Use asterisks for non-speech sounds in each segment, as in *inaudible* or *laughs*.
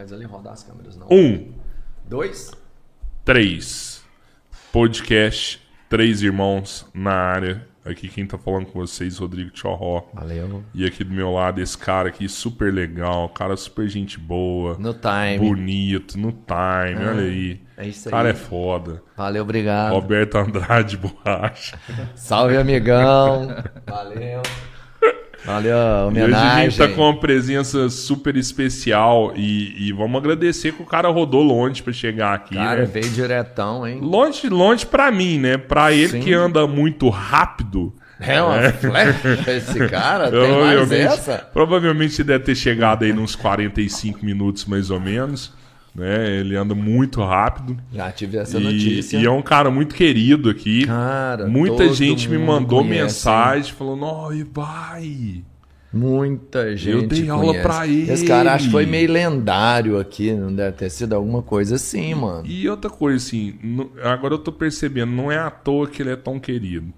mas ali roda as câmeras, não. Um, Dois? três. Podcast Três Irmãos na área. Aqui quem tá falando com vocês, Rodrigo Chorró. Valeu. E aqui do meu lado, esse cara aqui, super legal, cara super gente boa, No time. bonito, no time, olha aí. É isso O cara aí. é foda. Valeu, obrigado. Roberto Andrade *laughs* Borracha. Salve, amigão. *laughs* Valeu. Valeu, a E hoje a homenagem. gente tá com uma presença super especial e, e vamos agradecer que o cara rodou longe pra chegar aqui, Cara, né? veio diretão, hein? Longe, longe pra mim, né? Pra ele Sim. que anda muito rápido. É uma flecha esse cara? *laughs* Tem mais essa? provavelmente deve ter chegado aí nos 45 minutos mais ou menos. Né? Ele anda muito rápido. Já tive essa E, notícia. e é um cara muito querido aqui. Cara, Muita gente me mandou conhece, mensagem falando: Ó, e vai. Muita gente dei aula conhece. pra ele. Esse cara acho que foi meio lendário aqui, não deve ter sido alguma coisa assim, mano. E outra coisa, assim, agora eu tô percebendo, não é à toa que ele é tão querido.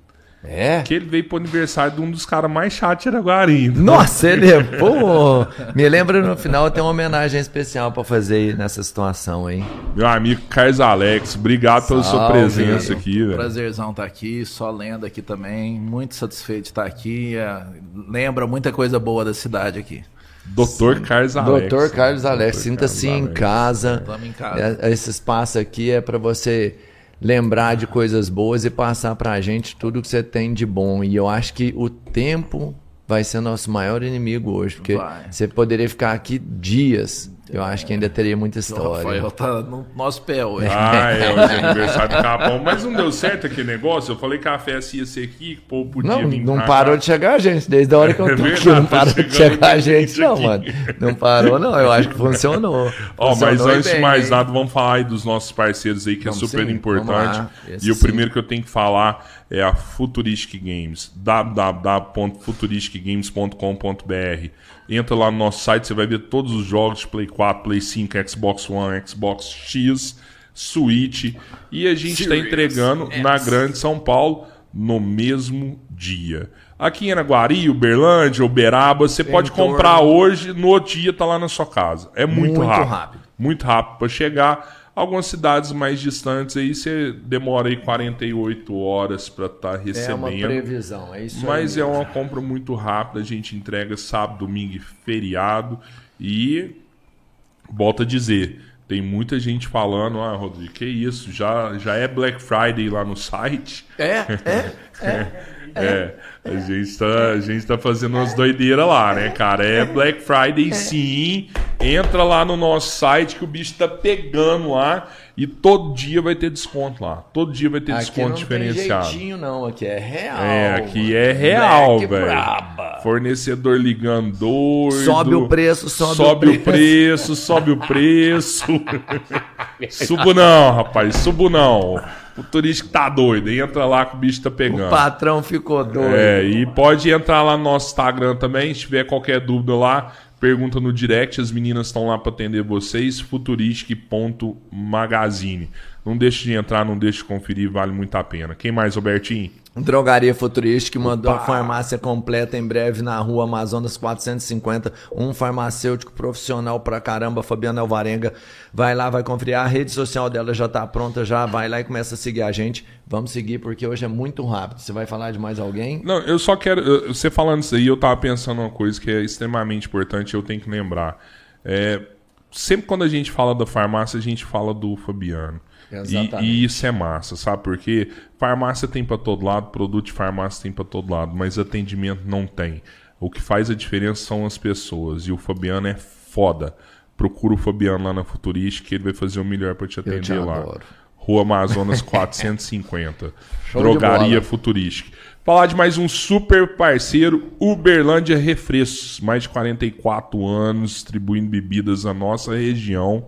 É? Que ele veio pro aniversário de um dos caras mais chatos de Araguari. Nossa, ele é... Pô, me lembra no final tem uma homenagem especial pra fazer aí nessa situação, hein? Meu amigo Carlos Alex, obrigado pela sua Salve. presença aqui, velho. Prazerzão estar aqui, só lenda aqui também. Muito satisfeito de estar aqui. é, lembra muita coisa boa da cidade aqui. Doutor Carlos Alex. Doutor Carlos Alex, sinta-se em casa. Tamo em casa. Esse espaço aqui é pra você lembrar de coisas boas e passar pra gente tudo que você tem de bom. E eu acho que o tempo vai ser nosso maior inimigo hoje, porque Vai. você poderia ficar aqui dias. Eu acho que ainda teria muita O história. Rafael tá no nosso pé hoje. Ah, é, hoje é *laughs* aniversário do Capão. Mas não deu certo aquele negócio. Eu falei que a festa ia ser aqui, que o povo podia Não, vir não pra parou cá. de chegar a gente, desde a hora que eu É tô aqui, não tá parou de chegando chegar a gente, não, aqui. mano. Não parou, não. Eu acho que funcionou. *laughs* Ó, mas antes de mais hein? nada, vamos falar aí dos nossos parceiros aí, que Vamos é super sim, importante. E o primeiro que eu tenho que falar é a Futuristic Games, www.futuristicgames.com.br. Entra lá no nosso site, você vai ver todos os jogos de Play 4, Play 5, Xbox One, Xbox X, Switch. E a gente está entregando X. na Grande São Paulo no mesmo dia. Aqui em Araguari, Uberlândia, Uberaba, você pode comprar hoje, no outro dia tá lá na sua casa. É muito, Muito rápido. rápido. Muito rápido para chegar. Algumas cidades mais distantes aí você demora aí 48 horas para estar É uma recebendo. previsão, é isso mas aí. é uma compra muito rápida, a gente entrega sábado, domingo feriado. E volto a dizer, tem muita gente falando, ah, Rodrigo, que isso, já, já é Black Friday lá no site. É, é, *laughs* é. É, a gente tá, a gente tá fazendo umas doideiras lá, né, cara? É Black Friday sim. Entra lá no nosso site que o bicho tá pegando lá e todo dia vai ter desconto lá. Todo dia vai ter Aqui desconto não diferenciado. tem jeitinho, não. Aqui é real. É, aqui mano. é real, velho. braba. Fornecedor ligando doido. Sobe o preço, sobe, Sobe o preço. sobe o preço. *laughs* subo não, rapaz, subo não. O turístico tá doido, entra lá que o bicho tá pegando. O patrão ficou doido. É, e pode entrar lá no nosso Instagram também, se tiver qualquer dúvida lá, pergunta no direct, as meninas estão lá para atender vocês, futuristic.magazine. Não deixe de entrar, não deixe de conferir, vale muito a pena. Quem mais, Robertinho? Drogaria Futurística mandou a farmácia completa em breve na rua Amazonas 450. Um farmacêutico profissional pra caramba, Fabiano Alvarenga. Vai lá, vai conferir. A rede social dela já tá pronta, já vai lá e começa a seguir a gente. Vamos seguir porque hoje é muito rápido. Você vai falar de mais alguém? Não, eu só quero. Você falando isso aí, eu tava pensando uma coisa que é extremamente importante, eu tenho que lembrar. É, sempre quando a gente fala da farmácia, a gente fala do Fabiano. E, Exatamente. e isso é massa, sabe? Porque farmácia tem pra todo lado, produto de farmácia tem pra todo lado, mas atendimento não tem. O que faz a diferença são as pessoas. E o Fabiano é foda. Procura o Fabiano lá na Futurística, que ele vai fazer o melhor pra te atender te lá. adoro. Rua Amazonas *laughs* 450. Show de Drogaria. Futurística. Falar de mais um super parceiro, Uberlândia Refrescos. Mais de 44 anos distribuindo bebidas na nossa região.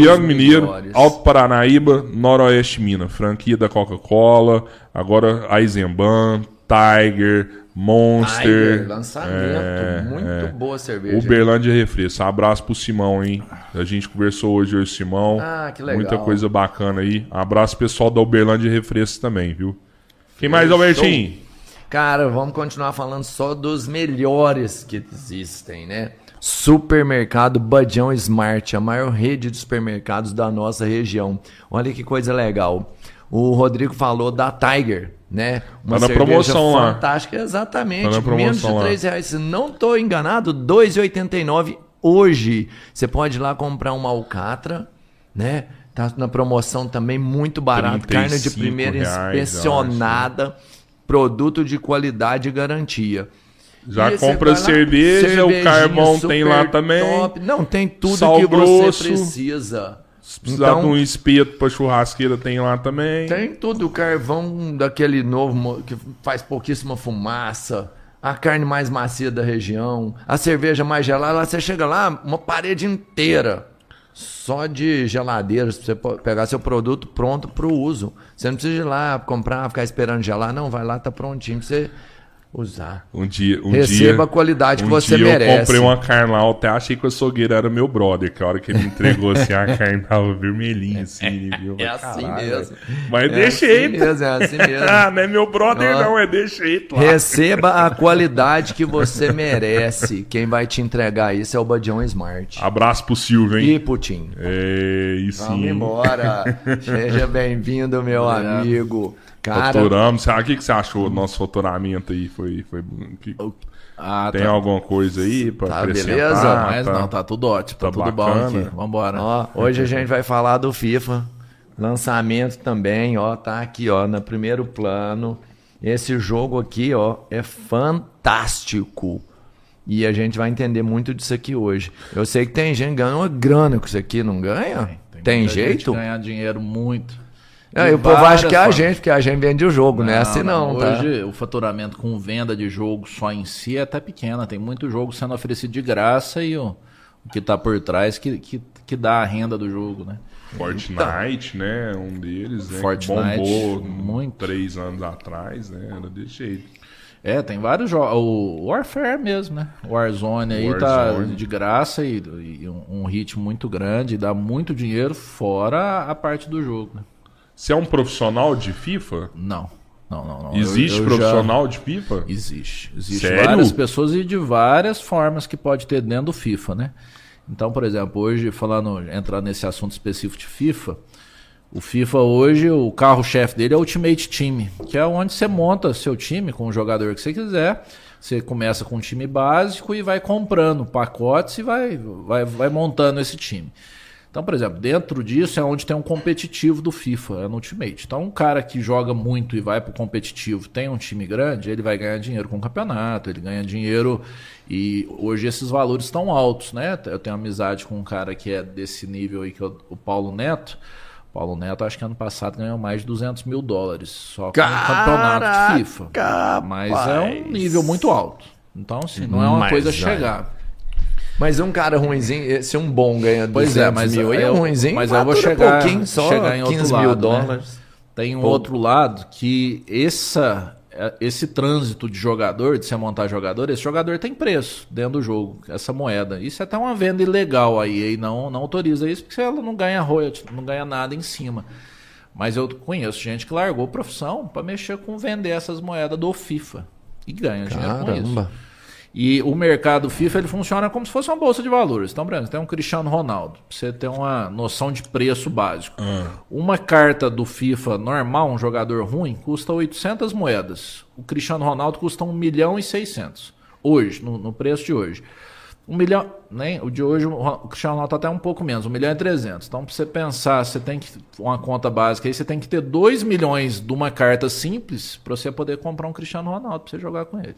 Triângulo Mineiro, melhores. Alto Paranaíba, Noroeste Minas. Franquia da Coca-Cola, agora Eisenbahn, Tiger, Monster. Tiger, lançamento. É, muito é. boa cerveja. Uberlândia Refresco. Abraço pro Simão, hein? A gente conversou hoje, e o Simão. Ah, que legal. Muita coisa bacana aí. Abraço pessoal da Uberlândia Refresco também, viu? Quem mais. Albertinho? Cara, vamos continuar falando só dos melhores que existem, né? Supermercado Badião Smart, a maior rede de supermercados da nossa região. Olha que coisa legal. O Rodrigo falou da Tiger, né? Uma tá na promoção lá. fantástica, exatamente. Tá menos de 3 reais. Se não estou enganado, R$ 2,89 hoje. Você pode ir lá comprar uma alcatra, né? Tá na promoção também muito barato, carne de primeira reais, inspecionada, produto de qualidade e garantia. Já e compra cerveja, o carvão tem lá também. Top. Não, tem tudo Sal que grosso, você precisa. Se precisar então, de um espeto para churrasqueira, tem lá também. Tem tudo, o carvão daquele novo que faz pouquíssima fumaça, a carne mais macia da região, a cerveja mais gelada. Lá você chega lá, uma parede inteira só de geladeiras para você pegar seu produto pronto para o uso. Você não precisa ir lá comprar, ficar esperando gelar, não, vai lá, tá prontinho você usar. Um dia, um Receba dia, a qualidade um que você dia merece. Eu comprei uma carne lá, até achei que o açougueiro era meu brother, que a hora que ele me entregou assim, a *laughs* carne tava vermelhinha assim, viu? É assim mesmo. Mas é deixa assim mesmo, é assim *laughs* mesmo. ah, não é meu brother não, é de jeito. Receba a *laughs* qualidade que você merece. Quem vai te entregar isso é o Badião Smart. Abraço pro Silvio, hein? E Putin. É, isso sim. Vamos embora. Seja bem-vindo, meu é. amigo. Cara... Faturamos. O que, que você achou do nosso faturamento aí? Foi, foi... Que... Ah, Tem tá. alguma coisa aí para tá, acrescentar? Beleza, mas tá, não, tá tudo ótimo, tá, tá tudo bacana. bom aqui. Vambora. Ó, hoje a gente vai falar do FIFA. Lançamento também, ó, tá aqui, ó, no primeiro plano. Esse jogo aqui, ó, é fantástico. E a gente vai entender muito disso aqui hoje. Eu sei que tem gente ganhando uma grana com isso aqui, não ganha? Tem, tem, tem jeito? ganhar dinheiro muito. É, e o povo acha que é a gente, porque a gente vende o jogo, não, né? Assim não, não tá? Hoje o faturamento com venda de jogo só em si é até pequena. Tem muito jogo sendo oferecido de graça e o, o que está por trás que, que, que dá a renda do jogo, né? Fortnite, então, né? Um deles, né? Fortnite, bombou muito. três anos atrás, né? Era desse jeito. É, tem vários jogos. O Warfare mesmo, né? Warzone aí tá Warzone. tá de graça e, e um, um ritmo muito grande, dá muito dinheiro fora a parte do jogo, né? Você é um profissional de FIFA? Não. Não, não, não. Existe eu, eu profissional já... de FIFA? Existe. Existe Sério? várias pessoas e de várias formas que pode ter dentro do FIFA, né? Então, por exemplo, hoje, falando, entrar nesse assunto específico de FIFA, o FIFA hoje, o carro-chefe dele é o Ultimate Team, que é onde você monta seu time com o jogador que você quiser. Você começa com um time básico e vai comprando pacotes e vai, vai, vai montando esse time. Então, por exemplo, dentro disso é onde tem um competitivo do FIFA, é no Ultimate. Então, um cara que joga muito e vai para o competitivo, tem um time grande, ele vai ganhar dinheiro com o campeonato, ele ganha dinheiro e hoje esses valores estão altos, né? Eu tenho amizade com um cara que é desse nível aí, que é o Paulo Neto. Paulo Neto, acho que ano passado ganhou mais de 200 mil dólares só com o campeonato de FIFA. Mas é um nível muito alto. Então, assim, não é uma Mas, coisa a chegar. Mas um cara ruimzinho, se um bom ganha 200 pois é, mas mil, é um ruimzinho, mas eu vou chegar, pouquinho só, chegar em outro 15 lado, mil né? dólares. Né? Tem um Pô. outro lado que essa, esse trânsito de jogador, de você montar jogador, esse jogador tem preço dentro do jogo, essa moeda. Isso é até uma venda ilegal aí, e não, não autoriza isso, porque ela não ganha royalty, não ganha nada em cima. Mas eu conheço gente que largou profissão para mexer com vender essas moedas do FIFA. E ganha Caramba. dinheiro com isso. E o mercado FIFA ele funciona como se fosse uma bolsa de valores. Então, por exemplo, tem um Cristiano Ronaldo, pra você ter uma noção de preço básico. Uhum. Uma carta do FIFA normal, um jogador ruim, custa 800 moedas. O Cristiano Ronaldo custa 1 milhão e 600. Hoje, no, no preço de hoje. Um milhão, nem o de hoje o Cristiano Ronaldo está até um pouco menos, um milhão e trezentos. Então, para você pensar, você tem que uma conta básica aí, você tem que ter 2 milhões de uma carta simples para você poder comprar um Cristiano Ronaldo para você jogar com ele.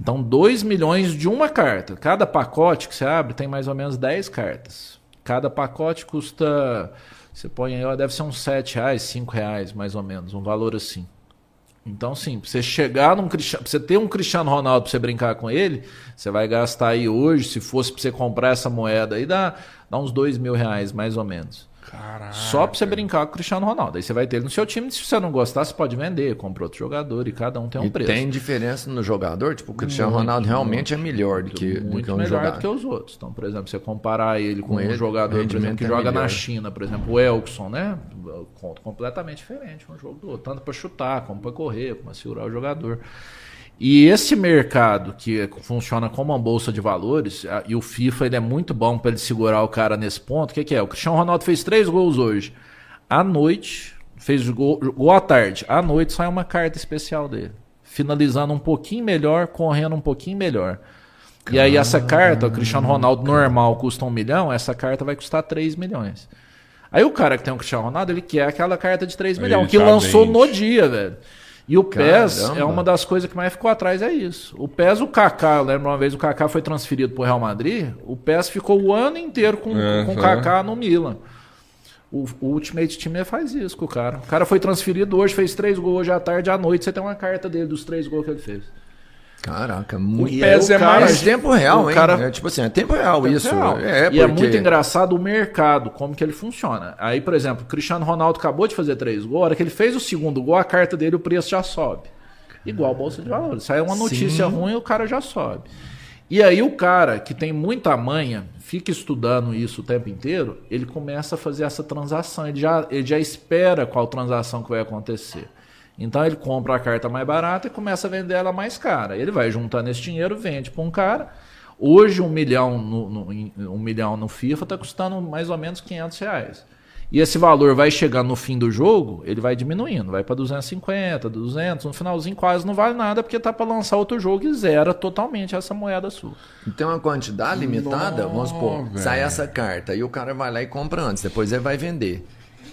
Então, 2 milhões de uma carta. Cada pacote que você abre tem mais ou menos 10 cartas. Cada pacote custa. Você põe aí, deve ser uns 7 reais, 5 reais, mais ou menos, um valor assim. Então, sim, pra você chegar num Cristiano. Você ter um Cristiano Ronaldo pra você brincar com ele, você vai gastar aí hoje, se fosse pra você comprar essa moeda aí, dá, dá uns 2 mil reais, mais ou menos. Caraca. Só pra você brincar com o Cristiano Ronaldo. Aí você vai ter ele no seu time. Se você não gostar, você pode vender, compra outro jogador e cada um tem um e preço. Tem diferença no jogador? Tipo, o Cristiano muito, Ronaldo realmente muito, é melhor do que, muito do que um melhor jogador. do que os outros. Então, por exemplo, você comparar ele com, com um ele, jogador, por exemplo, que é joga melhor. na China, por exemplo, o Elkson, né? Completamente diferente um jogo do outro. Tanto para chutar, como para correr, para segurar o jogador. E esse mercado que funciona como uma bolsa de valores, e o FIFA ele é muito bom para ele segurar o cara nesse ponto, o que, que, é? O Cristiano Ronaldo fez três gols hoje. À noite, fez gol, gol à tarde. À noite sai uma carta especial dele. Finalizando um pouquinho melhor, correndo um pouquinho melhor. Caramba. E aí essa carta, o Cristiano Ronaldo normal custa um milhão, essa carta vai custar 3 milhões. Aí o cara que tem um Cristiano Ronaldo, ele quer aquela carta de 3 milhões, que lançou no dia, velho. E o PES Caramba. é uma das coisas que mais ficou atrás, é isso. O PES, o Kaká, eu lembro uma vez o Kaká foi transferido para o Real Madrid, o PES ficou o ano inteiro com, uhum. com o Kaká no Milan. O, o, Ultimate Team faz isso com o cara. O cara foi transferido hoje, fez três gols hoje à tarde, à noite você tem uma carta dele dos três gols que ele fez. Caraca, muito. E é, é cara, mais tempo real, hein? Cara, é, tipo assim, é tempo real tempo isso. Real. É, porque... E é muito engraçado o mercado, como que ele funciona. Aí, por exemplo, o Cristiano Ronaldo acabou de fazer três gols, a hora que ele fez o segundo gol, a carta dele, o preço já sobe. Igual a Bolsa de Valores. Sai uma notícia Sim. ruim, o cara já sobe. E aí o cara que tem muita manha, fica estudando isso o tempo inteiro, ele começa a fazer essa transação. Ele já, ele já espera qual transação que vai acontecer. Então ele compra a carta mais barata e começa a vender ela mais cara. Ele vai juntando esse dinheiro, vende para um cara. Hoje um milhão no, no um milhão no FIFA está custando mais ou menos 500 reais. E esse valor vai chegando no fim do jogo, ele vai diminuindo, vai para 250, 200, no finalzinho quase não vale nada porque tá para lançar outro jogo e zera totalmente essa moeda sua. Então uma quantidade limitada, Nossa, vamos supor, véio. sai essa carta e o cara vai lá e compra antes, depois ele vai vender.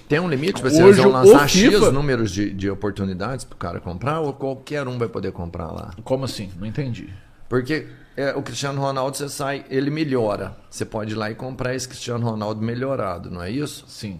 Tem um limite? Vocês Hoje, vão lançar FIFA... X números de, de oportunidades para o cara comprar ou qualquer um vai poder comprar lá? Como assim? Não entendi. Porque é, o Cristiano Ronaldo, você sai, ele melhora. Você pode ir lá e comprar esse Cristiano Ronaldo melhorado, não é isso? Sim.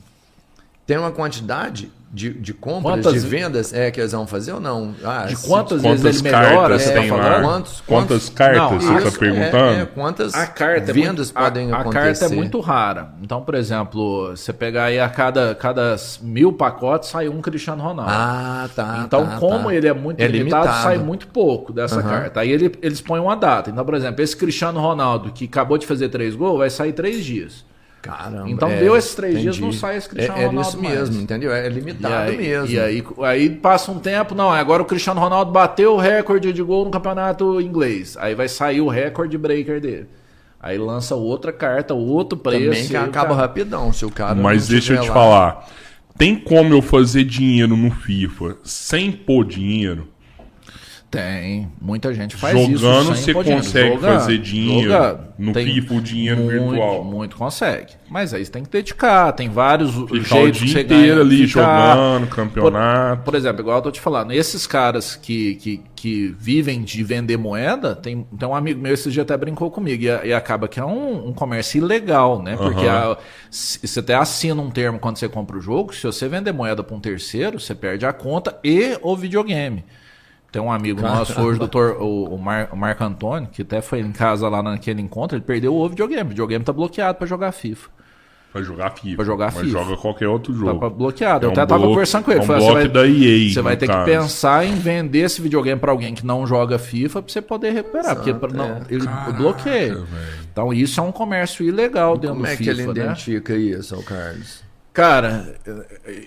Tem uma quantidade de, de compras, quantas... de vendas é que eles vão fazer ou não? Ah, de quantas vezes ele melhora? Você tá falando? Quantos, quantas cartas não, você está perguntando? É, é, quantas a carta vendas é muito, podem a, acontecer? A carta é muito rara. Então, por exemplo, você pegar aí a cada, cada mil pacotes sai um Cristiano Ronaldo. Ah, tá. Então, tá, como tá. ele é muito é limitado, limitado, sai muito pouco dessa uhum. carta. Aí ele, eles põem uma data. Então, por exemplo, esse Cristiano Ronaldo que acabou de fazer três gols vai sair três dias. Caramba. Então é, deu esses três entendi. dias, não sai esse Cristiano é, é Ronaldo. É isso mesmo, mais. entendeu? É limitado e aí, mesmo. E aí, aí passa um tempo, não, agora o Cristiano Ronaldo bateu o recorde de gol no campeonato inglês. Aí vai sair o recorde breaker dele. Aí lança outra carta, outro preço. Também que acaba cara... rapidão, se o cara. Mas deixa eu te lá. falar. Tem como eu fazer dinheiro no FIFA sem pôr dinheiro? Tem, muita gente faz Jogando, isso. Jogando você consegue joga, fazer dinheiro joga, no FIFA, o dinheiro muito, virtual. Muito consegue. Mas aí você tem que dedicar, tem vários Ficar jeitos o dia inteiro ali ficar, jogando, campeonato. Por, por, exemplo, igual eu tô te falando, esses caras que, que, que vivem de vender moeda, tem, tem um amigo meu esse dia até brincou comigo, e, e acaba que é um, um, comércio ilegal, né? Porque uhum. a, você até assina um termo quando você compra o jogo, se você vender moeda para um terceiro, você perde a conta e o videogame. Tem um amigo Caramba. nosso hoje, doutor, o, o, Mar, o Marco Antônio, que até foi em casa lá naquele encontro, ele perdeu o videogame. O videogame tá bloqueado para jogar FIFA. Pra jogar FIFA. Pra jogar mas FIFA. joga qualquer outro jogo. Tá bloqueado. É Eu até um tava bloco, conversando com ele. É um Falei, você vai, da EA, você vai ter caso. que pensar em vender esse videogame para alguém que não joga FIFA pra você poder recuperar. Exato, porque não, é. ele Caraca, bloqueia. Véio. Então isso é um comércio ilegal dentro Como do FIFA. Como é que ele né? identifica isso, Carlos? Cara,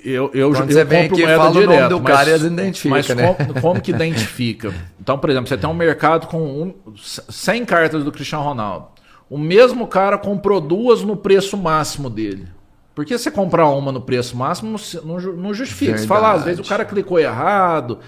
eu, eu, Quando eu você vem aqui fala direto, o nome do mas, cara e eles identificam, mas né? como, como, que identifica? Então, por exemplo, você tem um mercado com um, 100 cartas do Cristiano Ronaldo. O mesmo cara comprou duas no preço máximo dele. Por que você comprar uma no preço máximo não, não justifica? Verdade. Você fala, ah, às vezes o cara clicou errado,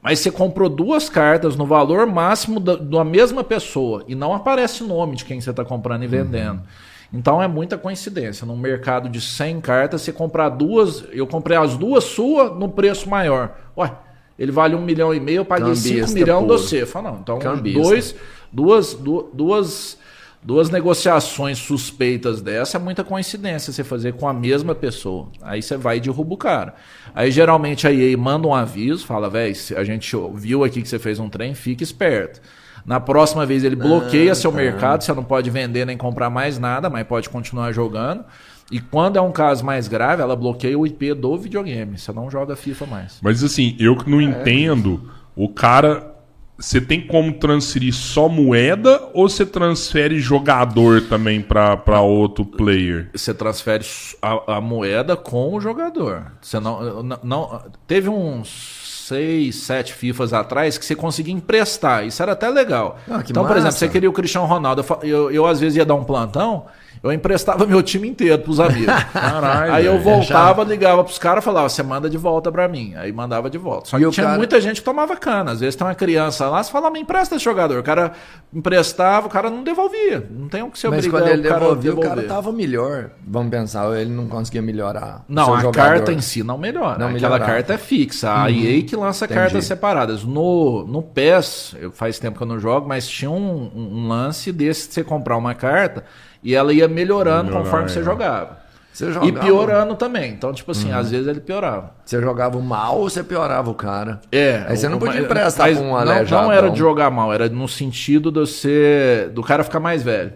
mas você comprou duas cartas no valor máximo da, da mesma pessoa e não aparece o nome de quem você está comprando e vendendo. Uhum. Então é muita coincidência. Num mercado de 100 cartas, você comprar duas, eu comprei as duas suas no preço maior. Ué, ele vale um milhão e meio, eu paguei 5 milhões do você. Fala, não, então dois, duas, duas, duas negociações suspeitas dessa é muita coincidência você fazer com a mesma pessoa. Aí você vai e derruba o cara. Aí geralmente a EA manda um aviso, fala, velho, a gente viu aqui que você fez um trem, fique esperto. Na próxima vez ele bloqueia ah, seu tá. mercado, você não pode vender nem comprar mais nada, mas pode continuar jogando. E quando é um caso mais grave, ela bloqueia o IP do videogame. Você não joga FIFA mais. Mas assim, eu que não é. entendo, o cara. Você tem como transferir só moeda ou você transfere jogador também para outro player? Você transfere a, a, moeda com o jogador. Você não, não, não teve uns seis, sete FIFAs atrás que você conseguia emprestar. Isso era até legal. Ah, então, massa. por exemplo, você queria o Cristiano Ronaldo. Eu, eu, eu, às vezes ia dar um plantão, eu emprestava meu time inteiro pros amigos. *laughs* Caralho, aí eu voltava, ligava pros caras e falava, você manda de volta pra mim. Aí mandava de volta. Só que tinha cara... muita gente que tomava cana. Às vezes tem uma criança lá, você fala, me empresta esse jogador. O cara emprestava, o cara não devolvia. Não tem o que ser Mas quando ele devolvia, o cara tava melhor. Vamos pensar, ele não conseguia melhorar. Não, a jogador. carta em si não melhora. Não Aquela melhorar. carta é fixa. A uhum. EA que lança Entendi. cartas separadas. No, no PES, faz tempo que eu não jogo, mas tinha um, um lance desse de você comprar uma carta e ela ia melhorando Melhorar, conforme você é. jogava. Você jogava... E piorando também. Então, tipo assim, uhum. às vezes ele piorava. Você jogava mal ou você piorava o cara? É. Aí você não podia emprestar mas, um aleijado. Não era de jogar mal, era no sentido de você, do cara ficar mais velho.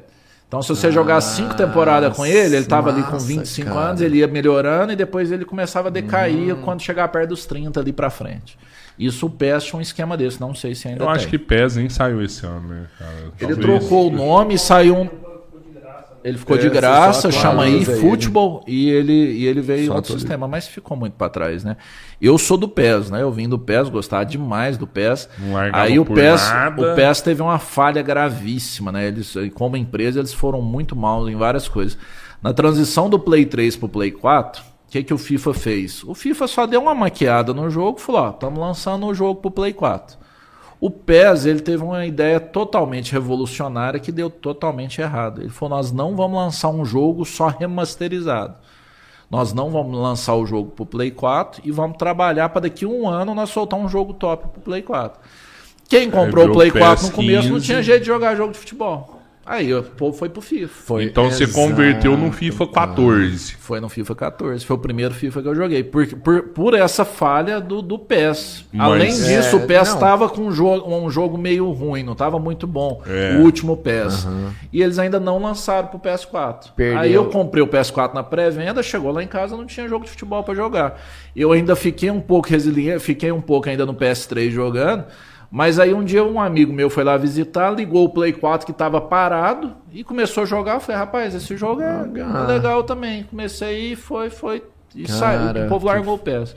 Então, se você ah, jogar cinco temporadas com ele, ele tava ali com 25 cara. anos, ele ia melhorando e depois ele começava a decair hum. quando chegava perto dos 30 ali pra frente. Isso o PES tinha um esquema desse, não sei se ainda Eu tem. acho que PES nem saiu esse ano, né, cara? Ele trocou o nome e saiu um ele ficou é, de graça, chama aí futebol e ele e ele veio outro sistema, mas ficou muito para trás, né? Eu sou do PES, né? Eu vim do PES, gostava demais do PES. Aí o PES, nada. o PES teve uma falha gravíssima, né? Eles como empresa eles foram muito mal em várias coisas. Na transição do Play 3 pro Play 4, o que, que o FIFA fez? O FIFA só deu uma maquiada no jogo, falou, ó, estamos lançando o jogo pro Play 4. O PES ele teve uma ideia totalmente revolucionária que deu totalmente errado. Ele falou: nós não vamos lançar um jogo só remasterizado. Nós não vamos lançar o jogo para o Play 4 e vamos trabalhar para daqui a um ano nós soltar um jogo top para o Play 4. Quem comprou o Play 4 no começo não tinha jeito de jogar jogo de futebol. Aí o povo foi pro FIFA. Foi então você converteu no FIFA 14. Foi no FIFA 14. Foi o primeiro FIFA que eu joguei. Por, por, por essa falha do, do PES. Mas, Além disso, é, o PES estava com um jogo, um jogo meio ruim, não estava muito bom. É. O último PES. Uhum. E eles ainda não lançaram pro PS4. Perdeu. Aí eu comprei o PS4 na pré-venda, chegou lá em casa, não tinha jogo de futebol para jogar. Eu ainda fiquei um pouco resiliente, fiquei um pouco ainda no PS3 jogando. Mas aí um dia um amigo meu foi lá visitar, ligou o Play 4 que estava parado e começou a jogar. Eu falei, rapaz, esse jogo é, ah, legal também. Comecei e foi, foi. E saiu. O povo largou o pés.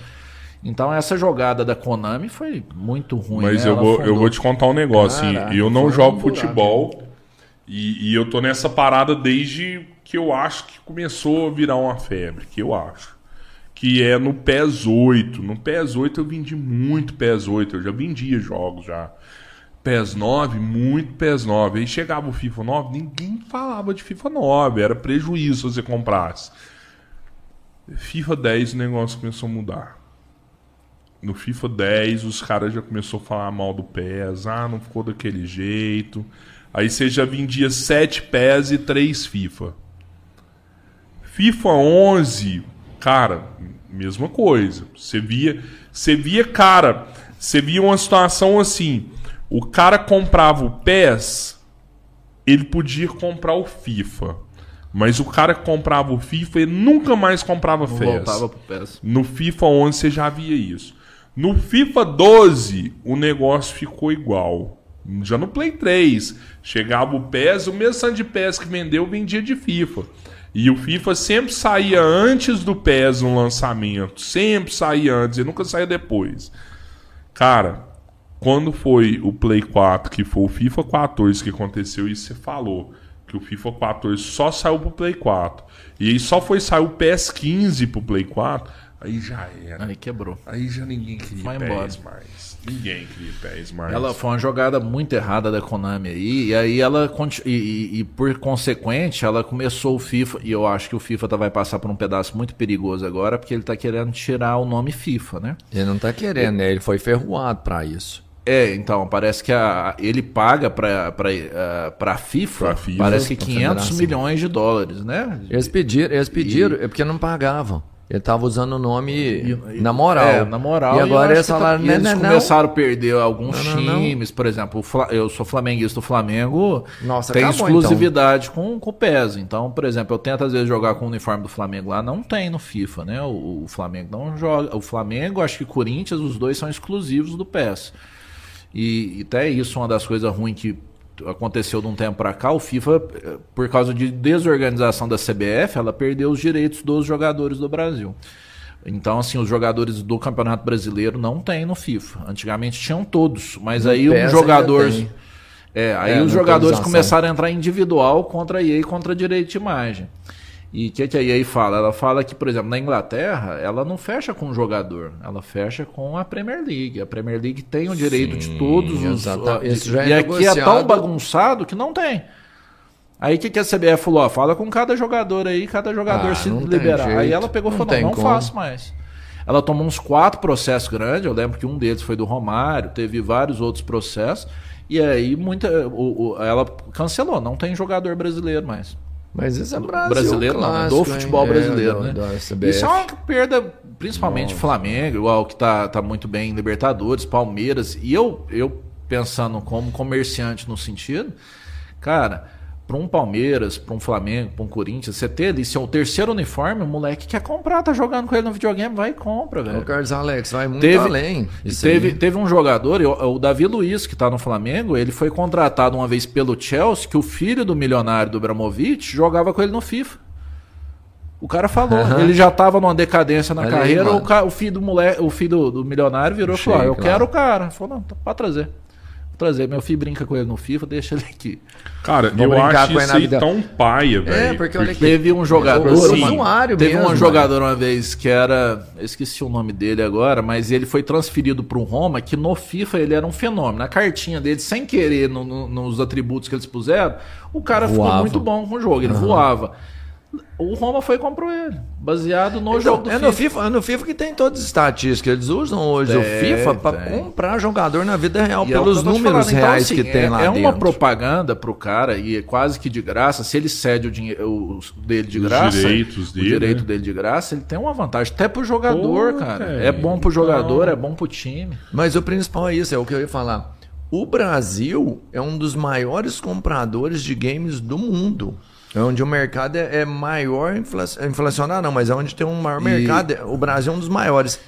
Então essa jogada da Konami foi muito ruim. Mas né? eu, vou, eu vou te contar um negócio. Caraca, eu não jogo um futebol e, e eu tô nessa parada desde que eu acho que começou a virar uma febre. Que eu acho que é no PES 8. No PES 8 eu vendi muito PES 8, eu já vendia jogos já. PES 9, muito PES 9. Aí chegava o FIFA 9, ninguém falava de FIFA 9, era prejuízo se você comprasse. FIFA 10 o negócio começou a mudar. No FIFA 10 os caras já começaram a falar mal do PES, ah, não ficou daquele jeito. Aí você já vendia 7 PES e 3 FIFA. FIFA 11 Cara, mesma coisa. Você via, você via, cara, você via uma situação assim, o cara comprava o PES, ele podia comprar o FIFA. Mas o cara que comprava o FIFA, ele nunca mais comprava Não PES. Voltava pro PES. No FIFA 11 você já via isso. No FIFA 12, o negócio ficou igual. Já no Play 3, chegava o PES, o mesmo de PES que vendeu, vendia de FIFA. E o FIFA sempre saía antes do PES no lançamento. Sempre saía antes, e nunca saía depois. Cara, quando foi o Play 4, que foi o FIFA 14 que aconteceu, isso você falou. Que o FIFA 14 só saiu pro Play 4. E aí só foi sair o PS 15 pro Play 4. Aí já era. Aí quebrou. Aí já ninguém queria Vai embora. mais. Ninguém queria pés mais. Ela foi uma jogada muito errada da Konami aí, e aí ela e, e, e, por consequente ela começou o FIFA, e eu acho que o FIFA tá, vai passar por um pedaço muito perigoso agora, porque ele tá querendo tirar o nome FIFA, né? Ele não tá querendo, né? Ele foi ferroado para isso. É, então, parece que a, ele paga para a FIFA, pra FIFA, parece que 500 milhões de dólares, né? Eles pediram, eles pediram, e... é porque não pagavam. Ele tava usando o nome e, na moral. É, na moral. E agora eles falaram, tá, eles não, começaram não. a perder alguns não, times, por exemplo, eu sou flamenguista do Flamengo, Nossa, tem acabou, exclusividade então. com, com o PES. Então, por exemplo, eu tento às vezes jogar com o uniforme do Flamengo lá, não tem no FIFA, né? O, o Flamengo não joga. O Flamengo, acho que Corinthians, os dois são exclusivos do PES. E, e até isso é uma das coisas ruins que aconteceu de um tempo para cá, o FIFA, por causa de desorganização da CBF, ela perdeu os direitos dos jogadores do Brasil. Então, assim, os jogadores do Campeonato Brasileiro não tem no FIFA. Antigamente tinham todos, mas no aí os jogadores. É, aí é, os jogadores começaram a entrar individual contra a EA e contra direito de imagem. E o que, que a EA fala? Ela fala que, por exemplo, na Inglaterra, ela não fecha com o jogador, ela fecha com a Premier League. A Premier League tem o direito Sim, de todos os. Já é e aqui é tão bagunçado que não tem. Aí o que, que a CBF falou? Ó, fala com cada jogador aí, cada jogador ah, se liberar. Aí ela pegou e falou: não, não faço mais. Ela tomou uns quatro processos grandes. Eu lembro que um deles foi do Romário, teve vários outros processos. E aí muita, o, o, ela cancelou, não tem jogador brasileiro mais. Mas isso é Brasil, brasileiro, clássico, não, do futebol hein? brasileiro, é, né? isso é uma perda, principalmente Nossa. Flamengo, igual que tá, tá muito bem em Libertadores, Palmeiras. E eu, eu pensando como comerciante no sentido, cara, para um Palmeiras, para um Flamengo, para um Corinthians, você ter ali seu terceiro uniforme, o moleque quer comprar, tá jogando com ele no videogame, vai e compra, velho. O Carlos Alex vai muito teve, além. Teve, teve um jogador, o Davi Luiz, que tá no Flamengo, ele foi contratado uma vez pelo Chelsea, que o filho do milionário do Bramovic jogava com ele no FIFA. O cara falou, uhum. ele já tava numa decadência na carreira, o, o, filho do moleque, o filho do, do milionário virou e falou: ah, Eu quero o cara. Falou, não, tá, pode trazer trazer. Meu filho brinca com ele no FIFA, deixa ele aqui. Cara, Vou eu acho isso aí tão paia, é, velho. É, porque, porque... teve um jogador. Assim, teve mesmo, um jogador uma vez que era. Eu esqueci o nome dele agora, mas ele foi transferido para um Roma que no FIFA ele era um fenômeno. Na cartinha dele, sem querer, no, no, nos atributos que eles puseram, o cara voava. ficou muito bom com o jogo. Ele uhum. voava. O Roma foi e comprou ele, baseado no então, jogo do é FIFA. No FIFA. É no FIFA que tem todas as estatísticas. Eles usam hoje o FIFA para comprar jogador na vida real, e é pelos é números então, reais então, assim, que tem é, lá é dentro. É uma propaganda pro cara, e é quase que de graça. Se ele cede o dinheiro o dele de graça, os direitos dele, o direito né? dele de graça, ele tem uma vantagem. Até pro jogador, Pô, cara. É, é bom pro jogador, então... é bom pro time. Mas o principal é isso, é o que eu ia falar. O Brasil é um dos maiores compradores de games do mundo. É onde o mercado é, é maior, inflacionar não, mas é onde tem um maior e... mercado. O Brasil é um dos maiores.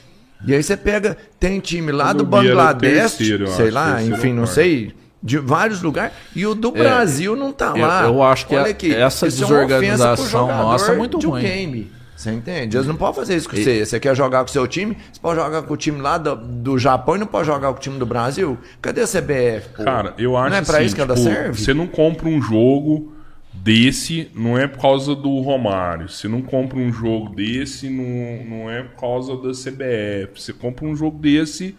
E aí você pega, tem time lá do Bangladesh, terceiro, sei acho, lá, enfim, não sei, de vários lugares, e o do é, Brasil não tá lá. Eu, acho que Olha aqui, essa desorganização é nossa é muito de ruim. game. Você entende? Eles não podem fazer isso com e... você. Você quer jogar com o seu time, você pode jogar com o time lá do, do Japão e não pode jogar com o time do Brasil. Cadê a CBF? Pô? Cara, eu acho que. Não é pra assim, isso que ela tipo, serve? Você não compra um jogo desse não é por causa do Romário. Você não compra um jogo desse, não, não é por causa da CBF. Você compra um jogo desse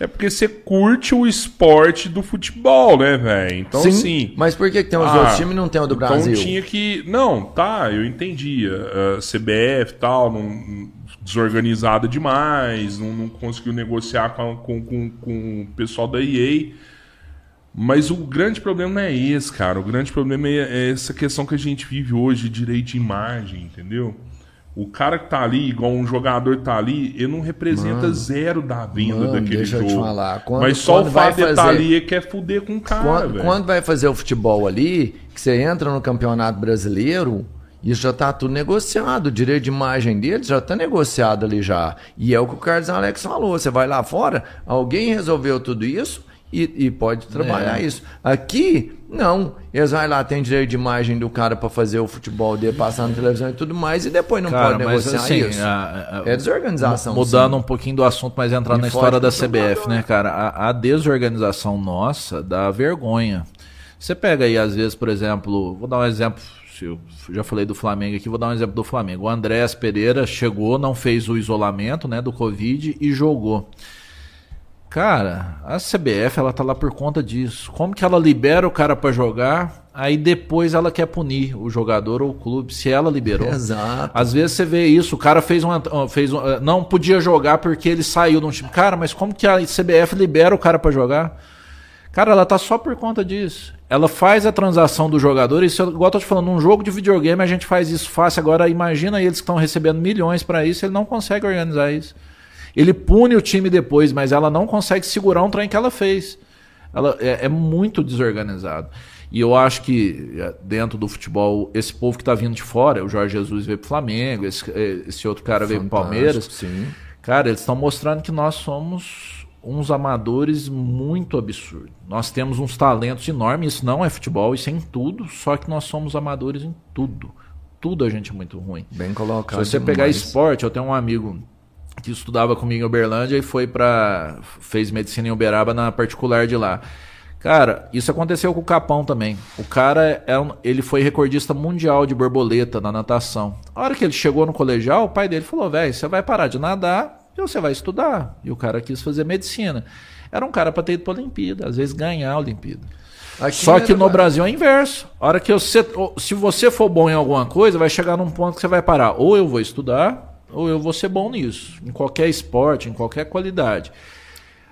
é porque você curte o esporte do futebol, né, velho? Então, Sim, sim. Mas por que, que tem os ah, outros times e não tem o do então Brasil? Então tinha que. Não, tá, eu entendia. Uh, CBF e tal, não, desorganizada demais, não, não conseguiu negociar com, com, com, com o pessoal da EA. Mas o grande problema não é esse, cara. O grande problema é, é essa questão que a gente vive hoje de direito de imagem, entendeu? O cara que tá ali, igual um jogador que tá ali, ele não representa mano, zero da venda mano, daquele deixa jogo. Eu te falar. Quando, Mas só o fato de estar tá ali é quer fuder com o cara. Quando, quando, vai fazer o futebol ali, que você entra no campeonato brasileiro, isso já tá tudo negociado. O direito de imagem deles já tá negociado ali já. E é o que o Carlos Alex falou. Você vai lá fora, alguém resolveu tudo isso e, e pode trabalhar é. isso. Aqui, não. Eles vão lá, tem direito de imagem do cara para fazer o futebol dele, passar na televisão e tudo mais, e depois não cara, pode negociar assim, isso. A, a, é desorganização. Mudando sim. um pouquinho do assunto, mas entrando na história da CBF, né, cara? A, a, desorganização nossa dá vergonha. Você pega aí, às vezes, por exemplo, vou dar um exemplo. Eu já falei do Flamengo aqui, vou dar um exemplo do Flamengo. O Andrés Pereira chegou, não fez o isolamento né, do Covid e jogou. Cara, a CBF ela tá lá por conta disso. Como que ela libera o cara para jogar, aí depois ela quer punir o jogador ou o clube se ela liberou. *laughs* Exato. Às vezes você vê isso, o cara fez uma fez um, não podia jogar porque ele saiu de um time. Cara, mas como que a CBF libera o cara para jogar? Cara, ela tá só por conta disso. Ela faz a transação do jogador, isso igual eu tô te falando, num jogo de videogame a gente faz isso fácil. Agora imagina eles que estão recebendo milhões para isso, ele não consegue organizar isso. Ele pune o time depois, mas ela não consegue segurar um trem que ela fez. Ela é, é muito desorganizado. E eu acho que é, dentro do futebol, esse povo que está vindo de fora, o Jorge Jesus veio para o Flamengo, esse, é, esse, outro cara Fantástico, veio para o Palmeiras. Sim. Cara, eles estão mostrando que nós somos uns amadores muito absurdos. Nós temos uns talentos enormes, isso não é futebol, isso é em tudo, só que nós somos amadores em tudo. Tudo a gente é muito ruim. Bem colocado. Se você demais. pegar esporte, eu tenho um amigo que estudava comigo em Uberlândia e foi para fez medicina em Uberaba na particular de lá. Cara, isso aconteceu com o Capão também. O cara é um, ele foi recordista mundial de borboleta na natação. A hora que ele chegou no colegial, o pai dele falou: "Velho, você vai parar de nadar e você vai estudar". E o cara quis fazer medicina. Era um cara para ter ido para Olimpíada, às vezes ganhar a Olimpíada. Aqui Só que no Brasil é inverso. A hora que você, se você for bom em alguma coisa, vai chegar num ponto que você vai parar. Ou eu vou estudar, ou eu vou ser bom nisso. Em qualquer esporte, em qualquer qualidade.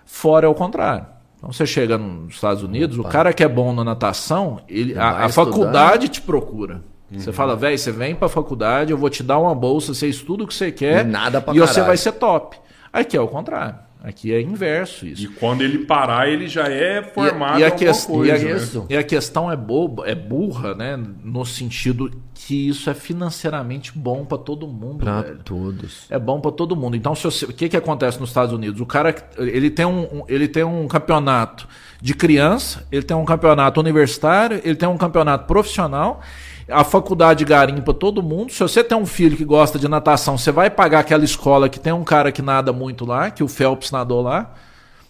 Fora é o contrário. Então você chega nos Estados Unidos, Opa. o cara que é bom na natação, ele, a, a faculdade te procura. Uhum. Você fala, velho, você vem pra faculdade, eu vou te dar uma bolsa, você estuda o que você quer e, nada pra e você vai ser top. Aqui é o contrário. Aqui é inverso isso. E quando ele parar, ele já é formado e, e a, que, coisa, e, a, né? e a questão é boba, é burra, né? No sentido que isso é financeiramente bom para todo mundo. Para todos. É bom para todo mundo. Então, você, o que, que acontece nos Estados Unidos? O cara ele tem um, ele tem um campeonato de criança, ele tem um campeonato universitário, ele tem um campeonato profissional a faculdade garimpa todo mundo. Se você tem um filho que gosta de natação, você vai pagar aquela escola que tem um cara que nada muito lá, que o Phelps nadou lá.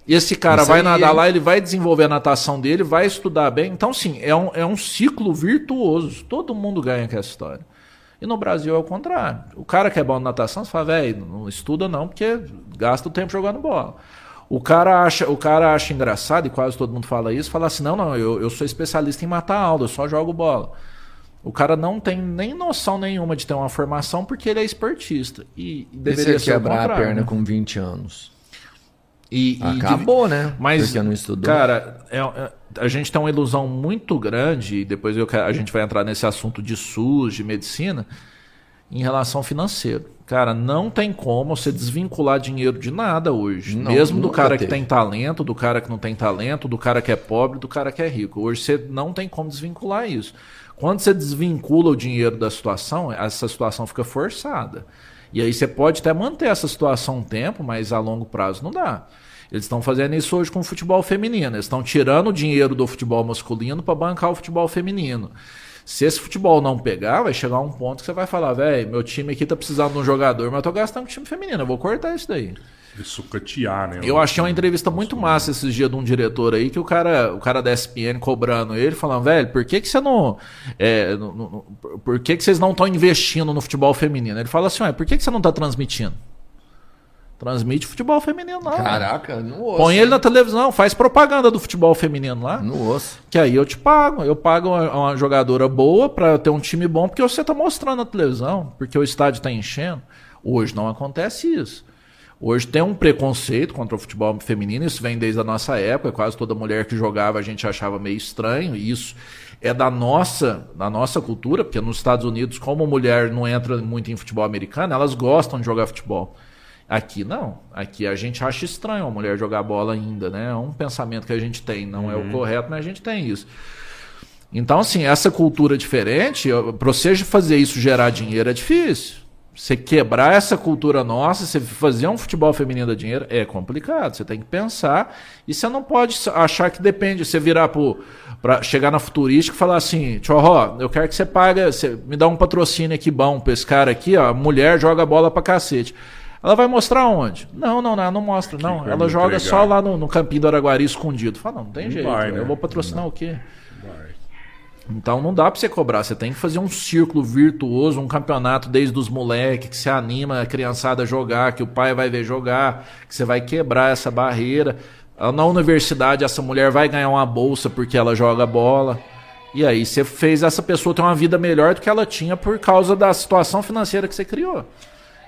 E esse cara Isso vai nadar lá, ele vai desenvolver a natação dele, vai estudar bem. Então, sim, é um, é um ciclo virtuoso. Todo mundo ganha com essa história. E no Brasil é o contrário. O cara que é bom na natação, você fala, velho, não estuda não, porque gasta o tempo jogando bola. O cara acha, o cara acha engraçado, e quase todo mundo fala isso, fala assim, não, não, eu, eu sou especialista em matar aula, eu só jogo bola. O cara não tem nem noção nenhuma de ter uma formação porque ele é esportista. E deveria e ser quebrar a perna com 20 anos. E, Acabou, e, né? Mas, porque não estudou. Cara, é, é, a gente tem uma ilusão muito grande, e depois eu, a gente vai entrar nesse assunto de SUS, de medicina, em relação financeiro. Cara, não tem como você desvincular dinheiro de nada hoje. Não, Mesmo do cara teve. que tem talento, do cara que não tem talento, do cara que é pobre, do cara que é rico. Hoje você não tem como desvincular isso. Quando você desvincula o dinheiro da situação, essa situação fica forçada. E aí você pode até manter essa situação um tempo, mas a longo prazo não dá. Eles estão fazendo isso hoje com o futebol feminino. Eles estão tirando o dinheiro do futebol masculino para bancar o futebol feminino. Se esse futebol não pegar, vai chegar um ponto que você vai falar, velho, meu time aqui tá precisando de um jogador, mas eu tô gastando com time feminino, eu vou cortar isso daí de sucatear, né? Eu achei uma entrevista muito massa esses dias de um diretor aí, que o cara, o cara da SPN cobrando ele, falando, velho, por que, que você não. É, no, no, por que, que vocês não estão investindo no futebol feminino? Ele fala assim, ué, por que, que você não está transmitindo? Transmite futebol feminino lá. Caraca, no osso. Põe ele na televisão, faz propaganda do futebol feminino lá. No osso. Que aí eu te pago. Eu pago uma, uma jogadora boa para ter um time bom, porque você tá mostrando na televisão, porque o estádio tá enchendo. Hoje não acontece isso. Hoje tem um preconceito contra o futebol feminino, isso vem desde a nossa época, quase toda mulher que jogava a gente achava meio estranho, e isso é da nossa, da nossa cultura, porque nos Estados Unidos, como mulher não entra muito em futebol americano, elas gostam de jogar futebol. Aqui não. Aqui a gente acha estranho a mulher jogar bola ainda, né? É um pensamento que a gente tem, não uhum. é o uhum. correto, mas a gente tem isso. Então, assim, essa cultura diferente, para você fazer isso gerar dinheiro é difícil. Você quebrar essa cultura nossa, você fazer um futebol feminino da dinheiro é complicado. Você tem que pensar e você não pode achar que depende. Você virar para chegar na futurística e falar assim: Tchorró, eu quero que você pague, você me dá um patrocínio aqui bom pra esse cara aqui, ó. A mulher joga bola pra cacete. Ela vai mostrar onde? Não, não, não, não mostra, não. Ela joga entregar. só lá no, no campinho do Araguari escondido. Fala, não, não tem jeito. Vai, né? Eu vou patrocinar não. o quê? Então não dá para você cobrar, você tem que fazer um círculo virtuoso, um campeonato desde os moleques, que se anima a criançada a jogar, que o pai vai ver jogar, que você vai quebrar essa barreira. Na universidade, essa mulher vai ganhar uma bolsa porque ela joga bola. E aí você fez essa pessoa ter uma vida melhor do que ela tinha por causa da situação financeira que você criou.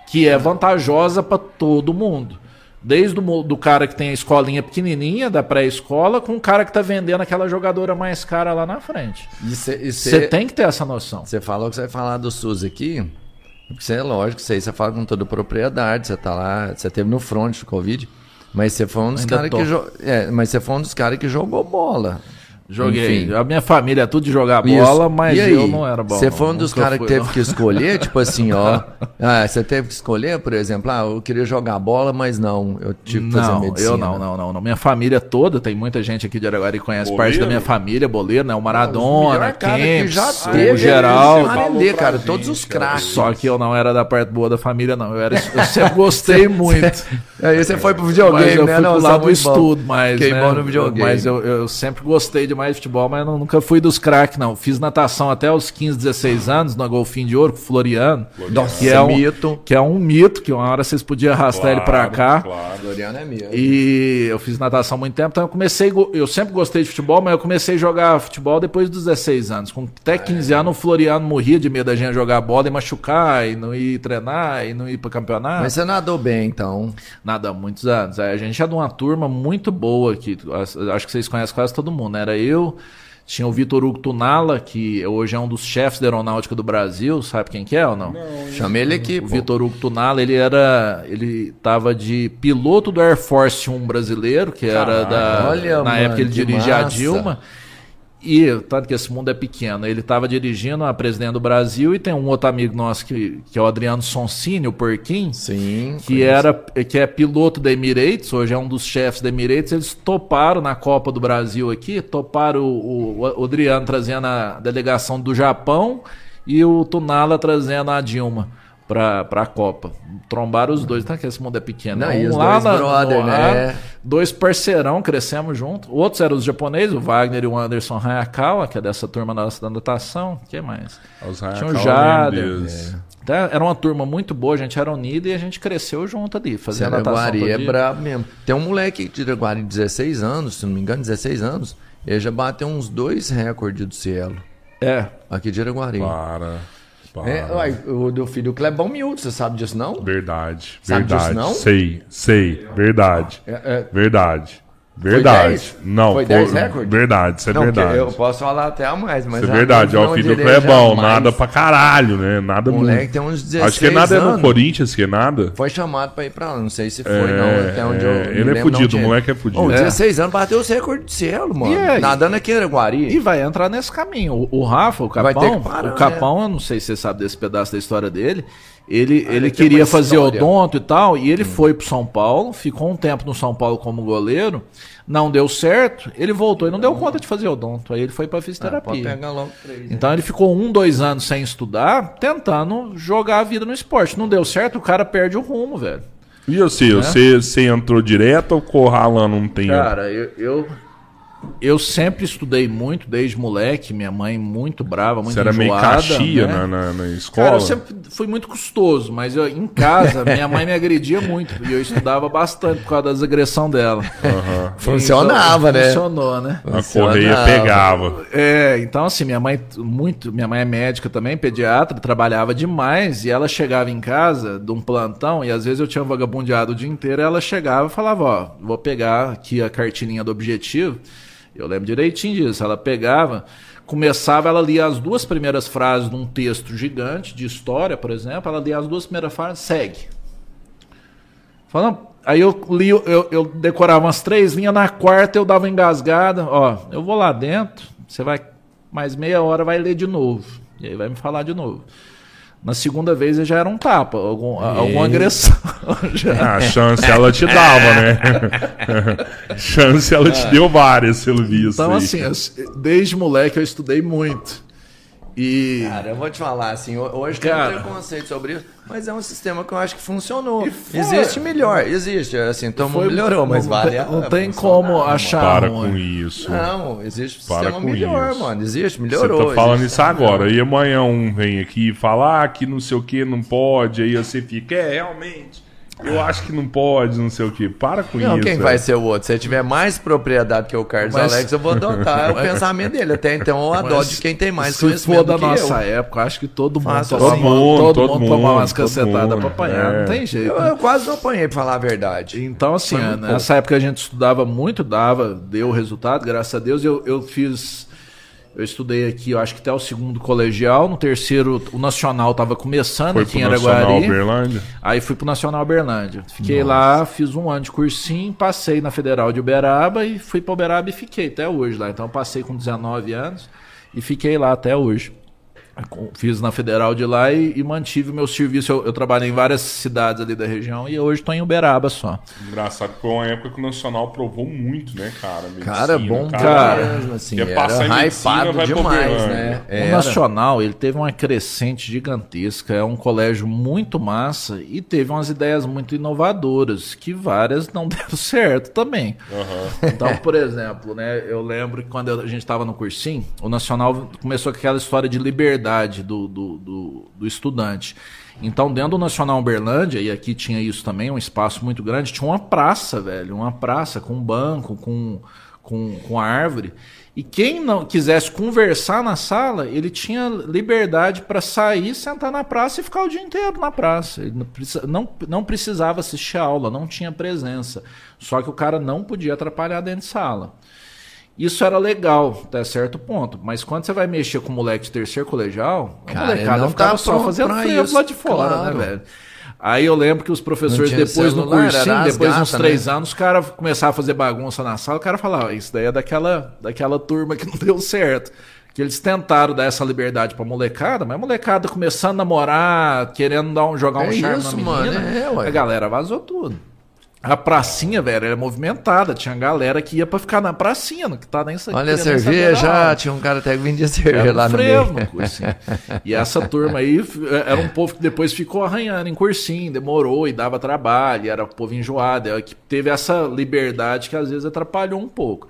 Que é vantajosa para todo mundo. Desde o do cara que tem a escolinha pequenininha, da pré-escola, com o cara que tá vendendo aquela jogadora mais cara lá na frente. Você tem que ter essa noção. Você falou que você vai falar do SUS aqui. Você é lógico, isso aí você fala com toda propriedade. Você tá lá, você teve no front do Covid. Mas você foi um dos caras que, é, mas você foi um dos cara que jogou bola. Joguei. Enfim. A minha família é tudo de jogar bola, Isso. mas eu não era bom. Você foi um dos caras que teve não. que escolher, *laughs* tipo assim, ó. ah, você teve que escolher, por exemplo, ah, eu queria jogar bola, mas não, eu tive que fazer medicina. Eu não, não, não, não. Minha família toda, tem muita gente aqui de Araguari que conhece boleiro? parte da minha família, boleiro, né? O Maradona, teve, o geral. Aprender, cara, todos os craques. Só que eu não era da parte boa da família, não. Eu, era, eu sempre *laughs* gostei muito. *laughs* Aí você foi pro videogame, mas eu né? Fui não, pro lado do estudo, mas. Queimou né? no videogame. Mas eu, eu sempre gostei demais de futebol, mas não nunca fui dos craques, não. Fiz natação até os 15, 16 anos, no Golfinho de Ouro, com o Floriano. Nossa, que é um mito. Que é um mito, que uma hora vocês podiam arrastar claro, ele pra cá. Claro, Floriano é mesmo. E eu fiz natação há muito tempo, então eu comecei, eu sempre gostei de futebol, mas eu comecei a jogar futebol depois dos 16 anos. Com até 15 ah, é. anos, o Floriano morria de medo da gente jogar bola e machucar, e não ir treinar, e não ir para campeonato. Mas você nadou bem, então? Nada há muitos anos. A gente é de uma turma muito boa aqui. Acho que vocês conhecem quase todo mundo. Era eu, tinha o Vitor Hugo Tunala, que hoje é um dos chefes da aeronáutica do Brasil, sabe quem que é ou não? não Chamei ele aqui. O Vitor Hugo Tunala, ele era. Ele tava de piloto do Air Force 1 brasileiro, que era da. Olha, na mano, época ele dirigia massa. a Dilma. E, tanto que esse mundo é pequeno, ele estava dirigindo a presidente do Brasil e tem um outro amigo nosso que, que é o Adriano Sonsini, o Porquim, Sim, que, era, que é piloto da Emirates, hoje é um dos chefes da Emirates. Eles toparam na Copa do Brasil aqui, toparam o, o, o Adriano trazendo a delegação do Japão e o Tunala trazendo a Dilma para a Copa. Trombaram os dois, tá? Que esse mundo é pequeno. Não, um lá dois brother, né? Dois parceirão, crescemos juntos. Outros eram os japoneses, o Wagner e o Anderson Hayakawa, que é dessa turma nossa da natação. O que mais? Os Tinha o Jader. É. Era uma turma muito boa, a gente era unida e a gente cresceu junto ali, fazendo natação. Guari é brabo mesmo. Tem um moleque de Iraguari de 16 anos, se não me engano, 16 anos, ele já bateu uns dois recordes do cielo. É. Aqui de Iraguari. Para. É, uai, o do filho Clebão Miúdo, você sabe disso não? Verdade. Sabe verdade. Disso, não? Sei, sei. Verdade. É, é... Verdade. Verdade. Foi não, foi 10 recordes? Verdade, isso é não, verdade. Eu posso falar até a mais, mas. Isso é verdade, ó, o filho do Clebão, nada pra caralho, né? Nada o moleque tem uns 16 Acho que nada anos. é no Corinthians, que é nada. Foi chamado pra ir pra lá, não sei se foi, é, não. Até onde eu. Ele é fudido, o moleque é fudido. Oh, 16 é. anos bateu os recordes de cielo, mano. É, Nadando aqui em Guari. E vai entrar nesse caminho. O, o Rafa, o Capão. Parar, o Capão, né? eu não sei se você sabe desse pedaço da história dele. Ele, ah, ele queria fazer odonto e tal, e ele hum. foi pro São Paulo, ficou um tempo no São Paulo como goleiro não deu certo, ele voltou e não deu conta de fazer odonto. Aí ele foi para fisioterapia. Ah, três, então ele ficou um, dois anos sem estudar, tentando jogar a vida no esporte. Não deu certo, o cara perde o rumo, velho. E você, né? você, você entrou direto ou corralando um tempo? Cara, eu, eu eu sempre estudei muito, desde moleque. Minha mãe muito brava, muito Você era meio caxia né? na, na, na, escola? Cara, eu sempre fui muito custoso, mas eu, em casa, minha mãe me agredia muito. E eu estudava bastante por causa das agressões dela. Uhum. Funcionava, né? Funcionou, né? A correia pegava. É, então assim, minha mãe muito... Minha mãe é médica também, pediatra, trabalhava demais. E ela chegava em casa de um plantão, e às vezes eu tinha vagabundeado o dia inteiro, e ela chegava e falava, ó, vou pegar aqui a cartilinha do objetivo eu lembro direitinho disso. Ela pegava, começava, ela lia as duas primeiras frases de um texto gigante, de história, por exemplo. Ela lia as duas primeiras frases, segue. Falando, aí eu li, eu, eu decorava umas três linhas, na quarta eu dava engasgada. Ó, eu vou lá dentro, você vai, mais meia hora vai ler de novo. E aí vai me falar de novo. Na segunda vez já era um tapa, algum, alguma agressão. *laughs* Já. A chance ela te dava, né? *laughs* chance ela te deu várias, pelo visto. Então, aí. assim, desde moleque eu estudei muito. E... Cara, eu vou te falar, assim, hoje Cara... tem um preconceito sobre isso, mas é um sistema que eu acho que funcionou. Existe melhor, existe, assim, então foi, melhorou, mas não vale. Não, tem como achar. Para com isso. Não, existe um Para sistema melhor, isso. mano. Existe, melhorou. Você tá falando isso agora. E amanhã um vem aqui e fala ah, que não sei o que, não pode, aí você fica, é, realmente. Eu acho que não pode, não sei o que. Para com não, isso. Quem é. vai ser o outro? Se ele tiver mais propriedade que o Carlos mas, Alex, eu vou adotar *laughs* mas, o pensamento dele. Até então eu adoto de quem tem mais se conhecimento. Se for da nossa eu. época, acho que todo mundo, todo, todo mundo, todo, todo mundo tomar umas cacetadas pra apanhar. É. Não tem jeito. Eu, eu, quase não apanhei, pra falar a verdade. Então, assim, nessa época a gente estudava muito, dava, deu resultado, graças a Deus. Eu, eu fiz Eu estudei aqui, eu acho que até o segundo colegial. No terceiro, o Nacional estava começando Foi aqui em Araguari. Nacional? Aí fui pro Nacional Berlândia. Fiquei lá, fiz um ano de cursinho, passei na Federal de Uberaba e fui para Uberaba e fiquei até hoje lá. Então eu passei com 19 anos e fiquei lá até hoje. Fiz na Federal de lá e, e mantive o meu serviço. Eu, eu, trabalhei em várias cidades ali da região e hoje estou em Uberaba só. Engraçado, foi uma época que o Nacional provou muito, né, cara? Medicina, cara, bom cara. mesmo, assim, era hypado demais, né? Era. O Nacional, ele teve uma crescente gigantesca, é um colégio muito massa e teve umas ideias muito inovadoras, que várias não *laughs* deram certo também. Uhum. Então, por exemplo, né, eu lembro que quando a gente estava no cursinho, o Nacional começou com aquela história de liberdade do, do, do, do estudante. Então, dentro do Nacional Uberlândia, e aqui tinha isso também, um espaço muito grande, tinha uma praça, velho, uma praça com banco, com, com, com árvore. E quem não quisesse conversar na sala, ele tinha liberdade para sair, sentar na praça e ficar o dia inteiro na praça. Ele não, não precisava assistir a aula, não tinha presença. Só que o cara não podia atrapalhar dentro de sala. Isso era legal, até certo ponto. Mas quando você vai mexer com o moleque de terceiro colegial, a molecada ficava tá só fazendo frevo lá de fora, né, claro. né, velho? Aí eu lembro que os professores, depois celular, no cursinho, depois de uns três né? anos, o cara começava a fazer bagunça na sala, o cara falava, isso daí é daquela, daquela turma que *laughs* não deu certo. Que eles tentaram dar essa liberdade pra molecada, mas a molecada começando a namorar, querendo dar um, jogar um é charme isso, na menina, mano, é, a galera vazou tudo. A pracinha, velho, era movimentada. Tinha galera que ia pra ficar na pracinha, no que tá nessa Olha a cerveja, tinha um cara até que vendia cerveja lá no frevo, meio. cursinho. E essa turma aí era um povo que depois ficou arranhando em cursinho, demorou e dava trabalho, era um povo enjoado, que teve essa liberdade que às vezes atrapalhou um pouco.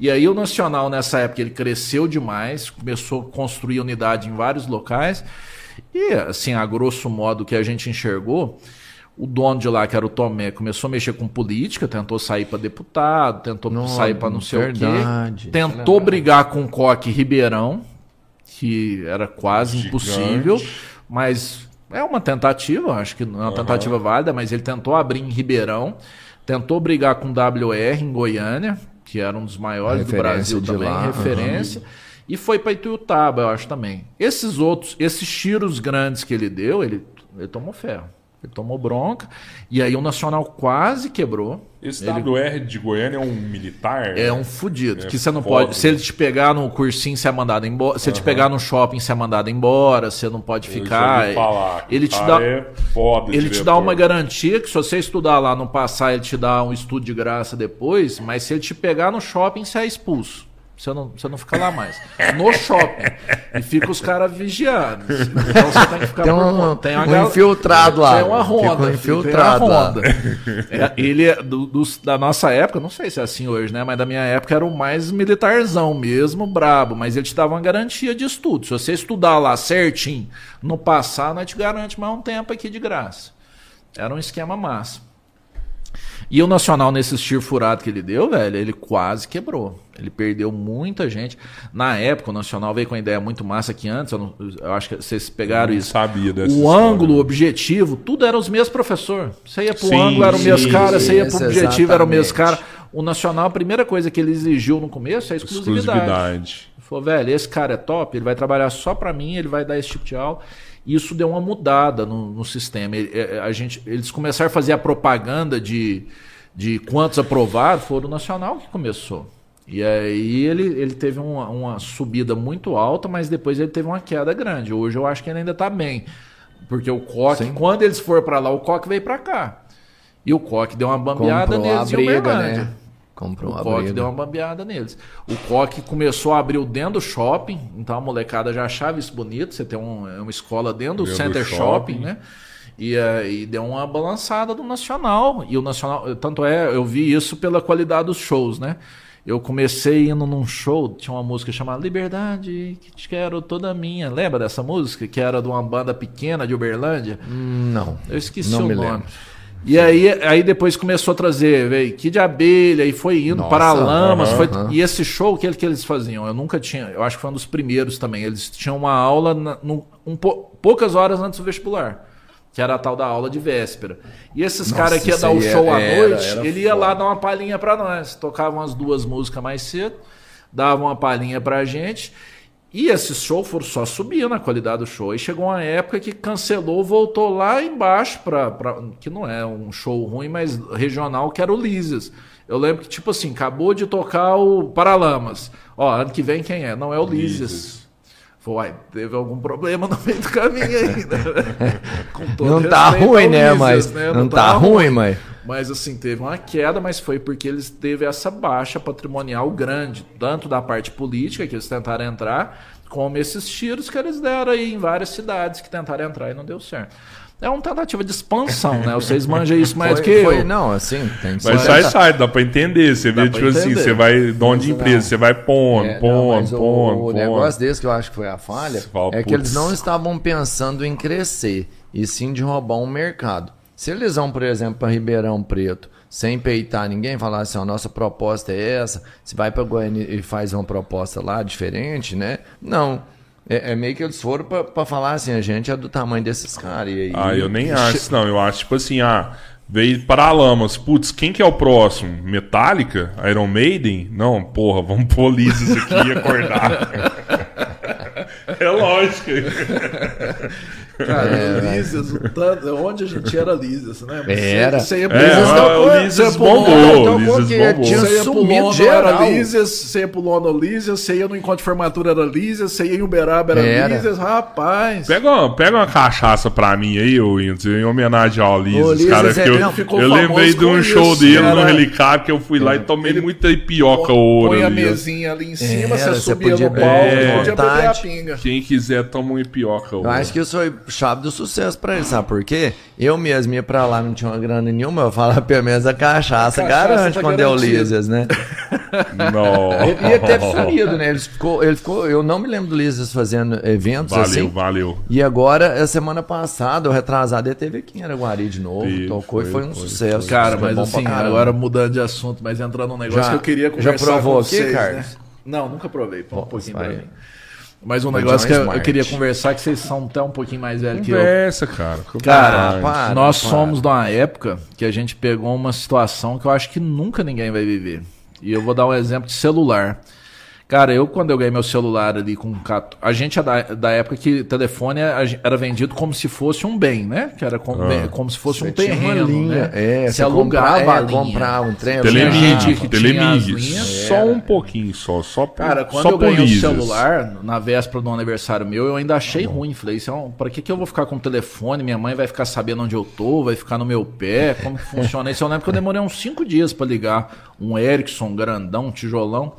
E aí o Nacional nessa época ele cresceu demais, começou a construir unidade em vários locais. E assim, a grosso modo que a gente enxergou, o dono de lá, que era o Tomé, começou a mexer com política, tentou sair para deputado, tentou não, sair para não sei verdade, o quê. Tentou brigar com o Coque Ribeirão, que era quase Gigante. impossível, mas é uma tentativa, acho que não é uma uhum. tentativa válida, mas ele tentou abrir em Ribeirão, tentou brigar com o WR em Goiânia, que era um dos maiores do Brasil também, lá. referência. Uhum. E foi para Ituiutaba, eu acho também. Esses outros, esses tiros grandes que ele deu, ele, ele tomou ferro. Ele tomou bronca. E aí o Nacional quase quebrou. Esse ele... WR de Goiânia é um militar? É um fudido. É que você não pode. Se ele te pegar no cursinho, você é mandado embora. Se ele te pegar no shopping, você é mandado embora. Você não pode ficar. Falar, ele te dá. É foda, ele te dá uma garantia que se você estudar lá, não passar, ele te dá um estudo de graça depois. Mas se ele te pegar no shopping, você é expulso. Você não, você não fica lá mais. No shopping. E fica os caras vigiando. Então você tem que ficar tem um, tem uma um infiltrado lá. Tem uma ronda. Um infiltrado uma ronda. É, ele, é do, do, da nossa época, não sei se é assim hoje, né? Mas da minha época era o mais militarzão mesmo, brabo. Mas ele te dava uma garantia de estudo. Se você estudar lá certinho, no passar, nós te garante mais um tempo aqui de graça. Era um esquema massa. E o Nacional, nesse tiro furado que ele deu, velho, ele quase quebrou. Ele perdeu muita gente. Na época, o Nacional veio com uma ideia muito massa que antes, eu, não, eu acho que vocês pegaram isso. Sabia dessa o história. ângulo, o objetivo, tudo era os mesmos professor. Você ia pro sim, ângulo, era o mesmo cara, você ia pro objetivo, exatamente. era o mesmo cara. O Nacional, a primeira coisa que ele exigiu no começo é a exclusividade. exclusividade. Ele falou, velho, esse cara é top, ele vai trabalhar só para mim, ele vai dar esse tipo de aula. Isso deu uma mudada no, no sistema. É, a gente, eles começaram a fazer a propaganda de, de quantos aprovaram, foi o Nacional que começou. E aí ele, ele teve uma, uma, subida muito alta, mas depois ele teve uma queda grande. Hoje eu acho que ele ainda está bem. Porque o Coque, Sim. quando eles foram para lá, o Coque veio para cá. E o Coque deu uma bambeada Comprou neles a briga, né? Comprou o Coque deu uma bambeada neles. O Coque começou a abrir o dentro do shopping, então a molecada já achava isso bonito. Você tem um, é uma escola dentro do dentro Center do shopping, shopping, né? E, uh, e deu uma balançada do Nacional. E o Nacional, tanto é, eu vi isso pela qualidade dos shows, né? Eu comecei indo num show, tinha uma música chamada Liberdade, que te quero toda minha. Lembra dessa música? Que era de uma banda pequena de Uberlândia? Não. Eu esqueci não o nome. Lembro. E aí, aí depois começou a trazer, que de abelha, e foi indo para lamas. Uh -huh, foi, uh -huh. E esse show, que, que eles faziam? Eu nunca tinha, eu acho que foi um dos primeiros também. Eles tinham uma aula na, no, um, poucas horas antes do vestibular que era a tal da aula de véspera. E esses caras que ia dar o show à noite, era, ele ia foda. lá dar uma palhinha para nós. Tocava umas duas músicas mais cedo, dava uma palhinha pra gente. E esses shows foram só subindo a qualidade do show. Aí chegou uma época que cancelou, voltou lá embaixo, pra, pra, que não é um show ruim, mas regional, que era o Lises. Eu lembro que, tipo assim, acabou de tocar o Paralamas. Ó, ano que vem quem é? Não é o Lises. Foi, teve algum problema no meio do caminho ainda. *laughs* não tá ruim, né, mas né? Não, não tá, tá ruim, mas mas assim, teve uma queda, mas foi porque eles teve essa baixa patrimonial grande, tanto da parte política que eles tentaram entrar, como esses tiros que eles deram aí em várias cidades que tentaram entrar e não deu certo. É uma tentativa de expansão, né? Vocês manjam isso mais foi, que foi, eu. Não, assim, tem que Mas sai, sai, dá pra entender. Você vê, tipo assim, você vai dono de empresa, você vai pondo, é, pondo, pondo. O, o negócio desse que eu acho que foi a falha fala, é que eles não estavam pensando em crescer, e sim de roubar um mercado. Se eles vão, por exemplo, para Ribeirão Preto, sem peitar ninguém, falar assim, a nossa proposta é essa, se vai para Goiânia e faz uma proposta lá diferente, né? Não. É, é meio que eles foram para falar assim, a gente é do tamanho desses caras. Aí, ah, eu nem acho, não. Eu acho, tipo assim, ah, veio para Lamas. Putz, quem que é o próximo? Metallica? Iron Maiden? Não, porra, vamos pôr lisos aqui e acordar. *laughs* é lógico. *laughs* Cara, é, Lízias, tanto, onde a gente era Lízias, né? era. Você ia pro é, o Lízias bombou. Lízias bombou. Você ia pro Lono, era Lízias. Você ia pro Lono, Lízias. Você ia no Encontro de Formatura, era Lízias. Você ia em Uberaba, era, era. Lízias. Rapaz. Pega uma, pega uma cachaça pra mim aí, ô Inter, em homenagem ao Lízias, cara. É, que eu, eu lembrei de um show dele era... no Relicário que eu fui lá e tomei muita ipioca ouro. Põe a mesinha ali em cima, você subia no palco, podia beber a pinga. Quem quiser, toma um ipioca ouro. Eu acho que eu sou chave do sucesso pra ele, sabe por quê? Eu mesmo ia pra lá, não tinha uma grana nenhuma, eu falava pelo menos a cachaça, a cachaça garante tá quando é o Lízias, né? *laughs* Não. Ele ia ter sumido, né? Ele ficou, ele ficou, eu não me lembro do Lízias fazendo eventos valeu, assim. Valeu, valeu. E agora, a semana passada, o retrasado, ele teve aqui em Araguari de novo, e tocou foi, e foi um foi, sucesso. Cara, mas assim, agora mudando de assunto, mas entrando num negócio já, que eu queria conversar Já provou com aqui, vocês, Carlos? Né? Não, nunca provei, um pouquinho pra mim. Mas um negócio que eu, eu, queria conversar, que vocês são até um pouquinho mais velhos que eu. Conversa, cara. Cara, para, nós para. somos de uma época que a gente pegou uma situação que eu acho que nunca ninguém vai viver. E eu vou dar um exemplo de celular. Cara, eu quando eu ganhei meu celular ali com a gente é da, da época que telefone era vendido como se fosse um bem, né? Que era como, ah. como se fosse um terreno, linha, né? É, você alugava compra, é, a linha. comprava um trem. Telemig, gente que Telemig, tinha só um pouquinho só, só Cara, quando só eu ganhei o celular na véspera do aniversário meu, eu ainda achei ruim, falei, isso é para que que eu vou ficar com o telefone? Minha mãe vai ficar sabendo onde eu tô, vai ficar no meu pé, como que funciona isso? Eu lembro que eu demorei uns cinco dias para ligar um Ericsson grandão, um tijolão.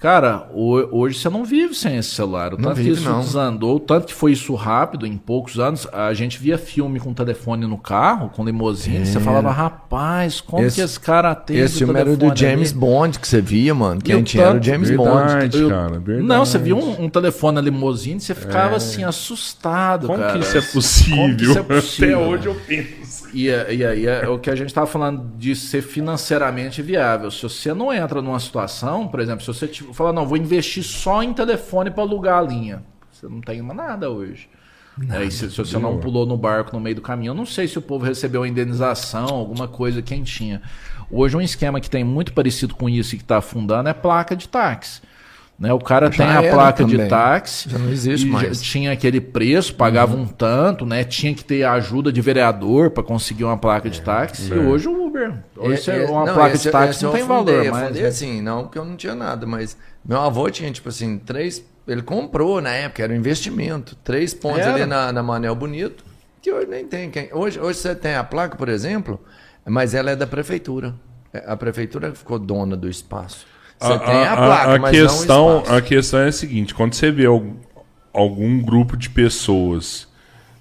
Cara, hoje você não vive sem esse celular. O tanto vive, que isso não. desandou, o tanto que foi isso rápido, em poucos anos, a gente via filme com telefone no carro, com limousine, é. você falava, rapaz, como esse, que esse cara tem Esse filme era do James ali? Bond que você via, mano. Quem tinha era o James verdade, Bond. Cara, verdade. Não, você via um, um telefone na limousine, você ficava é. assim, assustado, como cara. Que isso é possível? Como que isso é possível? Até hoje eu penso. E, e aí é o que a gente estava falando de ser financeiramente viável. Se você não entra numa situação, por exemplo, se você tipo, falar, não, vou investir só em telefone para alugar a linha, você não tem nada hoje. Nada, aí, se, se, você não pulou no barco no meio do caminho, eu não sei se o povo recebeu uma indenização, alguma coisa, quem tinha. Hoje, um esquema que tem muito parecido com isso e que está afundando é placa de táxi. Né? O cara já tem a placa também. de táxi. Já não existe mais. Tinha aquele preço, pagava uhum. um tanto, né? Tinha que ter ajuda de vereador para conseguir uma placa de táxi. É. E hoje o Uber. Hoje é, é, uma não, placa esse, de táxi não tem fundei, valor. Eu mas, fundei assim, não, porque eu não tinha nada, mas meu avô tinha, tipo assim, três. Ele comprou na época, era um investimento. Três pontos era. ali na, na Manel Bonito, que hoje nem tem. Hoje, hoje você tem a placa, por exemplo, mas ela é da prefeitura. A prefeitura ficou dona do espaço. Você a, tem a placa, a, a mas questão, A questão é a seguinte, quando você vê algum, algum grupo de pessoas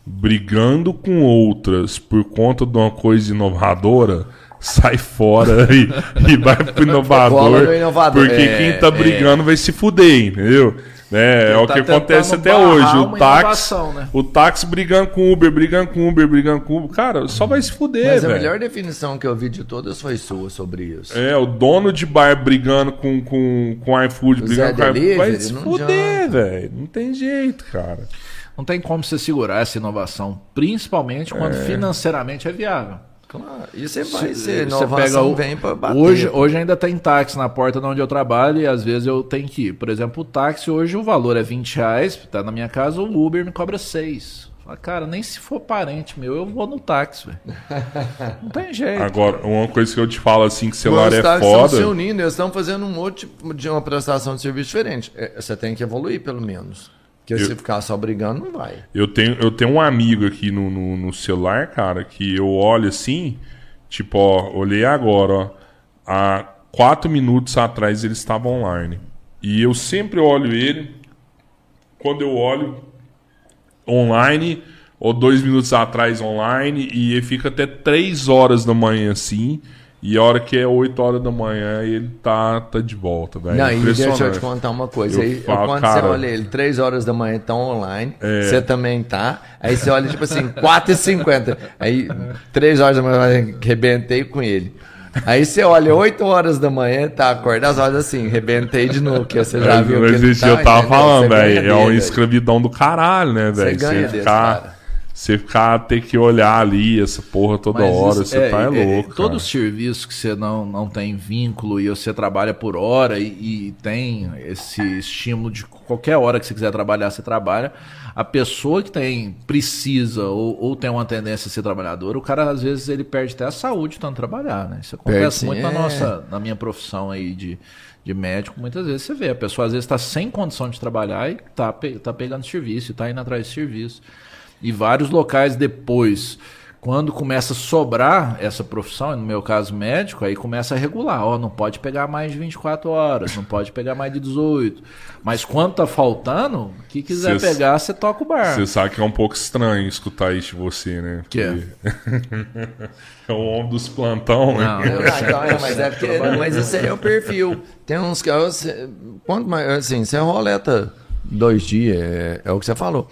brigando com outras por conta de uma coisa inovadora, sai fora *laughs* e, e vai pro inovador, inovador. Porque é, quem tá é. brigando é. vai se fuder, entendeu? É, é o tá que acontece até hoje. O táxi, né? o táxi brigando com Uber, brigando com Uber, brigando com Uber. Cara, só vai se fuder, Mas véio. a melhor definição que eu vi de todas foi sua sobre isso. É, o dono de bar brigando com, com, com iFood, brigando Zé com iFood. Vai se fuder, velho. Não tem jeito, cara. Não tem como você segurar essa inovação, principalmente quando é. financeiramente é viável. Claro, isso vai ser inovação, pega o, vem para bater. Hoje, hoje ainda tem táxi na porta de onde eu trabalho e às vezes eu tenho que ir. Por exemplo, o táxi hoje o valor é 20 reais, tá na minha casa, o Uber me cobra 6. Fala, cara, nem se for parente meu, eu vou no táxi, velho. *laughs* Não tem jeito. Agora, uma coisa que eu te falo assim, que celular é foda... Os estão se unindo, eles estão fazendo um outro tipo de uma prestação de serviço diferente. É, você tem que evoluir, pelo menos. Porque eu, se ficar só brigando, não vai. Eu tenho, eu tenho um amigo aqui no, no, no celular, cara, que eu olho assim, tipo, ó, olhei agora, ó. Há quatro minutos atrás ele estava online. E eu sempre olho ele. Quando eu olho online, ou dois minutos atrás online, e ele fica até três horas da manhã assim. E a hora que é 8 horas da manhã, ele tá, tá de volta, velho. Não, e deixa eu te contar uma coisa. aí, falo, quando cara, você olha ele, 3 horas da manhã tá online, é... você também tá. Aí você olha, tipo assim, 4h50. Aí, 3 horas da manhã, arrebentei com ele. Aí você olha 8 horas da manhã, tá acordado, as horas assim, rebentei de novo, que você já viu mas, que ele tá, eu tava entendeu? falando, velho, é uma escravidão do caralho, né, velho? Você ganha você desse, ficar... cara você ficar ter que olhar ali essa porra toda Mas hora, isso, você é, tá é, é louco. Todo cara. serviço que você não, não tem vínculo e você trabalha por hora e, e, tem esse estímulo de qualquer hora que você quiser trabalhar, você trabalha. A pessoa que tem precisa ou, ou tem uma tendência a ser trabalhador, o cara às vezes ele perde até a saúde tanto trabalhar, né? Isso acontece perde, muito na é. nossa, na minha profissão aí de de médico, muitas vezes você vê, a pessoa às vezes está sem condição de trabalhar e está tá pegando serviço, está indo atrás de serviço e vários locais depois. Quando começa a sobrar essa profissão, no meu caso médico, aí começa a regular. Ó, não pode pegar mais de 24 horas, não pode pegar mais de 18. Mas quando tá faltando, o que quiser cê, pegar, você toca o bar. Você sabe que é um pouco estranho escutar isso de você, né? Que é? *laughs* é o homem dos plantão, né? Não, eu... ah, então, é, mas, é porque, mas esse aí é o perfil. Tem uns que, quanto mais, assim, você roleta dois dias, é, é o que você falou.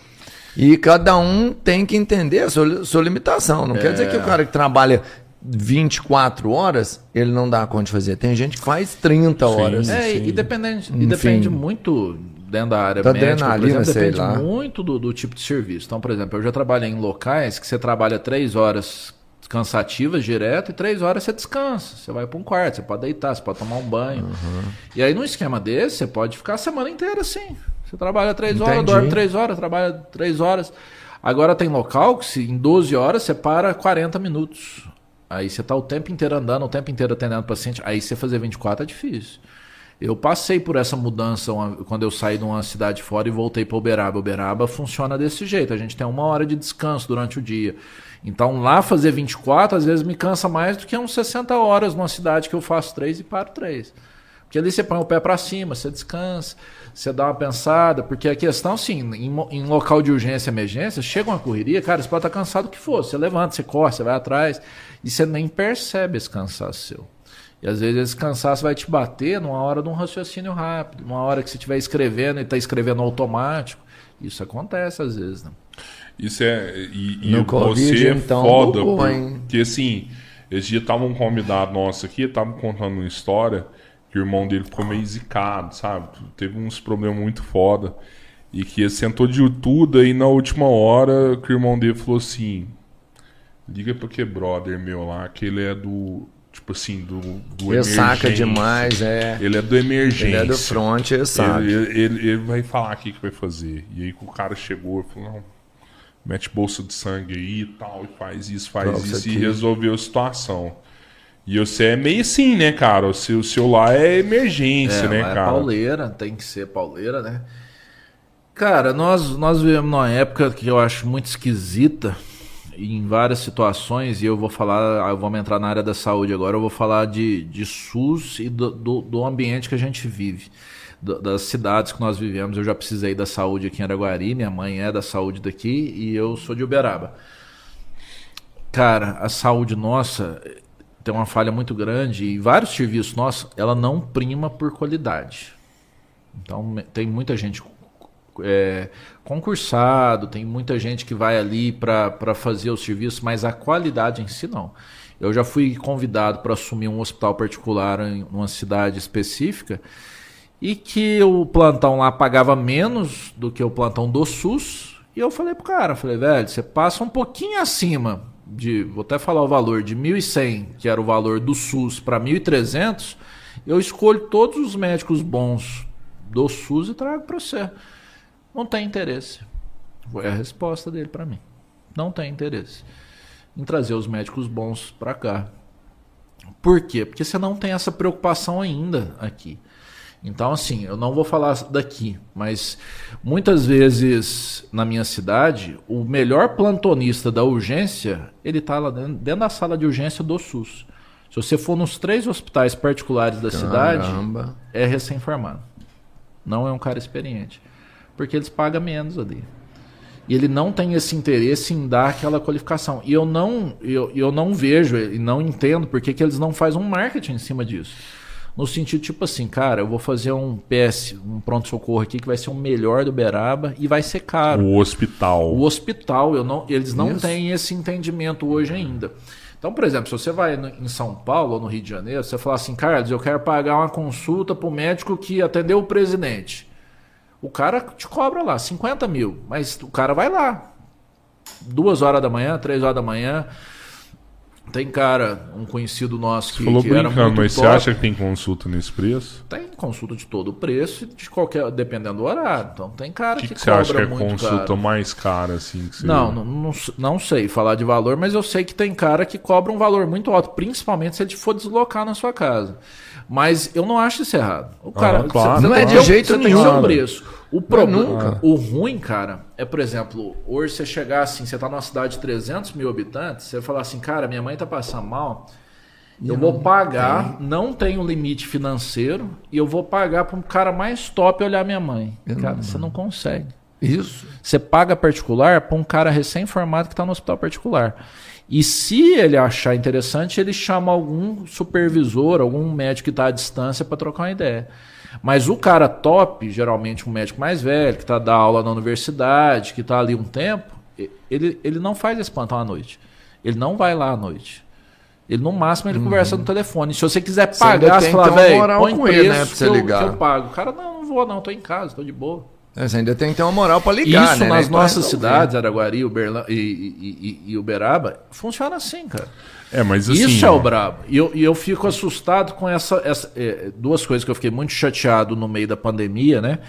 E cada um tem que entender a sua, sua limitação. Não é. quer dizer que o cara que trabalha 24 horas, ele não dá conta de fazer. Tem gente que faz 30 horas. Sim, é, sim. E, depende, e depende muito dentro da área tá médica, por exemplo, depende lá. muito do, do, tipo de serviço. Então, por exemplo, eu já trabalhei em locais que você trabalha 3 horas cansativas direto e 3 horas você descansa. Você vai para um quarto, você pode deitar, você pode tomar um banho. Uhum. E aí, num esquema desse, você pode ficar a semana inteira assim. Você trabalha três horas, dorme três horas, trabalha três horas. Agora tem local que se em 12 horas você para 40 minutos. Aí você está o tempo inteiro andando, o tempo inteiro atendendo o paciente. Aí você fazer 24 é difícil. Eu passei por essa mudança quando eu saí de uma cidade fora e voltei para Uberaba. Uberaba funciona desse jeito. A gente tem uma hora de descanso durante o dia. Então lá fazer 24 às vezes me cansa mais do que uns 60 horas numa cidade que eu faço três e paro três. Porque ali você põe o pé para cima, você descansa você dá uma pensada, porque a questão, sim, em, em, local de urgência e emergência, chega uma correria, cara, você pode estar cansado que for, você levanta, você corre, você vai atrás, e você nem percebe esse cansaço seu. E às vezes esse cansaço vai te bater numa hora de um raciocínio rápido, numa hora que você estiver escrevendo e está escrevendo automático. Isso acontece às vezes, né? Isso é. E, e no você COVID, é então, foda, porque assim, esse dia tava um convidado nosso aqui, tava contando uma história que o irmão dele ficou meio zicado, sabe? Teve uns problemas muito foda. E que ele sentou de tudo aí na última hora que o irmão dele falou assim: Liga pra que brother meu lá, que ele é do. Tipo assim, do, do Ele saca demais, é. Ele é do emergência. Ele é do front, ele sabe. Ele, ele, ele, vai falar aqui que vai fazer. E aí o cara chegou e falou: Não, mete bolsa de sangue aí e tal, e faz isso, faz isso, e resolveu a situação. E você é meio assim, né, cara? O seu, o seu lá é emergência, é, né, é cara? É pauleira, tem que ser pauleira, né? Cara, nós, nós vivemos numa época que eu acho muito esquisita em várias situações, e eu vou falar, vamos entrar na área da saúde agora, eu vou falar de, de SUS e do, do, do ambiente que a gente vive, das cidades que nós vivemos. Eu já precisei da saúde aqui em Araguari, minha mãe é da saúde daqui, e eu sou de Uberaba. Cara, a saúde nossa, tem uma falha muito grande e vários serviços nossos, ela não prima por qualidade. Então tem muita gente é, concursado, tem muita gente que vai ali para fazer o serviço, mas a qualidade em si não. Eu já fui convidado para assumir um hospital particular em uma cidade específica e que o plantão lá pagava menos do que o plantão do SUS. E eu falei pro cara, falei, velho, você passa um pouquinho acima de, vou até falar o valor, de 1.100, que era o valor do SUS, para 1.300, eu escolho todos os médicos bons do SUS e trago para você. Não tem interesse. Foi a resposta dele para mim. Não tem interesse em trazer os médicos bons para cá. Por quê? Porque você não tem essa preocupação ainda aqui. Então, assim, eu não vou falar daqui, mas muitas vezes na minha cidade, o melhor plantonista da urgência, ele está lá dentro, dentro, da sala de urgência do SUS. Se você for nos três hospitais particulares da Caramba. cidade, é recém-formado. Não é um cara experiente. Porque eles pagam menos ali. E ele não tem esse interesse em dar aquela qualificação. E eu não, eu, eu não vejo e não entendo por que, que eles não fazem um marketing em cima disso. No sentido, tipo assim, cara, eu vou fazer um PS, um pronto-socorro aqui que vai ser o melhor do Beraba e vai ser caro. O hospital. O hospital, eu não, eles não Isso. têm esse entendimento hoje ainda. Então, por exemplo, se você vai em São Paulo ou no Rio de Janeiro, você fala assim, Carlos, eu quero pagar uma consulta para o médico que atendeu o presidente. O cara te cobra lá 50 mil, mas o cara vai lá. Duas horas da manhã, três horas da manhã, tem cara, um conhecido nosso que, você falou que brincando, era muito mas top. você acha que tem consulta nesse preço? Tem consulta de todo o preço, de qualquer, dependendo do horário. Então tem cara que, que, que você acha que é consulta caro. mais cara assim? Você... Não, não, não, não, sei falar de valor, mas eu sei que tem cara que cobra um valor muito alto, principalmente se ele for deslocar na sua casa. Mas eu não acho isso errado. O cara, ah, claro, você, não é de jeito nenhum. Tem seu preço. O problema, o ruim, cara, é, por exemplo, hoje você chegar assim, você tá numa cidade de 300 mil habitantes, você falar assim, cara, minha mãe tá passando mal, eu não, vou pagar, tem. não tenho limite financeiro, e eu vou pagar para um cara mais top olhar minha mãe. Eu cara, não, você não consegue. Isso. Você paga particular para um cara recém-formado que está no hospital particular. E se ele achar interessante, ele chama algum supervisor, algum médico que está à distância para trocar uma ideia. Mas o cara top, geralmente um médico mais velho, que está dando aula na universidade, que está ali um tempo, ele, ele não faz esse plantão à noite. Ele não vai lá à noite. Ele, no máximo, ele uhum. conversa no telefone. Se você quiser pagar, você fala, velho, põe com ele, né, pra você ligar. Eu, eu pago. O cara, não, não vou não, tô em casa, tô de boa. É, você ainda tem que ter uma moral para ligar, Isso né? nas nossas cidades, Araguari Uberla, e, e, e, e Uberaba, funciona assim, cara. É, mas assim, Isso é o brabo. E eu, e eu fico assustado com essa, essa é, duas coisas que eu fiquei muito chateado no meio da pandemia, né?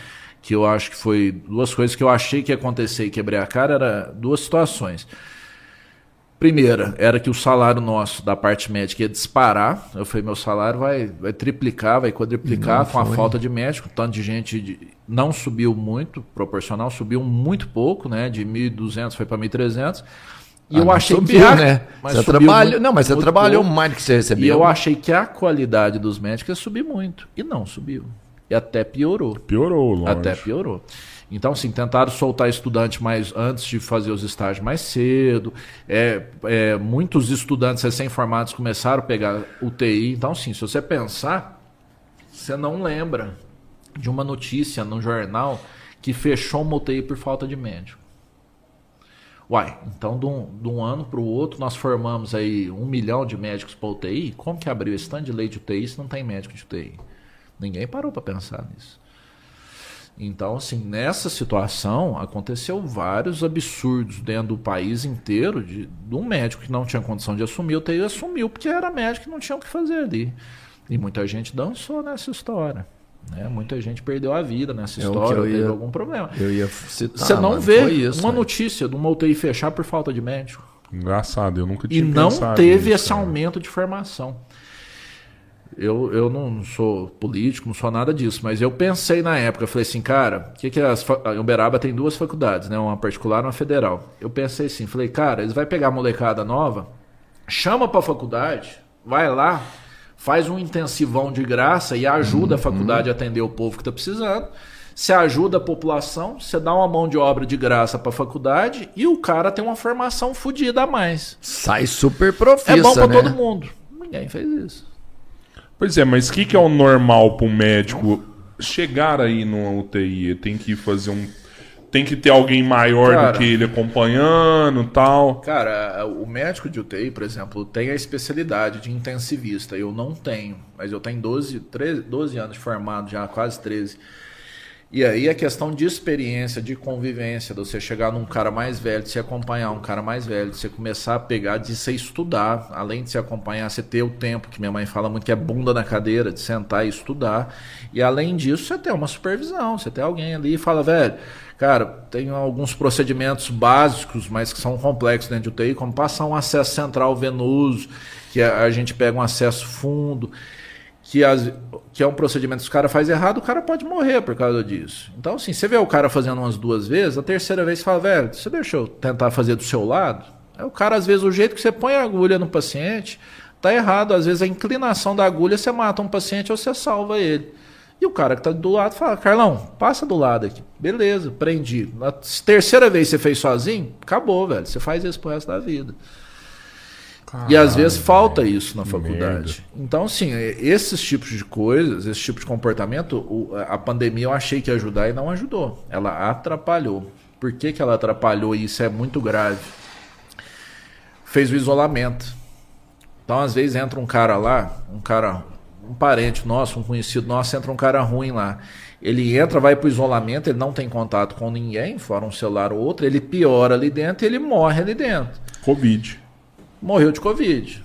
Que eu acho que foi duas coisas que eu achei que ia acontecer e quebrei a cara, era duas situações. Primeira, era que o salário nosso da parte médica ia disparar. Eu falei, meu salário vai, vai triplicar, vai quadriplicar com a falta de médico. Tanto de gente de, não subiu muito, proporcional, subiu muito pouco, né? De 1.200 foi para 1.300. E ah, eu achei subiu, que a... né? Mas você trabalhou, não, mas você trabalhou pouco. mais do que você recebeu. E eu achei que a qualidade dos médicos ia subir muito e não subiu. E até piorou. Piorou, longe. Até piorou. Então, assim, tentaram soltar estudante mais antes de fazer os estágios mais cedo. É, é, muitos estudantes recém-formados começaram a pegar UTI. Então, assim, se você pensar, você não lembra de uma notícia no jornal que fechou uma UTI por falta de médico. Uai, então de um, de um ano para o outro nós formamos aí um milhão de médicos para UTI. Como que abriu esse tanto de lei de UTI se não tem médico de UTI? Ninguém parou para pensar nisso. Então, assim, nessa situação aconteceu vários absurdos dentro do país inteiro de, de um médico que não tinha condição de assumir UTI assumiu porque era médico e não tinha o que fazer ali. E muita gente dançou nessa história. Né? Muita gente perdeu a vida nessa é história, teve ia, algum problema. Eu ia citar, Você não vê isso, uma né? notícia de uma UTI fechar por falta de médico. Engraçado, eu nunca tinha E não teve nisso, esse cara. aumento de formação. Eu, eu não sou político, não sou nada disso, mas eu pensei na época, eu falei assim, cara, que que as, a Uberaba tem duas faculdades, né? Uma particular e uma federal. Eu pensei assim, falei, cara, eles vão pegar a molecada nova, chama para a faculdade, vai lá, faz um intensivão de graça e ajuda uhum. a faculdade a atender o povo que está precisando. Você ajuda a população, você dá uma mão de obra de graça para a faculdade e o cara tem uma formação fodida a mais. Sai super profissa, É bom para né? todo mundo. Ninguém fez isso. Pois é, mas o que, que é o normal para um médico chegar aí numa UTI? Tem que fazer um tem que ter alguém maior cara, do que ele acompanhando tal. Cara, o médico de UTI, por exemplo, tem a especialidade de intensivista. Eu não tenho, mas eu tenho 12, 13, 12 anos formado, já quase 13. E aí a questão de experiência, de convivência, de você chegar num cara mais velho, de se acompanhar um cara mais velho, de você começar a pegar, de você estudar, além de se acompanhar, você ter o tempo, que minha mãe fala muito que é bunda na cadeira, de sentar e estudar. E além disso, você ter uma supervisão, você ter alguém ali e fala, velho, cara, tem alguns procedimentos básicos, mas que são complexos dentro do TI, como passar um acesso central venoso, que a gente pega um acesso fundo que, as, que é um procedimento que o cara faz errado, o cara pode morrer por causa disso. Então, assim, você vê o cara fazendo umas duas vezes, a terceira vez você fala, velho, você deixa eu tentar fazer do seu lado? É o cara, às vezes, o jeito que você põe a agulha no paciente tá errado. Às vezes, a inclinação da agulha, você mata um paciente ou você salva ele. E o cara que tá do lado fala, Carlão, passa do lado aqui. Beleza, prendi. Na terceira vez você fez sozinho, acabou, velho. Você faz isso pro resto da vida. Caralho, e às vezes falta isso na faculdade. Merda. Então, assim, esses tipos de coisas, esse tipo de comportamento, a pandemia eu achei que ia ajudar e não ajudou. Ela atrapalhou. Por que, que ela atrapalhou? E isso é muito grave. Fez o isolamento. Então, às vezes, entra um cara lá, um cara, um parente nosso, um conhecido nosso, entra um cara ruim lá. Ele entra, vai para o isolamento, ele não tem contato com ninguém, fora um celular ou outro, ele piora ali dentro e ele morre ali dentro. Covid morreu de Covid.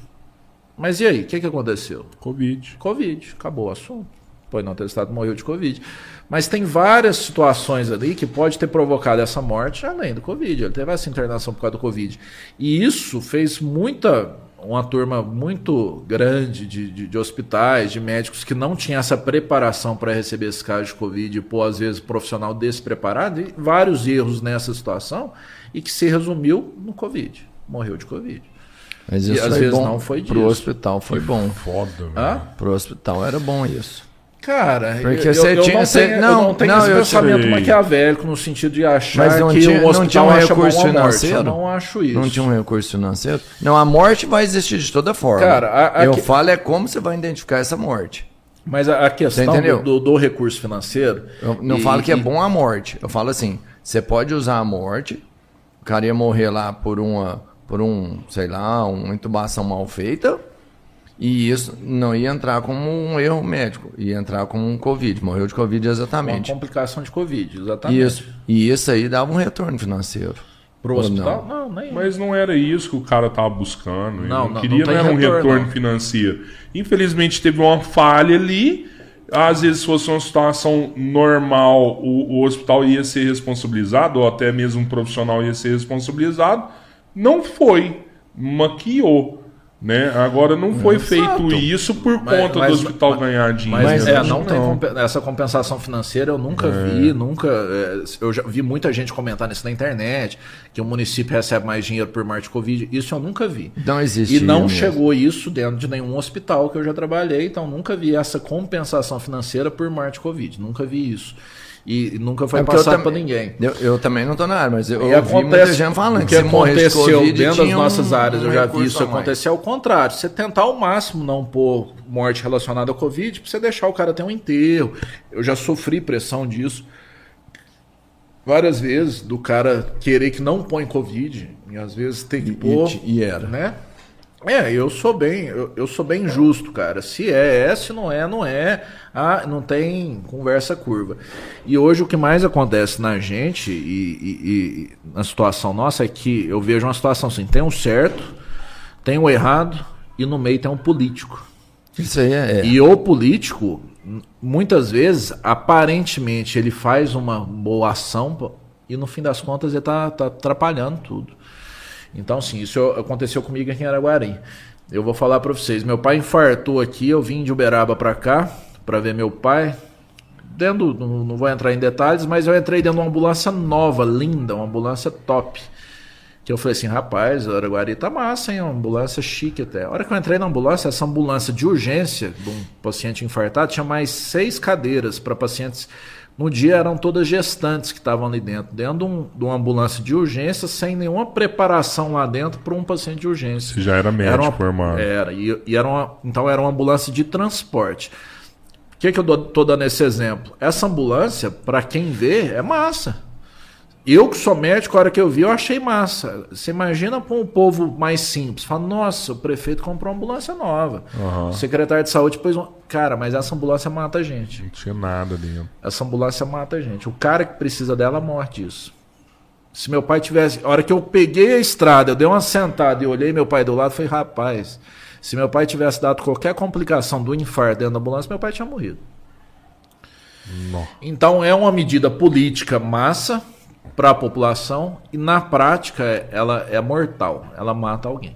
Mas e aí, o que, que aconteceu? Covid. Covid, acabou o assunto. Foi não testado, morreu de Covid. Mas tem várias situações ali que pode ter provocado essa morte além do Covid. Ele teve essa internação por causa do Covid. E isso fez muita. Uma turma muito grande de, de, de hospitais, de médicos que não tinha essa preparação para receber esse caso de Covid, e pô, às vezes, profissional despreparado, e vários erros nessa situação, e que se resumiu no Covid. Morreu de Covid. Mas isso e às vezes bom. não foi disso. Pro hospital foi bom. Foda, velho. Pro hospital era bom isso. Cara, Porque eu, você eu, tinha, não você, tenho, não, eu não tenho não, esse pensamento maquiavélico no sentido de achar Mas não que tinha, o hospital não tinha um recurso financeiro. Eu não acho isso. Não tinha um recurso financeiro? Não, a morte vai existir de toda forma. Cara, a, a eu que... falo é como você vai identificar essa morte. Mas a, a questão do, do, do, recurso financeiro. Eu não e, falo que é bom a morte. Eu falo assim: você pode usar a morte, o cara ia morrer lá por uma por um, sei lá, uma intubação mal feita, e isso não ia entrar como um erro médico, ia entrar como um Covid, morreu de Covid exatamente. Uma complicação de Covid, exatamente. Isso. E isso aí dava um retorno financeiro. Pro hospital? Não? não, nem. Mas não era isso que o cara estava buscando. Não, não, queria, não, não era um retorno financeiro. Infelizmente teve uma falha ali. Às vezes, se fosse uma situação normal, o, o hospital ia ser responsabilizado, ou até mesmo um profissional ia ser responsabilizado não foi, maquiou. Né? Agora não foi Exato. feito isso por mas, conta mas, do hospital mas, ganhar dinheiro. Mas é, não tem comp essa compensação financeira eu nunca é. vi, nunca. É, eu já vi muita gente comentar isso na internet, que o município recebe mais dinheiro por morte de Covid. Isso eu nunca vi. Não existe. E não mesmo. chegou isso dentro de nenhum hospital que eu já trabalhei, então nunca vi essa compensação financeira por morte de Covid. Nunca vi isso e nunca foi é passado para ninguém. Eu, eu, também não estou na área, mas eu e ouvi muita gente falando que, que aconteceu COVID, dentro das nossas um, áreas, um eu já vi isso acontecer ao contrário. Você tentar ao máximo não pôr morte relacionada ao Covid, para você deixar o cara ter um enterro. Eu já sofri pressão disso várias vezes do cara querer que não põe Covid e às vezes tem que pôr. E, e era. Né? É, eu sou bem, eu, eu, sou bem justo, cara. Se é, é, se não é, não é. Ah, não tem conversa curva. E hoje o que mais acontece na gente e, e, e na situação nossa é que eu vejo uma situação assim: tem um certo, tem um errado e no meio tem um político. Isso aí é. é. E o político, muitas vezes, aparentemente, ele faz uma boa ação e no fim das contas ele está tá atrapalhando tudo. Então, sim, isso aconteceu comigo aqui em Araguari. Eu vou falar para vocês. Meu pai infartou aqui, eu vim de Uberaba para cá para ver meu pai. Dentro, não, vou entrar em detalhes, mas eu entrei dentro de uma ambulância nova, linda, uma ambulância top. Que eu falei assim, rapaz, Araguari tá massa, hein? Uma ambulância chique até. A hora que eu entrei na ambulância, essa ambulância de urgência de um paciente infartado tinha mais seis cadeiras para pacientes no dia eram todas gestantes que estavam ali dentro, dentro de, um, de uma ambulância de urgência, sem nenhuma preparação lá dentro para um paciente de urgência. Já era médico era uma, Era, e, e, era uma, então era uma ambulância de transporte. O que, que eu estou dando esse exemplo? Essa ambulância, para quem vê, é massa. Eu que sou médico, a hora que eu vi, eu achei massa. Você imagina para um povo mais simples. Fala, nossa, o prefeito comprou uma ambulância nova. Uhum. O secretário de saúde pôs um. Cara, mas essa ambulância mata a gente. Não tinha nada dentro. Essa ambulância mata a gente. O cara que precisa dela morre disso. Se meu pai tivesse. A hora que eu peguei a estrada, eu dei uma sentada e olhei meu pai do lado, falei, rapaz, se meu pai tivesse dado qualquer complicação do infarto dentro da ambulância, meu pai tinha morrido. Não. Então é uma medida política massa para a população e na prática ela é mortal, ela mata alguém.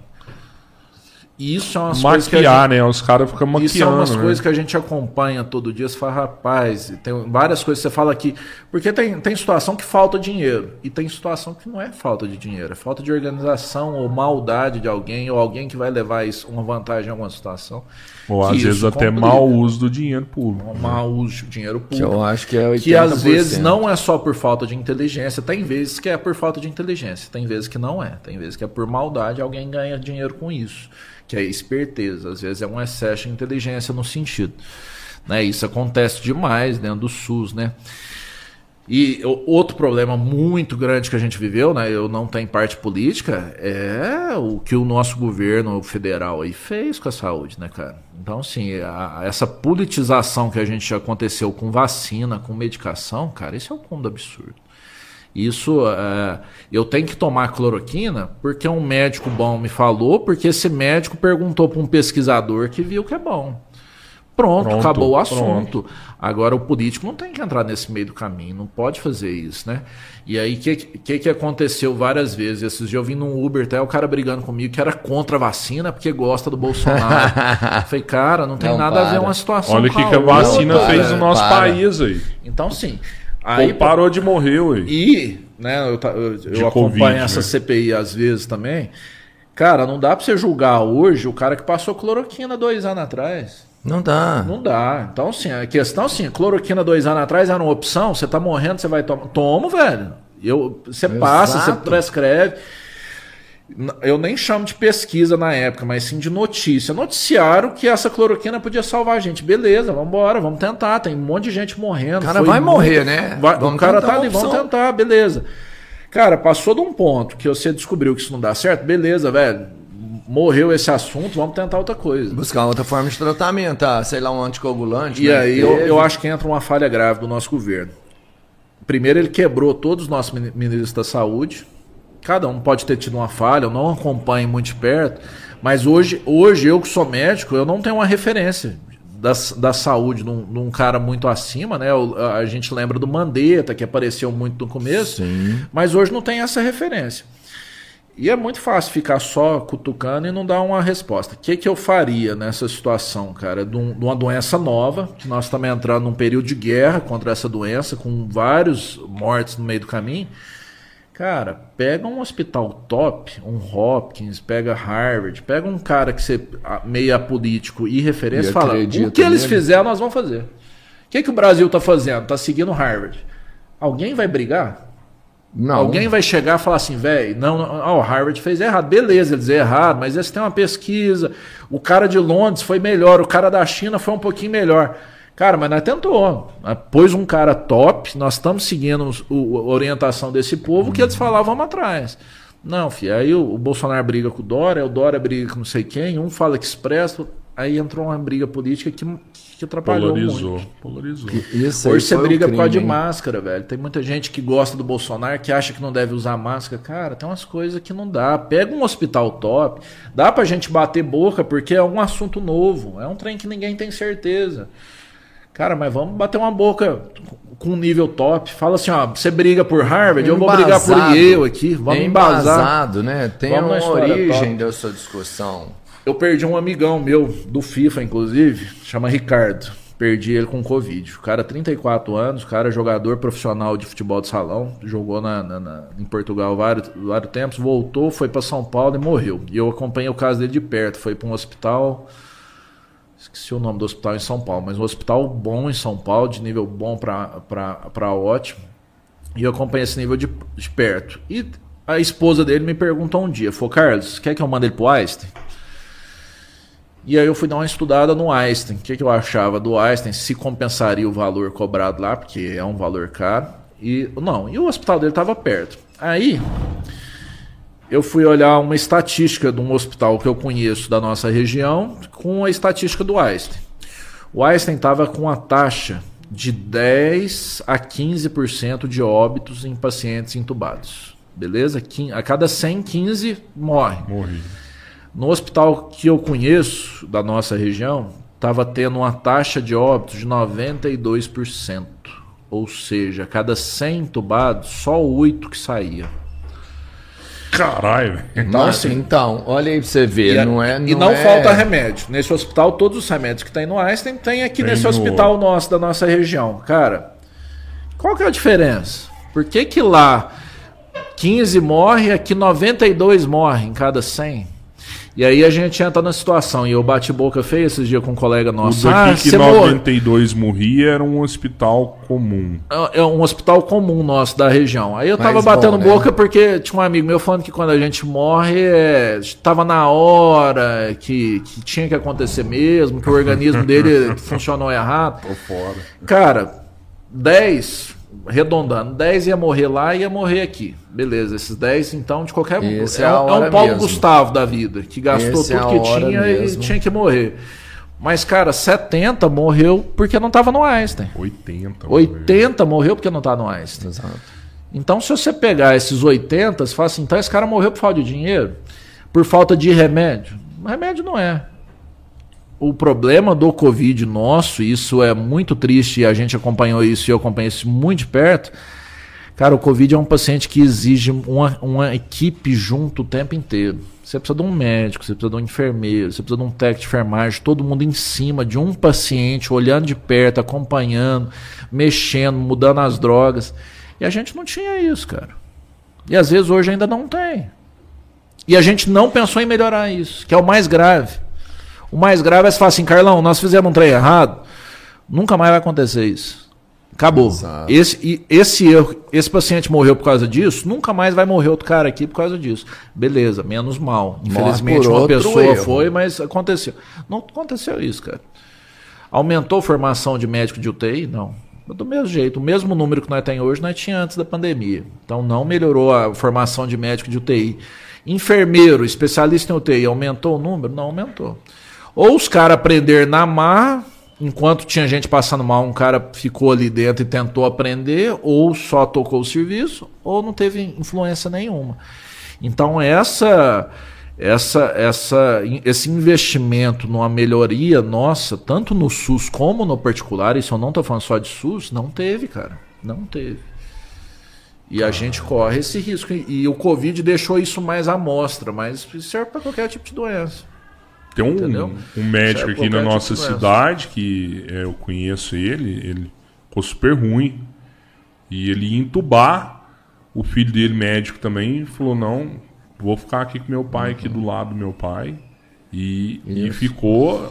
E isso é umas Maquiar, coisas que gente, né? Os caras ficam maquiando. Isso é umas né? coisas que a gente acompanha todo dia. Você fala, rapaz, tem várias coisas que você fala aqui. Porque tem, tem situação que falta dinheiro. E tem situação que não é falta de dinheiro. É falta de organização ou maldade de alguém. Ou alguém que vai levar isso, uma vantagem em alguma situação. Ou às vezes até complica. mau uso do dinheiro público. Mau uso do dinheiro público. Que eu acho que é 80%. Que às vezes não é só por falta de inteligência. Tem vezes que é por falta de inteligência. Tem vezes que não é. Tem vezes que é por maldade. Alguém ganha dinheiro com isso que é esperteza, às vezes é um excesso de inteligência no sentido. Né? Isso acontece demais dentro do SUS, né? E outro problema muito grande que a gente viveu, né? Eu não tenho parte política, é o que o nosso governo federal aí fez com a saúde, né, cara? Então, assim, a, essa politização que a gente aconteceu com vacina, com medicação, cara, isso é um mundo absurdo. Isso é, eu tenho que tomar cloroquina porque um médico bom me falou, porque esse médico perguntou para um pesquisador que viu que é bom. Pronto, pronto acabou o assunto. Pronto. Agora o político não tem que entrar nesse meio do caminho, não pode fazer isso, né? E aí o que, que, que aconteceu várias vezes? Esses dias eu vim num Uber, até o cara brigando comigo que era contra a vacina porque gosta do Bolsonaro. *laughs* Falei, cara, não tem não, nada para. a ver uma situação. Olha o que, que a vacina não, fez no nosso para. país aí. Então, sim. Aí Pô, parou de morrer, ué. E, né, eu, eu, eu acompanho COVID, essa né? CPI às vezes também. Cara, não dá pra você julgar hoje o cara que passou cloroquina dois anos atrás. Não dá. Não dá. Então, assim, a questão assim, cloroquina dois anos atrás era uma opção, você tá morrendo, você vai tomar. Toma, velho. Eu, você Exato. passa, você prescreve eu nem chamo de pesquisa na época, mas sim de notícia. Noticiaram que essa cloroquina podia salvar a gente. Beleza, vamos embora, vamos tentar. Tem um monte de gente morrendo. O cara vai muito... morrer, né? Vai... o cara tá ali, vamos tentar, beleza. Cara, passou de um ponto que você descobriu que isso não dá certo, beleza, velho. Morreu esse assunto, vamos tentar outra coisa. Buscar outra forma de tratamento, tá? sei lá, um anticoagulante. E né? aí eu, eu acho que entra uma falha grave do nosso governo. Primeiro, ele quebrou todos os nossos ministros da saúde Cada um pode ter tido uma falha, eu não acompanho muito de perto, mas hoje, hoje eu que sou médico, eu não tenho uma referência da, da saúde de um, de um cara muito acima, né? A gente lembra do Mandetta, que apareceu muito no começo, Sim. mas hoje não tem essa referência. E é muito fácil ficar só cutucando e não dar uma resposta. O que, que eu faria nessa situação, cara? De, um, de, uma doença nova, que nós estamos entrando num período de guerra contra essa doença, com vários mortes no meio do caminho. Cara, pega um hospital top, um Hopkins, pega Harvard, pega um cara que você meia político e referência e fala: o que eles fizeram, nós vamos fazer. O que, que o Brasil está fazendo? Está seguindo Harvard. Alguém vai brigar? Não. Alguém vai chegar e falar assim, velho, não, não oh, Harvard fez errado. Beleza, eles erraram, mas eles têm uma pesquisa. O cara de Londres foi melhor, o cara da China foi um pouquinho melhor. Cara, mas nós tentou. Pôs um cara top, nós estamos seguindo a orientação desse povo, que eles falavam, vamos atrás. Não, filho, aí o, o, Bolsonaro briga com o Dória, o Dória briga com não sei quem, um fala que expressa, aí entrou uma briga política que, que atrapalhou Polarizou. muito. Polarizou. Isso Hoje você briga crime, por causa de máscara, velho. Tem muita gente que gosta do Bolsonaro, que acha que não deve usar máscara. Cara, tem umas coisas que não dá. Pega um hospital top, dá pra gente bater boca, porque é um assunto novo, é um trem que ninguém tem certeza. Cara, mas vamos bater uma boca com um nível top. Fala assim, ó, você briga por Harvard, eu vou brigar por Yale aqui. Vamos é embasar. embasado, né? Tem vamos uma origem top. dessa discussão. Eu perdi um amigão meu, do FIFA, inclusive, chama Ricardo. Perdi ele com Covid. O cara, 34 anos, o cara é jogador profissional de futebol de salão, jogou na, na, na em Portugal vários, vários tempos, voltou, foi para São Paulo e morreu. E eu acompanhei o caso dele de perto. Foi para um hospital esqueci o nome do hospital em São Paulo, mas um hospital bom em São Paulo, de nível bom para ótimo. E eu acompanhei esse nível de, de, perto. E a esposa dele me perguntou um dia, falou, Carlos, quer que eu mande ele pro Einstein? E aí eu fui dar uma estudada no Einstein. O que, que eu achava do Einstein, se compensaria o valor cobrado lá, porque é um valor caro. E não, e o hospital dele estava perto. Aí eu fui olhar uma estatística de um hospital que eu conheço da nossa região com a estatística do Einstein. O Einstein estava com a taxa de 10 a 15% de óbitos em pacientes intubados. Beleza? A cada 100, 15 morre. Morre. No hospital que eu conheço, da nossa região, estava tendo uma taxa de óbitos de 92%. Ou seja, cada 100 intubados, só 8 que saía. Caralho, então, assim, então, olha aí pra você ver. E, não é, não e não é... falta remédio. Nesse hospital, todos os remédios que tem no Einstein tem aqui tem nesse no... hospital nosso, da nossa região. Cara, qual que é a diferença? Por que, que lá 15 morre, aqui 92 morre em cada 100? E aí a gente entra na situação, e eu bati boca feia esses dias com um colega nosso. O daqui ah, que 92 mor... morria era um hospital comum. É, é um hospital comum nosso da região. Aí eu tava Mais batendo bom, né? boca porque tinha um amigo meu falando que quando a gente morre, é, tava na hora, que, que tinha que acontecer mesmo, que o organismo dele *laughs* funcionou errado. Tô fora. Cara, 10 arredondando, 10 ia morrer lá e ia morrer aqui. Beleza, esses 10, então, de qualquer Esse é, é, é um Paulo mesmo. Gustavo da vida, que gastou Esse é tudo é que tinha mesmo. e tinha que morrer. Mas, cara, 70 morreu porque não estava no Einstein. 80. 80 morreu, morreu porque não estava no Einstein. Exato. Então, se você pegar esses 80, você fala assim, então esse cara morreu por falta de dinheiro? Por falta de remédio? Remédio não é o problema do Covid nosso, isso é muito triste e a gente acompanhou isso e eu acompanhei isso muito de perto. Cara, o Covid é um paciente que exige uma, uma equipe junto o tempo inteiro. Você precisa de um médico, você precisa de um enfermeiro, você precisa de um técnico de enfermagem, todo mundo em cima de um paciente, olhando de perto, acompanhando, mexendo, mudando as drogas. E a gente não tinha isso, cara. E às vezes hoje ainda não tem. E a gente não pensou em melhorar isso, que é o mais grave. O mais grave é se falar assim, Carlão, nós fizemos um trem errado, nunca mais vai acontecer isso. Acabou. Esse, esse erro, esse paciente morreu por causa disso, nunca mais vai morrer outro cara aqui por causa disso. Beleza, menos mal. Infelizmente uma pessoa erro. foi, mas aconteceu. Não aconteceu isso, cara. Aumentou a formação de médico de UTI? Não. Do mesmo jeito, o mesmo número que nós temos hoje, nós tínhamos antes da pandemia. Então não melhorou a formação de médico de UTI. Enfermeiro, especialista em UTI, aumentou o número? Não aumentou. Ou os caras aprender na mar, enquanto tinha gente passando mal, um cara ficou ali dentro e tentou aprender, ou só tocou o serviço, ou não teve influência nenhuma. Então essa essa, essa, esse investimento numa melhoria nossa, tanto no SUS como no particular, isso eu não estou falando só de SUS, não teve, cara. Não teve. E a gente corre esse risco. E, e o Covid deixou isso mais à mostra, mas serve para qualquer tipo de doença. Tem um, um médico aqui na nossa cidade que é, eu conheço ele, ele ficou super ruim. E ele ia entubar. O filho dele, médico também, falou: não, vou ficar aqui com meu pai, aqui do lado do meu pai. E, e, ficou,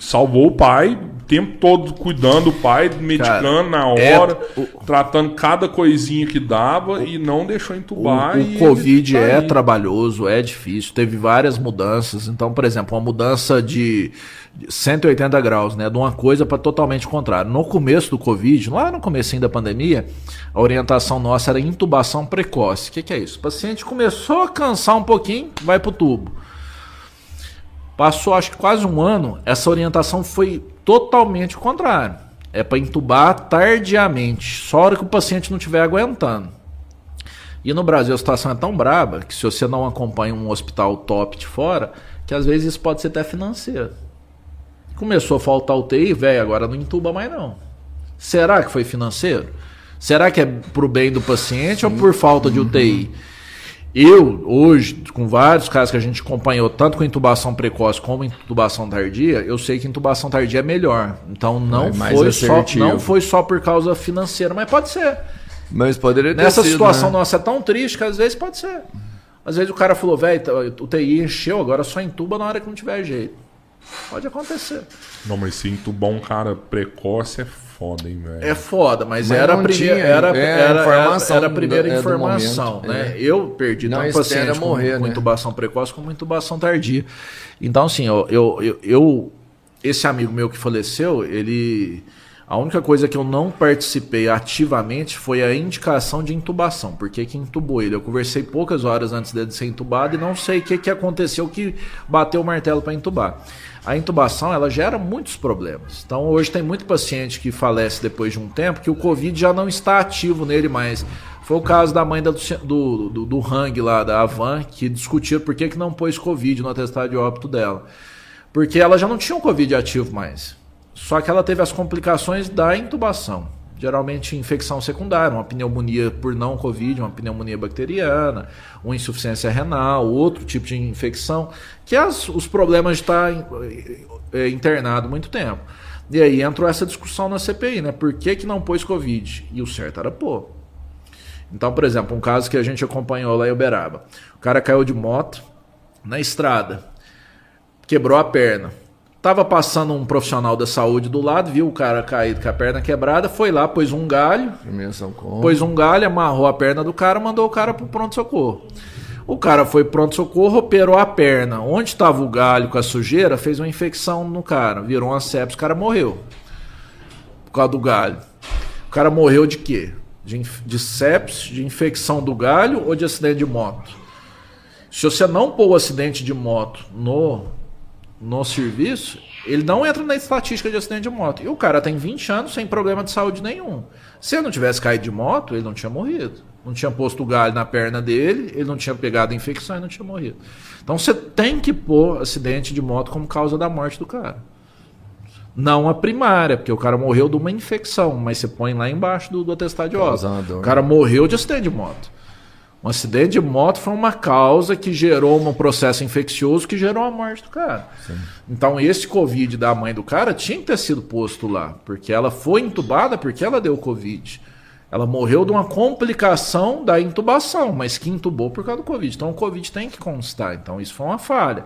salvou o pai, o tempo todo cuidando do pai, medicando Cara, na hora, é, o, tratando cada coisinha que dava e não deixou entubar. O, o Covid tá é trabalhoso, é difícil, teve várias mudanças. Então, por exemplo, uma mudança de 180 graus, né, de uma coisa para totalmente contrário. No começo do Covid, lá no começo da pandemia, a orientação nossa era intubação precoce. O que, que é isso? O paciente começou a cansar um pouquinho, vai para o tubo. Passou acho que quase um ano, essa orientação foi totalmente o contrário. É para entubar tardiamente, só hora que o paciente não estiver aguentando. E no Brasil a situação é tão braba que se você não acompanha um hospital top de fora, que às vezes isso pode ser até financeiro. Começou a faltar UTI, velho, agora não entuba mais não. Será que foi financeiro? Será que é pro bem do paciente Sim. ou por falta de UTI? Eu, hoje, com vários casos que a gente acompanhou, tanto com intubação precoce como intubação tardia, eu sei que intubação tardia é melhor. Então não, é foi, só, não foi só por causa financeira, mas pode ser. Mas poderia ter Nessa sido, situação né? nossa é tão triste que às vezes pode ser. Às vezes o cara falou, velho, o TI encheu, agora só intuba na hora que não tiver jeito. Pode acontecer. Não, mas se entubar um cara precoce é foda, hein, velho? É foda, mas, mas era, a primeira, era, é, era, informação era, a primeira do, informação, momento, né? É. Eu perdi não tanto paciente morrer, com, né? com, intubação precoce como intubação tardia. Então, assim, eu, eu, eu, eu, esse amigo meu que faleceu, ele A única coisa que eu não participei ativamente foi a indicação de intubação. Porque que intubou ele? Eu conversei poucas horas antes dele ser intubado e não sei o que, que aconteceu que bateu o martelo para intubar. A intubação ela gera muitos problemas. Então hoje tem muito paciente que falece depois de um tempo que o Covid já não está ativo nele mais. Foi o caso da mãe da, do, do, do Hang lá, da Avan, que discutiu por que, que não pôs Covid no atestado de óbito dela. Porque ela já não tinha um Covid ativo mais. Só que ela teve as complicações da intubação. Geralmente infecção secundária, uma pneumonia por não Covid, uma pneumonia bacteriana, uma insuficiência renal, outro tipo de infecção, que é os problemas de estar é, internado muito tempo. E aí entrou essa discussão na CPI, né? Por que, que não pôs Covid? E o certo era pôr. Então, por exemplo, um caso que a gente acompanhou lá em Uberaba. O cara caiu de moto na estrada, quebrou a perna. Tava passando um profissional da saúde do lado, viu o cara caído com a perna quebrada, foi lá, pôs um galho, pôs um galho, amarrou a perna do cara, mandou o cara pro pronto-socorro. O cara foi pronto-socorro, operou a perna. Onde estava o galho com a sujeira, fez uma infecção no cara, virou uma sepsis, o cara morreu. Por causa do galho. O cara morreu de quê? De, de sepsis, de infecção do galho ou de acidente de moto? Se você não pôr o acidente de moto no no serviço, ele não entra na estatística de acidente de moto. E o cara tem 20 anos sem problema de saúde nenhum. Se ele não tivesse caído de moto, ele não tinha morrido. Não tinha posto o galho na perna dele, ele não tinha pegado a infecção e não tinha morrido. Então você tem que pôr acidente de moto como causa da morte do cara. Não a primária, porque o cara morreu de uma infecção, mas você põe lá embaixo do, do atestado de óbito. O cara morreu de acidente de moto. Um acidente de moto foi uma causa que gerou um processo infeccioso que gerou a morte do cara. Sim. Então, esse Covid da mãe do cara tinha que ter sido posto lá, porque ela foi entubada porque ela deu Covid. Ela morreu de uma complicação da intubação, mas que intubou por causa do Covid. Então, o Covid tem que constar. Então, isso foi uma falha.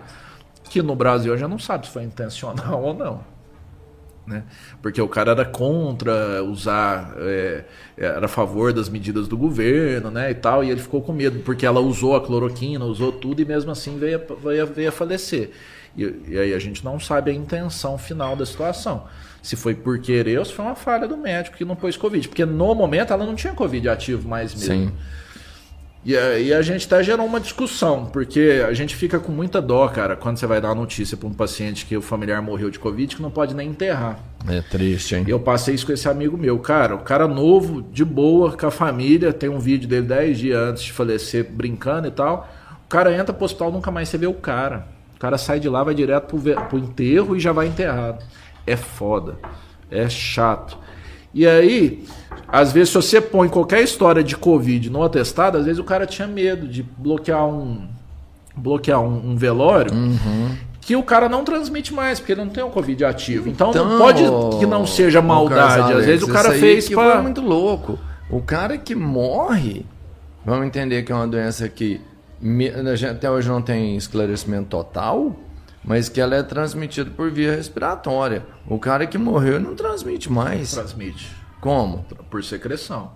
Que no Brasil já não sabe se foi intencional *laughs* ou não né? Porque o cara era contra usar, é, era a favor das medidas do governo, né? E tal, e ele ficou com medo, porque ela usou a cloroquina, usou tudo e mesmo assim veio, veio, veio a falecer. E, e aí a gente não sabe a intenção final da situação. Se foi por querer ou se foi uma falha do médico que não pôs Covid. Porque no momento ela não tinha Covid ativo mais mesmo. Sim. E, e a gente até gerou uma discussão, porque a gente fica com muita dó, cara, quando você vai dar uma notícia para um paciente que o familiar morreu de Covid que não pode nem enterrar. É triste, hein? Eu passei isso com esse amigo meu. Cara, o cara novo, de boa, com a família, tem um vídeo dele 10 dias antes de falecer, brincando e tal. O cara entra pro hospital, nunca mais você vê o cara. O cara sai de lá, vai direto pro, pro enterro e já vai enterrado. É foda. É chato. E aí, às vezes, se você põe qualquer história de Covid no atestado, às vezes o cara tinha medo de bloquear um, bloquear um, um velório. Uhum. Que o cara não transmite mais, porque ele não tem o um Covid ativo. Então, então não pode que não seja maldade. Às vezes o cara fez que pra... muito louco. O cara que morre, vamos entender que é uma doença que até hoje não tem esclarecimento total, mas que ela é transmitida por via respiratória. O cara que morreu não transmite mais. Transmite. Como? Por secreção.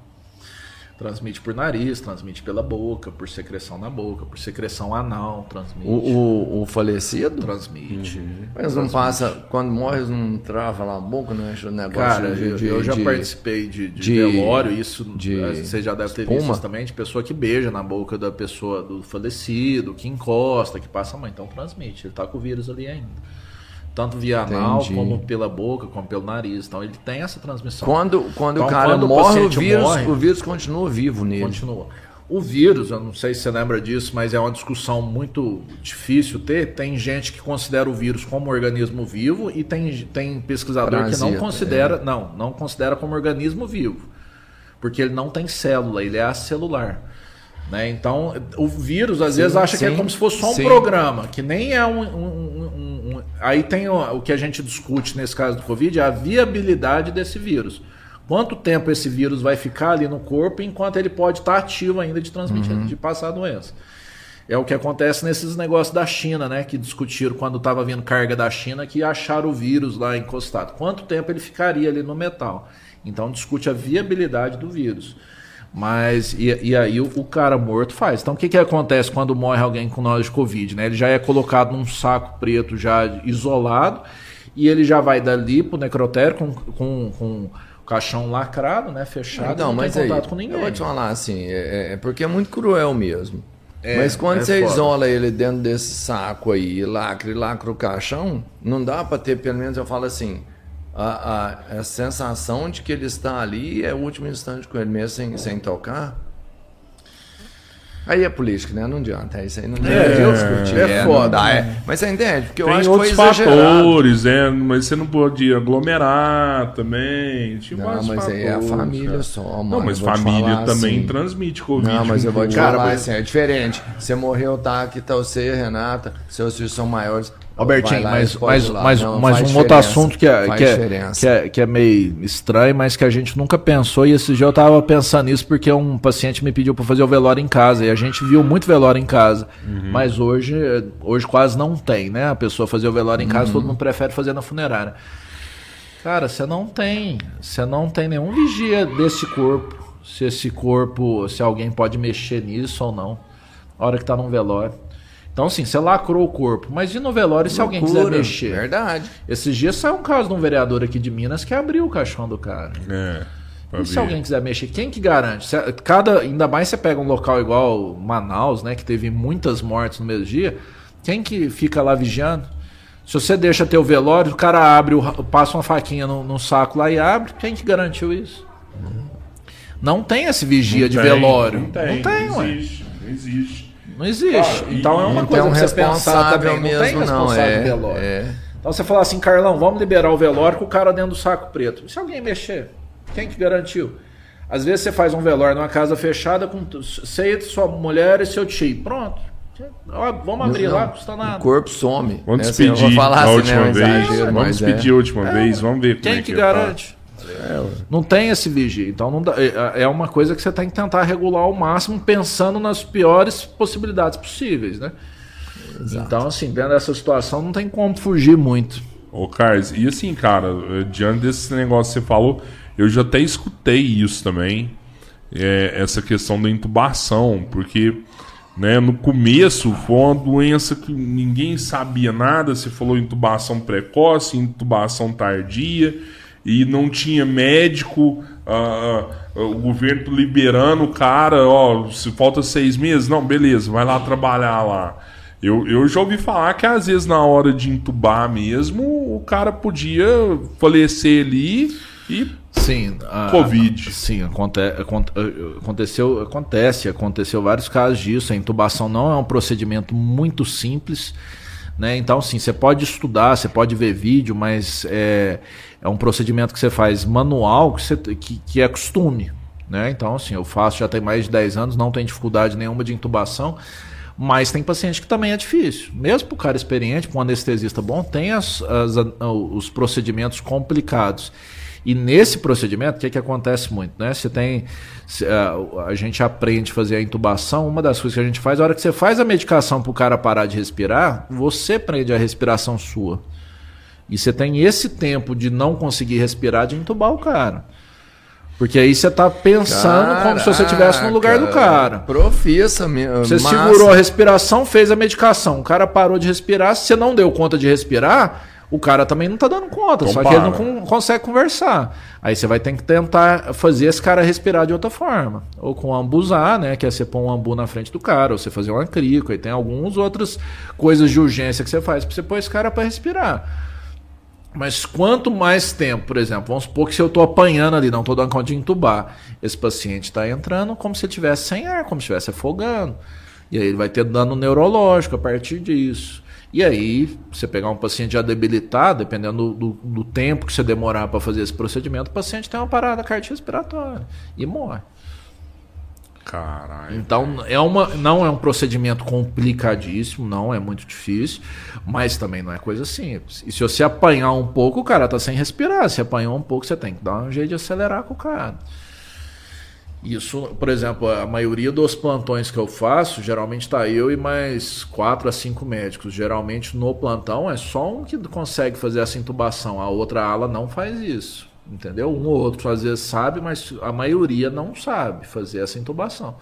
Transmite por nariz, transmite pela boca, por secreção na boca, por secreção anal, transmite. O, o, o falecido? Transmite. Uhum. Mas não passa, quando morre, não trava lá a boca, não enche o negócio Cara, de, de, eu já de, participei de, de, de velório, isso de você já deve ter espuma. visto também, de pessoa que beija na boca da pessoa do falecido, que encosta, que passa a mãe. Então transmite, ele tá com o vírus ali ainda tanto via anal, Entendi. como pela boca, como pelo nariz. Então ele tem essa transmissão. Quando, quando então, o cara quando morre, o, vírus, morre, o vírus continua vivo nele. Continua. O vírus, eu não sei se você lembra disso, mas é uma discussão muito difícil ter. Tem gente que considera o vírus como organismo vivo e tem, tem pesquisador Parasita, que não considera, é. não, não considera como organismo vivo. Porque ele não tem célula, ele é acelular. Né? Então, o vírus às sim, vezes acha sim, que é como se fosse só um sim. programa, que nem é um, um, um, um. Aí tem o, o, que a gente discute nesse caso do Covid, é a viabilidade desse vírus. Quanto tempo esse vírus vai ficar ali no corpo enquanto ele pode estar ativo ainda de transmitir, uhum. de passar a doença. É o que acontece nesses negócios da China, né? Que discutiram quando estava vindo carga da China que acharam o vírus lá encostado. Quanto tempo ele ficaria ali no metal? Então discute a viabilidade do vírus. Mas, e, e aí o, o, cara morto faz. Então, o que, que acontece quando morre alguém com nós de Covid? Né? Ele já é colocado num saco preto, já isolado, e ele já vai dali pro necrotério com, com, com o caixão lacrado, né? Fechado, então, não mas tem contato aí, com ninguém. Eu vou te falar assim, é, é porque é muito cruel mesmo. É, mas quando é você foda. isola ele dentro desse saco aí, lacra e lacra o caixão, não dá para ter, pelo menos eu falo assim, a, a, a, sensação de que ele está ali é o último instante com ele mesmo sem, sem tocar. Aí é política, né? Não adianta. É isso aí não é, discutir. É, é foda. Dá, é. Mas você entende? Porque eu Tem acho outros que foi fatores, é, mas você não pode aglomerar também. Tinha não, mas fatores, aí é a família cara. só, mano. Não, mas família também assim. transmite Covid. Não, mas eu vou te cara, falar assim, é diferente. Você morreu, tá aqui, tá você, Renata, seus filhos são maiores. Albertinho, mas, mas, mas, não, mas um outro assunto que é, que, é, que, é, que é meio estranho, mas que a gente nunca pensou, e esse dia eu tava pensando nisso porque um paciente me pediu para fazer o velório em casa, e a gente viu muito velório em casa, uhum. mas hoje, hoje quase não tem, né? A pessoa fazer o velório em casa, uhum. todo mundo prefere fazer na funerária. Cara, você não tem, você não tem nenhum vigia desse corpo, se esse corpo, se alguém pode mexer nisso ou não, a hora que tá num velório. Então, assim, você lacrou o corpo. Mas e no velório, se alguém quiser mexer? Verdade. Esses dias saiu um caso de um vereador aqui de Minas que abriu o caixão do cara. É. E se alguém quiser mexer, quem que garante? Cada, ainda mais você pega um local igual Manaus, né, que teve muitas mortes no mesmo dia, quem que fica lá vigiando? Se você deixa ter o velório, o cara abre, passa uma faquinha no, no saco lá e abre, quem que garantiu isso? Não tem esse vigia não de tem, velório. Não tem, não tem, não existe, não existe. Não existe. Então é uma coisa um que você pensar também. Mesmo, não tem responsável não, é, velório. É. Então você fala assim, Carlão, vamos liberar o velório com o cara dentro do saco preto. Se alguém mexer? Quem que garantiu? Às vezes você faz um velório numa casa fechada com você, sua mulher e seu tio. Pronto. Vamos abrir não, lá, custa nada. O corpo some. Vamos né? despedir assim, falar a assim, última né, vez. Exagero, vamos despedir é. a última é. vez. Vamos ver Quem é que, que garante? É, não tem esse vigia. Então não dá, é, é uma coisa que você tem que tentar regular ao máximo, pensando nas piores possibilidades possíveis, né? Exato. Então, assim, dentro dessa situação não tem como fugir muito. Ô, Carlos, e assim, cara, diante desse negócio que você falou, eu já até escutei isso também, é, essa questão da intubação, porque né, no começo foi uma doença que ninguém sabia nada, você falou intubação precoce, intubação tardia e não tinha médico, uh, uh, o governo liberando o cara, ó, se falta seis meses, não, beleza, vai lá trabalhar lá. Eu, eu já ouvi falar que às vezes na hora de entubar mesmo, o cara podia falecer ali e Sim, a, Covid. Sim, aconte, aconteceu, acontece, aconteceu vários casos disso. A intubação não é um procedimento muito simples. Né? Então, sim, você pode estudar, você pode ver vídeo, mas é, é um procedimento que você faz manual, que, você, que, que é costume. Né? Então, assim, eu faço já tem mais de 10 anos, não tem dificuldade nenhuma de intubação, mas tem paciente que também é difícil. Mesmo para o cara experiente, para um anestesista bom, tem as, as, os procedimentos complicados. E nesse procedimento, o que, que acontece muito? Né? Você tem. A, a gente aprende a fazer a intubação. Uma das coisas que a gente faz, a hora que você faz a medicação para o cara parar de respirar, você prende a respiração sua. E você tem esse tempo de não conseguir respirar de intubar o cara. Porque aí você tá pensando Caraca, como se você estivesse no lugar do cara. Profissa mesmo. Você massa. segurou a respiração, fez a medicação. O cara parou de respirar. Se você não deu conta de respirar, o cara também não tá dando conta, Compara. só que ele não consegue conversar. Aí você vai ter que tentar fazer esse cara respirar de outra forma. Ou com ambuzar, né? Que é você pôr um ambu na frente do cara, ou você fazer um acrico, aí tem algumas outras coisas de urgência que você faz pra você pôr esse cara para respirar. Mas quanto mais tempo, por exemplo, vamos supor que se eu estou apanhando ali, não estou dando conta de entubar, esse paciente está entrando como se estivesse sem ar, como se estivesse afogando. E aí ele vai ter dano neurológico a partir disso. E aí, você pegar um paciente já debilitado, dependendo do, do, do tempo que você demorar para fazer esse procedimento, o paciente tem uma parada cardiorrespiratória e morre. Caralho. Então, é uma, não é um procedimento complicadíssimo, não é muito difícil, mas também não é coisa simples. E se você apanhar um pouco, o cara tá sem respirar. Se apanhar um pouco, você tem que dar um jeito de acelerar com o cara. Isso, por exemplo, a maioria dos plantões que eu faço, geralmente está eu e mais quatro a cinco médicos. Geralmente no plantão é só um que consegue fazer essa intubação, a outra ala não faz isso. Entendeu? Um ou outro às vezes sabe, mas a maioria não sabe fazer essa intubação.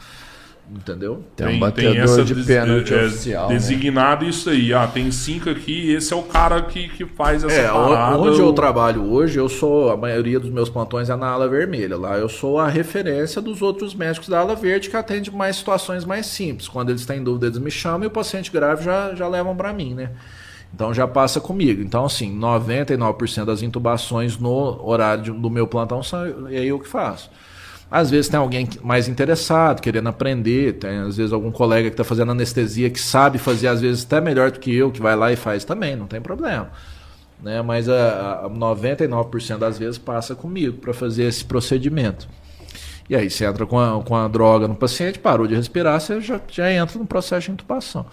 Entendeu? Tem, tem um batedor tem essa de pênalti é, oficial. Né? Designado né? isso aí. Ah, tem cinco aqui esse é o cara que, que faz essa é, parada. Onde eu... eu trabalho hoje, eu sou. A maioria dos meus plantões é na ala vermelha. Lá eu sou a referência dos outros médicos da ala verde que atende mais situações mais simples. Quando eles têm dúvida, eles me chamam e o paciente grave já, já levam para mim, né? Então já passa comigo. Então, assim, 99% das intubações no horário do meu plantão são é eu que faço. Às vezes tem alguém mais interessado, querendo aprender, tem às vezes algum colega que está fazendo anestesia que sabe fazer, às vezes até melhor do que eu, que vai lá e faz também, não tem problema. Né? Mas a, a 99% das vezes passa comigo para fazer esse procedimento. E aí você entra com a, com a droga no paciente, parou de respirar, você já, já entra no processo de intubação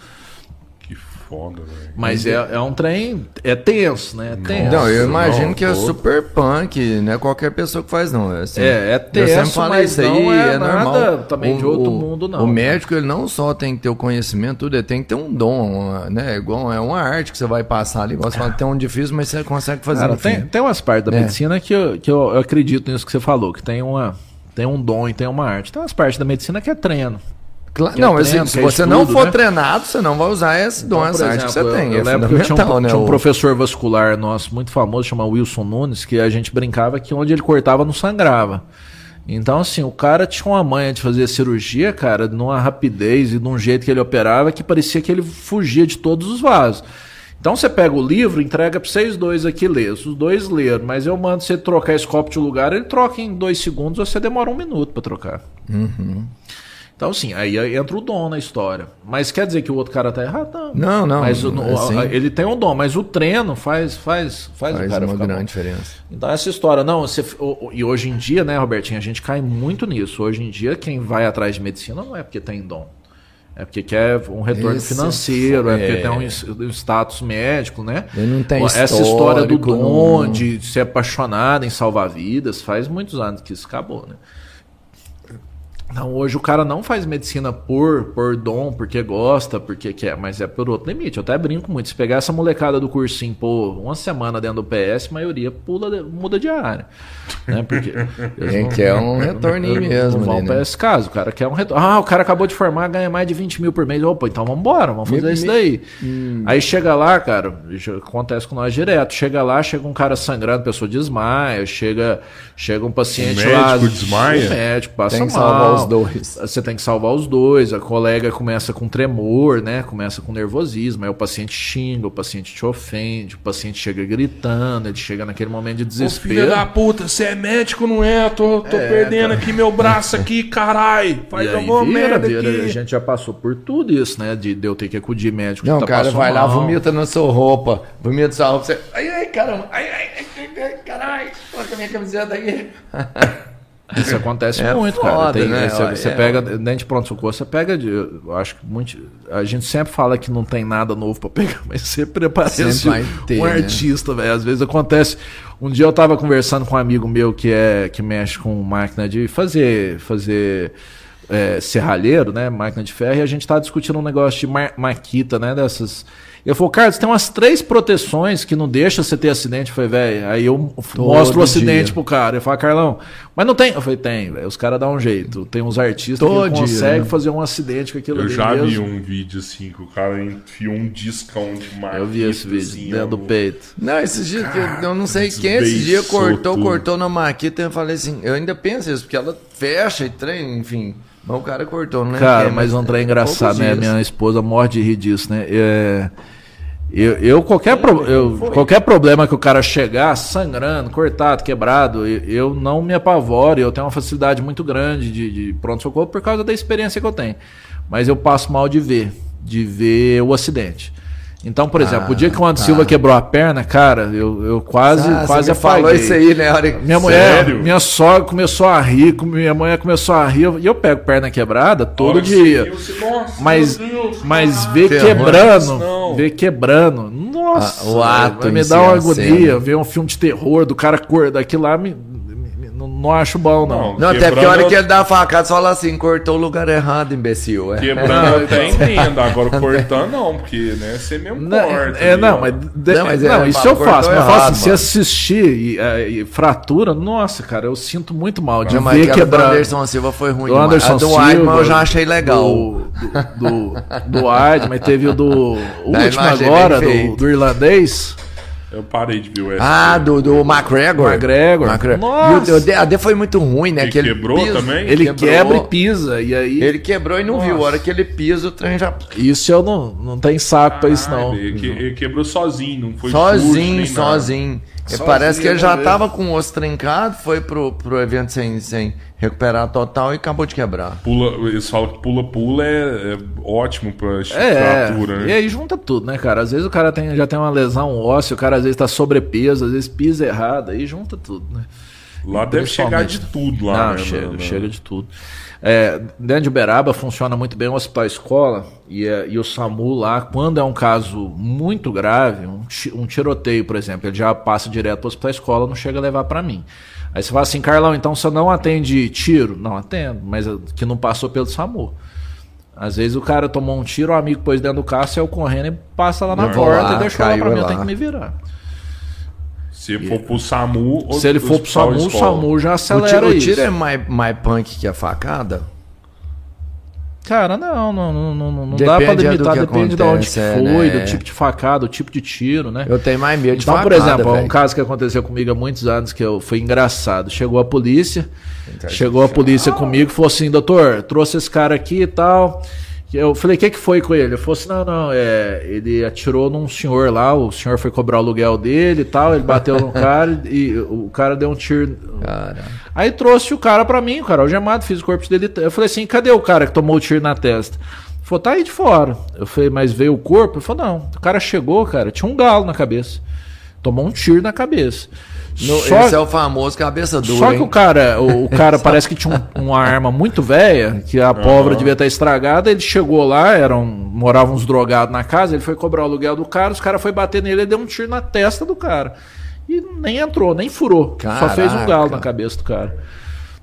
foda, velho. Mas é, é um trem. É tenso, né? É tenso. Não, eu imagino não, que é super punk, não é qualquer pessoa que faz, não. Assim, é, é tenso, mas isso aí é, é normal. também o, de outro mundo, não. O médico, ele não só tem que ter o conhecimento, tudo, ele tem que ter um dom, né? Igual, é uma arte que você vai passar ali. Igual você fala, tem um difícil, mas você consegue fazer Cara, tem, tem umas partes da é. medicina que, eu, que eu, eu acredito nisso que você falou, que tem uma tem um dom e tem uma arte. Tem umas partes da medicina que é treino. Claro, não, é treino, se, se você estudo, não for né? treinado, você não vai usar esse então, essa arte que você tem. Eu, é lembro que tinha um, né, tinha um professor vascular nosso muito famoso, chama Wilson Nunes, que a gente brincava que onde ele cortava não sangrava. Então, assim, o cara tinha uma manha de fazer cirurgia, cara, numa rapidez e de um jeito que ele operava que parecia que ele fugia de todos os vasos. Então você pega o livro, entrega para vocês dois aqui ler. Os dois leram, mas eu mando você trocar esse copo de lugar, ele troca em dois segundos, você demora um minuto para trocar. Uhum. Então, assim, aí entra o dom na história. Mas quer dizer que o outro cara tá errado? Não, não. não mas o, é ele tem um dom, mas o treino faz, faz, faz, faz o cara uma grande bom. diferença. Então, essa história, não, você, e hoje em dia, né, Robertinho, a gente cai muito nisso. Hoje em dia, quem vai atrás de medicina não é porque tem dom. É porque quer um retorno Esse financeiro, é, é porque tem um, um, status médico, né? Ele não tem Essa história do dom, não... de ser apaixonado em salvar vidas, faz muitos anos que isso acabou, né? Não, hoje o cara não faz medicina por, por dom, porque gosta, porque quer, mas é por outro limite. Eu até brinco muito. Se pegar essa molecada do cursinho por uma semana dentro do PS, a maioria pula, muda de área. Né? Porque *laughs* Quem quer um retorninho mesmo. Não vão né? para esse caso. O cara quer um retorno. Ah, o cara acabou de formar, ganha mais de 20 mil por mês. Opa, então vamos embora, vamos fazer me, isso daí. Hum. Aí chega lá, cara, acontece com nós direto. Chega lá, chega um cara sangrando, a pessoa desmaia, chega, chega um paciente o médico lá. Desmaia? O médico passa Tem mal os dois. Você tem que salvar os dois. A colega começa com tremor, né? Começa com nervosismo. Aí o paciente xinga, o paciente te ofende, o paciente chega gritando, ele chega naquele momento de desespero. Ô, filho da puta, você é médico, não é? Tô, tô é, perdendo cara. aqui meu braço aqui, carai. Faz e alguma vira, merda vira, aqui. A gente já passou por tudo isso, né? De, de eu ter que acudir médico. Não, tá cara, vai mal. lá, vomita na sua roupa. Vomita na sua roupa. Você... Ai, ai, caramba. Ai, ai, ai, ai, caralho. Coloca minha camiseta aí. *laughs* Isso acontece é muito, foda, cara. Tem, né? Você, você é, pega, dentro de pronto-socorro, você pega de. Eu acho que muito. A gente sempre fala que não tem nada novo para pegar, *laughs* mas parece sempre ter, um né? artista, velho. Às vezes acontece. Um dia eu tava conversando com um amigo meu que é que mexe com máquina de fazer. fazer é, serralheiro, né? Máquina de ferro, e a gente tava discutindo um negócio de ma maquita, né? Dessas eu falei, Carlos, tem umas três proteções que não deixa você ter acidente. Eu falei, velho, aí eu Todo mostro o acidente dia. pro cara. Eu falei, Carlão, mas não tem? Eu falei, tem, velho. Os caras dão um jeito. Tem uns artistas Todo que conseguem né? fazer um acidente com aquilo Eu já mesmo. vi um vídeo assim, que o cara enfiou um discão de marca. Eu vi esse vídeo, assim, dentro do peito. Não, esses dias, eu, eu não sei quem esse dia cortou, tudo. cortou na maquita. Eu falei assim, eu ainda penso isso, porque ela fecha e trem, enfim. Mas o cara cortou, né? Cara, mas um trem é engraçado, né? Minha esposa morre de rir disso, né? É... Eu, eu, qualquer, pro, eu qualquer problema que o cara chegar sangrando, cortado, quebrado, eu, eu não me apavoro. Eu tenho uma facilidade muito grande de, de pronto-socorro por causa da experiência que eu tenho. Mas eu passo mal de ver, de ver o acidente. Então, por exemplo, ah, o dia que o Anderson Silva quebrou a perna, cara, eu, eu quase, ah, quase você falou isso aí, né? Hora... Minha mulher, Sério? minha sogra começou a rir, minha mulher começou a rir, e eu pego perna quebrada todo dia. Nossa, mas, Deus, mas ver quebrando, ver quebrando, nossa, ah, o ato vai me dar uma agonia, ver um filme de terror do cara cor daquilo lá me, não, não acho bom, não. Não, até porque a hora que ele dá a facada, você fala assim, cortou o lugar errado, imbecil. É. Quebrando eu *laughs* até entendo, agora cortando não, porque, né, você mesmo não, corta. É, não, mas, de, não, mas é, não, isso eu faço, mas eu faço assim, se assistir e, é, e, fratura, nossa, cara, eu sinto muito mal de não, ver quebrar. O Anderson Silva foi ruim. Do Anderson a do Silva, eu já achei legal. Do, do, do, do mas teve o do o último agora, do, do irlandês. Eu parei de ver o UFC. Ah, do, do McGregor. McGregor. McGregor. Nossa. E o, a D foi muito ruim, né? Ele que ele quebrou pisa, também? Ele quebrou. quebra e pisa. E aí... Ele quebrou e não Nossa. viu. A hora que ele pisa, o trem já. Isso eu não, não tenho saco ah, pra isso, não. Ele, que, ele quebrou sozinho, não foi Sozinho, sozinho. Parece que ele já tava com o osso trincado, foi pro, pro evento sem, sem recuperar total e acabou de quebrar. Pula, eles falam que pula-pula é, é, ótimo pra é, fratura, né? E aí junta tudo, né, cara? Às vezes o cara tem, já tem uma lesão óssea, o cara às vezes tá sobrepeso, às vezes pisa errado, aí junta tudo, né? Lá deve chegar de tudo lá, Não, né? Chega, chega de tudo. É, dentro de Uberaba funciona muito bem o hospital escola e, é, e, o SAMU lá, quando é um caso muito grave, um, um tiroteio, por exemplo, ele já passa direto para o hospital escola, não chega a levar para mim. Aí você fala assim, Carlão, então você não atende tiro? Não atendo, mas que não passou pelo SAMU. Às vezes o cara tomou um tiro, o amigo pôs dentro do carro, saiu correndo e passa lá na porta lá, e deixou lá pra mim, lá. eu tenho que me virar. Se for pro SAMU... Se ele for pro SAMU, o SAMU já acelera o tiro, isso. O tiro é mais, mais punk que a facada? Cara, não, não, não, não, não dá pra limitar, depende acontece, de onde foi, né? do tipo de facada, do tipo de tiro, né? Eu tenho mais medo de então, facada. por exemplo, véio. um caso que aconteceu comigo há muitos anos que eu, foi engraçado. Chegou a polícia, chegou a polícia comigo e falou assim: doutor, trouxe esse cara aqui e tal. Eu falei, o que, que foi com ele? Ele falou assim: não, não, é, ele atirou num senhor lá, o senhor foi cobrar o aluguel dele e tal, ele bateu no cara e o cara deu um tiro. Cara. Aí trouxe o cara pra mim, o cara algemado, fiz o corpo dele. Eu falei assim: cadê o cara que tomou o tiro na testa? Ele falou, tá aí de fora. Eu falei, mas veio o corpo? Ele falou, não. O cara chegou, cara, tinha um galo na cabeça. Tomou um tiro na cabeça. No, só, esse é o famoso cabeça dura. Só que o cara, o, o *laughs* cara parece que tinha um, uma arma muito velha, que a pólvora devia estar estragada. Ele chegou lá, eram, moravam uns drogados na casa, ele foi cobrar o aluguel do cara, os caras foi bater nele e deu um tiro na testa do cara. E nem entrou, nem furou. Caraca. Só fez um galo na cabeça do cara.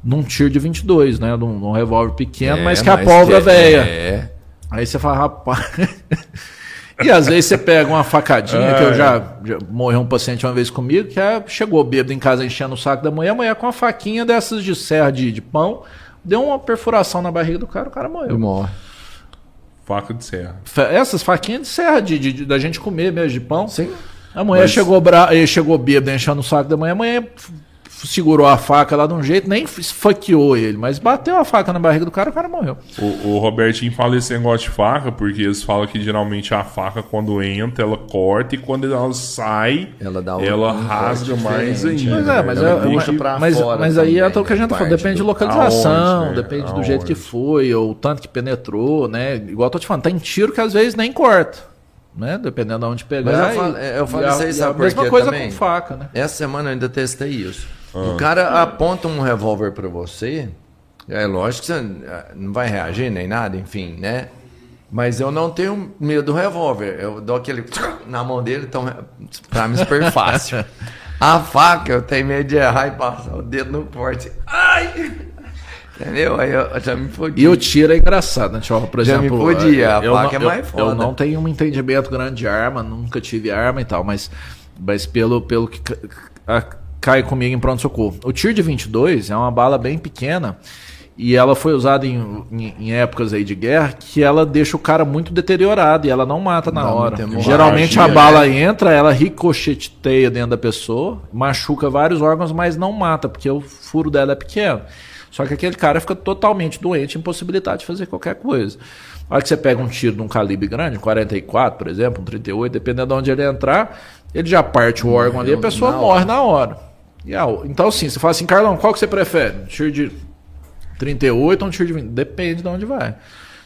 Num tiro de 22, né? Num, num revólver pequeno, é, mas que a pólvora é, velha. É. Aí você fala, rapaz. *laughs* E às vezes você pega uma facadinha, é. que eu já, já morreu um paciente uma vez comigo, que é, chegou bêbado em casa enchendo o saco da manhã, a mulher com uma faquinha dessas de serra de, de pão, deu uma perfuração na barriga do cara, o cara morreu. Morre. Faca de serra. Essas faquinhas de serra, de, de, de, da gente comer mesmo, de pão. Sim. A mulher Mas... chegou, bra... chegou bêbada enchendo o saco da manhã, a mulher segurou a faca lá de um jeito, nem esfaqueou ele, mas bateu a faca na barriga do cara o cara morreu. O, o Robertinho fala esse negócio de faca, porque eles falam que geralmente a faca, quando entra, ela corta e quando ela sai, ela, dá um, ela um rasga mais ainda. Mas, é, mas, é, mas, mas, mas aí é o que a gente falou, depende de localização, aonde, né? depende aonde. do jeito que foi, ou o tanto que penetrou, né? Igual eu tô te falando, tem tiro que às vezes nem corta né? Dependendo de onde pegar. Mas eu falo, eu falo isso aí, sabe a mesma coisa também? com faca, né? Essa semana eu ainda testei isso. Ah. O cara aponta um revólver para você, é lógico que você ah, não vai reagir nem nada, enfim, né? Mas eu não tenho medo do revólver. Eu dou aquele na mão dele, então pra mim é super fácil. *laughs* A faca, eu tenho medo de errar e passar o dedo no corte. Ai! Entendeu? Aí eu já me fodi. E o tiro é engraçado, né, Tchau? Por exemplo, já me podia, a eu, faca não, é mais foda. Eu não tenho um entendimento grande de arma, nunca tive arma e tal, mas, mas pelo, pelo que a, cai comigo em pronto-socorro. O tiro de 22 é uma bala bem pequena e ela foi usada em, em, em, épocas aí de guerra que ela deixa o cara muito deteriorado e ela não mata na não, hora. Geralmente a bala né? entra, ela ricocheteia dentro da pessoa, machuca vários órgãos, mas não mata, porque o furo dela é pequeno. Só que aquele cara fica totalmente doente, impossibilitado de fazer qualquer coisa. A hora que você pega um tiro de um calibre grande, 44, por exemplo, um 38, dependendo de onde ele entrar, ele já parte o órgão ali, a pessoa morre na hora. Então, assim, você fala assim, Carlão, qual que você prefere? Um tiro de 38 ou um tiro de 20? Depende de onde vai.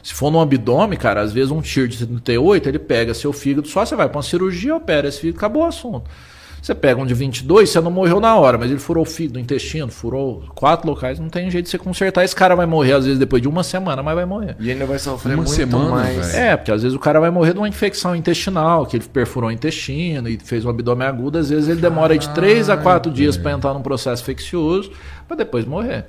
Se for no abdômen, cara, às vezes um tiro de 38, ele pega seu fígado, só você vai para uma cirurgia, opera esse fígado, acabou o assunto. Você pega um de 22, você não morreu na hora, mas ele furou o fio do intestino, furou quatro locais, não tem jeito de você consertar. Esse cara vai morrer, às vezes, depois de uma semana, mas vai morrer. E ainda vai sofrer uma muito semana, mais. Véio. É, porque às vezes o cara vai morrer de uma infecção intestinal, que ele perfurou o intestino e fez um abdômen agudo, às vezes ele demora de 3 a 4 dias para entrar num processo infeccioso, para depois morrer.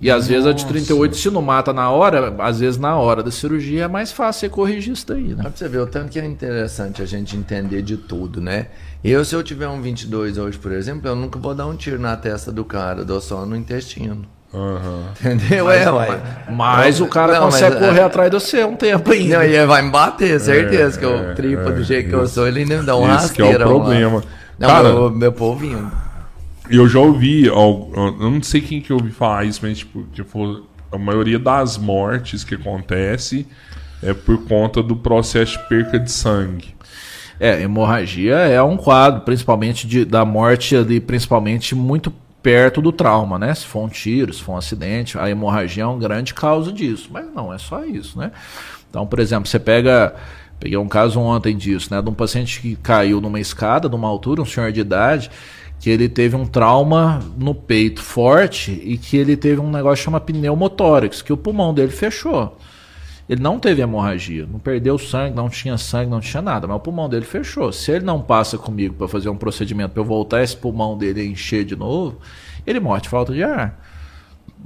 E às Nossa. vezes a de 38, se não mata na hora, às vezes na hora da cirurgia é mais fácil você corrigir isso daí, né? Pra você ver o tanto que é interessante a gente entender de tudo, né? Eu, se eu tiver um 22 hoje, por exemplo, eu nunca vou dar um tiro na testa do cara, dou só no intestino. Uhum. Entendeu? Mas, é, mas, mas o cara não, consegue mas, correr é, atrás de você um tempo ainda. Não, e ele vai me bater, certeza. É, que eu é, tripa é, do jeito que eu sou, ele ainda me dá um rasteiro. que é o problema. Lá. Não, cara, meu, meu povinho. Eu já ouvi, eu não sei quem que eu ouvi falar isso, mas tipo, falou, a maioria das mortes que acontece é por conta do processo de perca de sangue. É, hemorragia é um quadro, principalmente de, da morte ali, principalmente muito perto do trauma, né? Se for um tiro, se for um acidente, a hemorragia é uma grande causa disso. Mas não é só isso, né? Então, por exemplo, você pega. Peguei um caso ontem disso, né? De um paciente que caiu numa escada, de uma altura, um senhor de idade, que ele teve um trauma no peito forte e que ele teve um negócio chamado pneumotórax, que o pulmão dele fechou. Ele não teve hemorragia, não perdeu sangue, não tinha sangue, não tinha nada, mas o pulmão dele fechou. Se ele não passa comigo para fazer um procedimento para eu voltar esse pulmão dele a encher de novo, ele morre de falta de ar.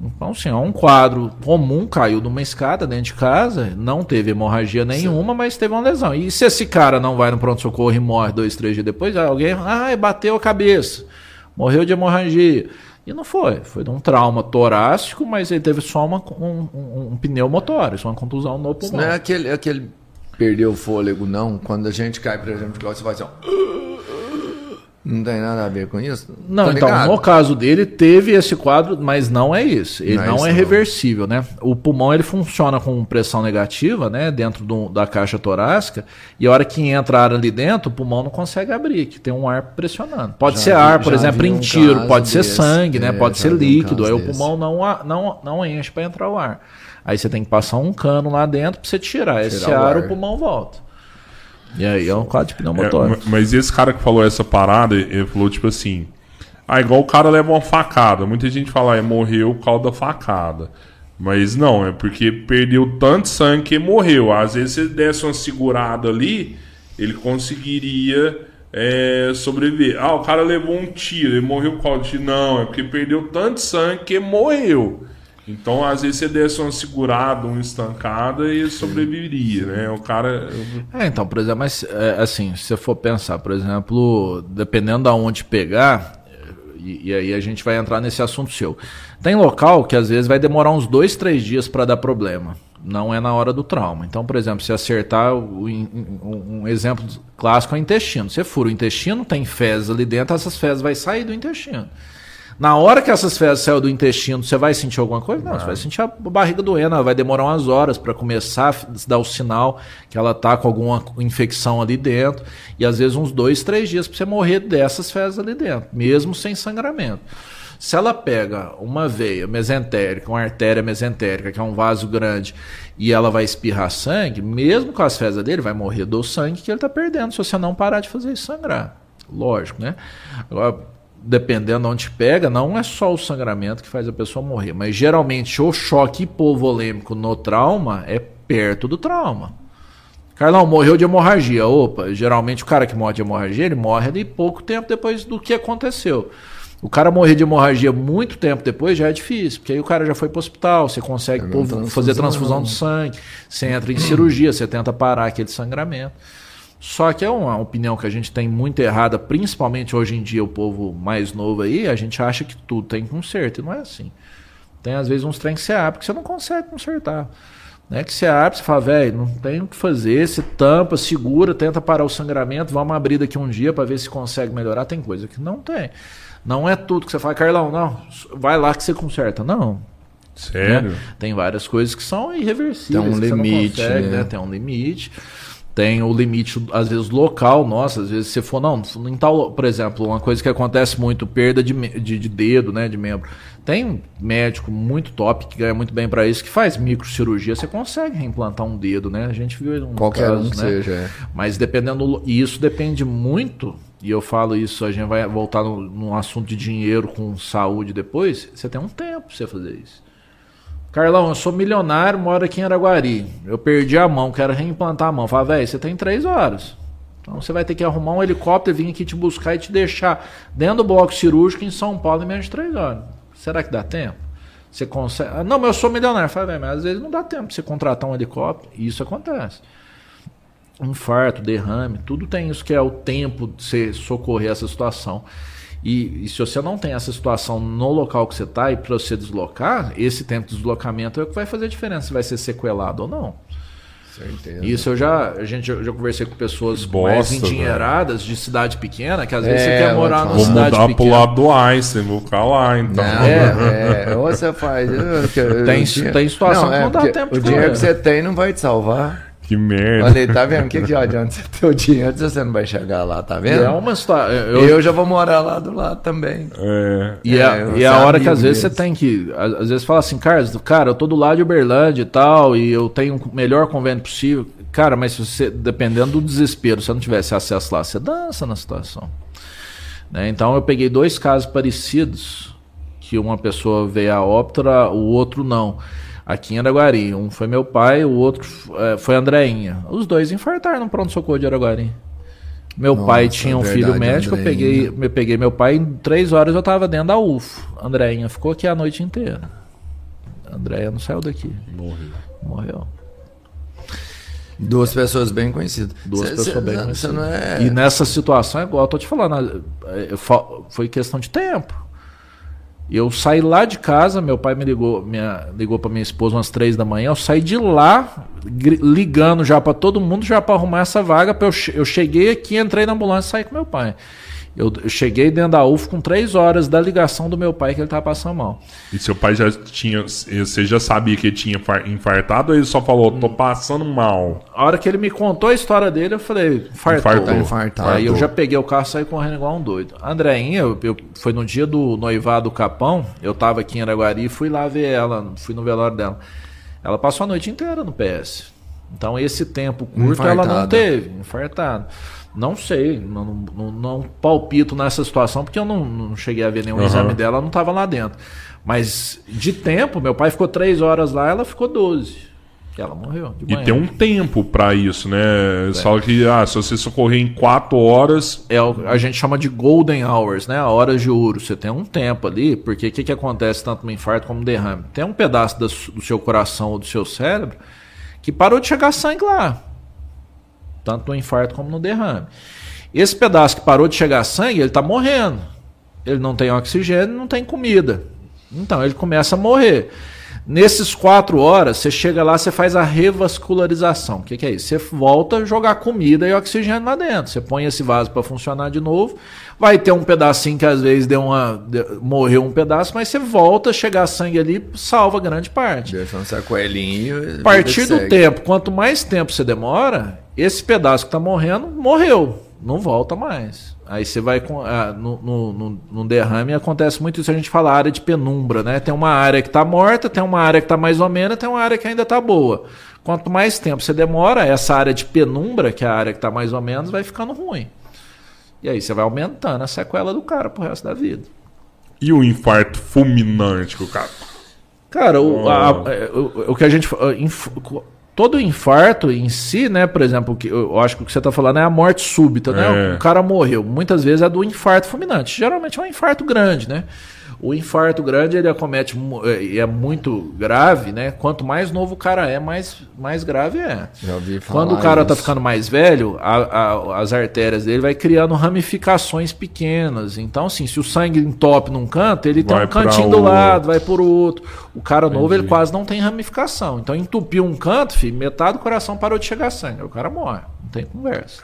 Então, assim, é um quadro comum, caiu de uma escada dentro de casa, não teve hemorragia nenhuma, Sim. mas teve uma lesão. E se esse cara não vai no pronto-socorro e morre dois, três dias depois, alguém, ah, bateu a cabeça, morreu de hemorragia. E não foi. Foi de um trauma torácico, mas ele teve só uma, um, um, um pneumotório, uma contusão no pulmão. Isso não é aquele, aquele perdeu o fôlego, não? Quando a gente cai, por exemplo, de você faz assim, ó. Não tem nada a ver com isso? Não, tá então, no caso dele, teve esse quadro, mas não é isso. Ele não, é não é, reversível, né? O pulmão ele funciona com pressão negativa, né? Dentro do, da caixa torácica, e a hora que entra ar ali dentro, o pulmão não consegue abrir, que tem um ar pressionando. Pode já ser vi, ar, por exemplo, em tiro, pode ser sangue, né? É, pode ser líquido. Um aí o pulmão não, não, não enche para entrar o ar. Aí você tem que passar um cano lá dentro para você tirar. tirar esse ar, ar, o pulmão volta. E aí é um quadro de pneumotório. É, mas esse cara que falou essa parada, ele falou tipo assim. Ah, igual o cara leva uma facada. Muita gente fala, é, morreu por causa da facada. Mas não, é porque perdeu tanto sangue que morreu. Às vezes, se ele desse uma segurada ali, ele conseguiria é, sobreviver. Ah, o cara levou um tiro, ele morreu por causa de. Não, é porque perdeu tanto sangue que morreu. Então, às vezes, você desse uma segurada, uma estancada e sobreviveria, né? O cara. É, então, por exemplo, mas é, assim, se você for pensar, por exemplo, dependendo de onde pegar, e, e, aí a gente vai entrar nesse assunto seu. Tem local que às vezes vai demorar uns dois, três dias para dar problema. Não é na hora do trauma. Então, por exemplo, se acertar, um exemplo clássico é o intestino. Você fura o intestino, tem fezes ali dentro, essas fezes vai sair do intestino. Na hora que essas fezes saem do intestino, você vai sentir alguma coisa? Não, você vai sentir a barriga doendo, vai demorar umas horas para começar a dar o sinal que ela tá com alguma infecção ali dentro. E às vezes uns dois, três dias para você morrer dessas fezes ali dentro, mesmo sem sangramento. Se ela pega uma veia mesentérica, uma artéria mesentérica, que é um vaso grande, e ela vai espirrar sangue, mesmo com as fezes dele, vai morrer do sangue que ele está perdendo, se você não parar de fazer isso sangrar. Lógico, né? Agora, dependendo de onde pega, não é só o sangramento que faz a pessoa morrer, mas geralmente o choque hipovolêmico no trauma é perto do trauma. Carlão morreu de hemorragia. Opa, geralmente o cara que morre de hemorragia, ele morre ali pouco tempo depois do que aconteceu. O cara morrer de hemorragia muito tempo depois já é difícil, porque aí o cara já foi para o hospital, você consegue é fazer transfusão de sangue, você entra em cirurgia, você tenta parar aquele sangramento. Só que é uma opinião que a gente tem muito errada, principalmente hoje em dia, o povo mais novo aí, a gente acha que tudo tem conserto, e não é assim. Tem às vezes uns trem que você abre que você não consegue consertar. Né? Que você abre, você fala, velho, não tem o que fazer, você tampa, segura, tenta parar o sangramento, vamos abrir daqui um dia para ver se consegue melhorar. Tem coisa que não tem. Não é tudo que você fala, Carlão, não, vai lá que você conserta. Não. Sério? Né? Tem várias coisas que são irreversíveis. Tem um limite. Consegue, né? Né? Tem um limite tem o limite, às vezes, local, nossa, às vezes você for, não, em tal, por exemplo, uma coisa que acontece muito, perda de, de, de dedo, né, de membro. Tem um médico muito top que ganha muito bem para isso, que faz microcirurgia, você consegue reimplantar um dedo, né? A gente viu um Qualquer caso, um né? seja. É. Mas dependendo, e isso depende muito e eu falo isso, a gente vai voltar num assunto de dinheiro com saúde depois, você tem um tempo pra você fazer isso. Carlão, eu sou milionário, moro aqui em Araguari. Eu perdi a mão, quero reimplantar a mão. Fala, velho, você tem três horas. Então você vai ter que arrumar um helicóptero, vir aqui te buscar e te deixar dentro do bloco cirúrgico em São Paulo em menos de três horas. Será que dá tempo? Você consegue. Ah, não, mas eu sou milionário. Fala, velho, mas às vezes não dá tempo pra você contratar um helicóptero. Isso acontece. Infarto, derrame, tudo tem isso que é o tempo de você socorrer essa situação. E, e, se você não tem essa situação no local que você está e para você deslocar, esse tempo de deslocamento é o que vai fazer a diferença se vai ser sequelado ou não. Certeza. Isso eu já, a gente, eu já conversei com pessoas Bosta, mais endinheiradas de cidade pequena, que às vezes é, você quer morar numa cidade pequena. Vou mudar pro lado do Einstein, vou ficar lá então. Não, é, *laughs* é, ou você faz. Eu, eu, tem, tem situação não, que não dá tempo O dinheiro que você tem não vai te salvar. Que merda. Olha aí, tá vendo? O que, que adianta você ter o dinheiro se você não vai chegar lá, tá vendo? É uma história. Eu... eu já vou morar lá do lado também. É. E, é, a, e a hora que às vezes você tem que. Às vezes fala assim, Carlos, cara, eu tô do lado de Uberlândia e tal, e eu tenho o melhor convênio possível. Cara, mas se você, dependendo do desespero, se você não tivesse acesso lá, você dança na situação. Né? Então eu peguei dois casos parecidos, que uma pessoa veio a óbito, o outro não aqui em Araguari. Um foi meu pai, o outro é, foi a Andreinha. Os dois infartaram no pronto-socorro de Araguari. Meu Nossa, pai tinha um verdade, filho médico, eu peguei, eu peguei meu pai, em três horas eu estava dentro da UFO. Andreinha ficou aqui a noite inteira. A Andréia não saiu daqui. Morreu. Morreu. Duas pessoas bem conhecidas. Duas cê, pessoas cê, bem conhecidas. É... E nessa situação, é igual eu tô te falando, é, foi questão de tempo. Eu saí lá de casa, meu pai me ligou, minha, ligou para minha esposa umas três da manhã. Eu saí de lá ligando já para todo mundo já para arrumar essa vaga. Eu, eu cheguei aqui, entrei na ambulância e saí com meu pai. Eu, cheguei dentro da UF com três horas da ligação do meu pai que ele estava passando mal. E seu pai já tinha. Você já sabia que ele tinha infartado ou ele só falou, tô passando mal? A hora que ele me contou a história dele, eu falei, infartou. Infartou. infartou. Aí eu já peguei o carro e saí correndo igual um doido. Andréinha, eu, eu, foi no dia do noivado do Capão, eu estava aqui em Araguari e fui lá ver ela, fui no velório dela. Ela passou a noite inteira no PS. Então esse tempo curto Infartada. ela não teve, infartado. Não sei, não, não, não, palpito nessa situação, porque eu não, não cheguei a ver nenhum uhum. exame dela, ela não estava lá dentro. Mas de tempo, meu pai ficou três horas lá, ela ficou 12. Ela morreu. e tem um tempo para isso, né? É. Só que ah, se você socorrer em quatro horas. É a gente chama de golden hours, né? A hora de ouro. Você tem um tempo ali, porque o que, que acontece tanto no infarto como no derrame? Tem um pedaço do seu coração ou do seu cérebro que parou de chegar sangue lá tanto no infarto como no derrame. Esse pedaço que parou de chegar sangue, ele está morrendo. Ele não tem oxigênio, não tem comida. Então ele começa a morrer. Nesses quatro horas, você chega lá, você faz a revascularização. O que, que, é isso? Você volta a jogar comida e oxigênio lá dentro. Você põe esse vaso para funcionar de novo. Vai ter um pedacinho que às vezes deu uma, deu, morreu um pedaço, mas você volta a chegar sangue ali, salva grande parte. Deixa um sequelinho. A partir do tempo, quanto mais tempo você demora, esse pedaço que está morrendo, morreu. Não volta mais. Aí você vai com. Ah, no, no, no, derrame acontece muito isso, a gente fala área de penumbra, né? Tem uma área que está morta, tem uma área que está mais ou menos, tem uma área que ainda está boa. Quanto mais tempo você demora, essa área de penumbra, que é a área que está mais ou menos, vai ficando ruim. E aí você vai aumentando a sequela do cara pro resto da vida. E o infarto fulminante que o cara. Cara, o, a, o, o que a gente todo infarto em si, né, por exemplo, que eu acho que o que você está falando é a morte súbita, né? É. O cara morreu. Muitas vezes é do infarto fulminante. Geralmente é um infarto grande, né? O infarto grande ele acomete e é muito grave, né? Quanto mais novo o cara é, mais, mais grave é. Quando o cara está ficando mais velho, a, a, as artérias dele vai criando ramificações pequenas. Então, assim, se o sangue entope num canto, ele vai tem um cantinho do lado, vai por outro. O cara Entendi. novo ele quase não tem ramificação. Então, entupiu um canto, filho, metade do coração parou de chegar sangue. O cara morre. Não tem conversa.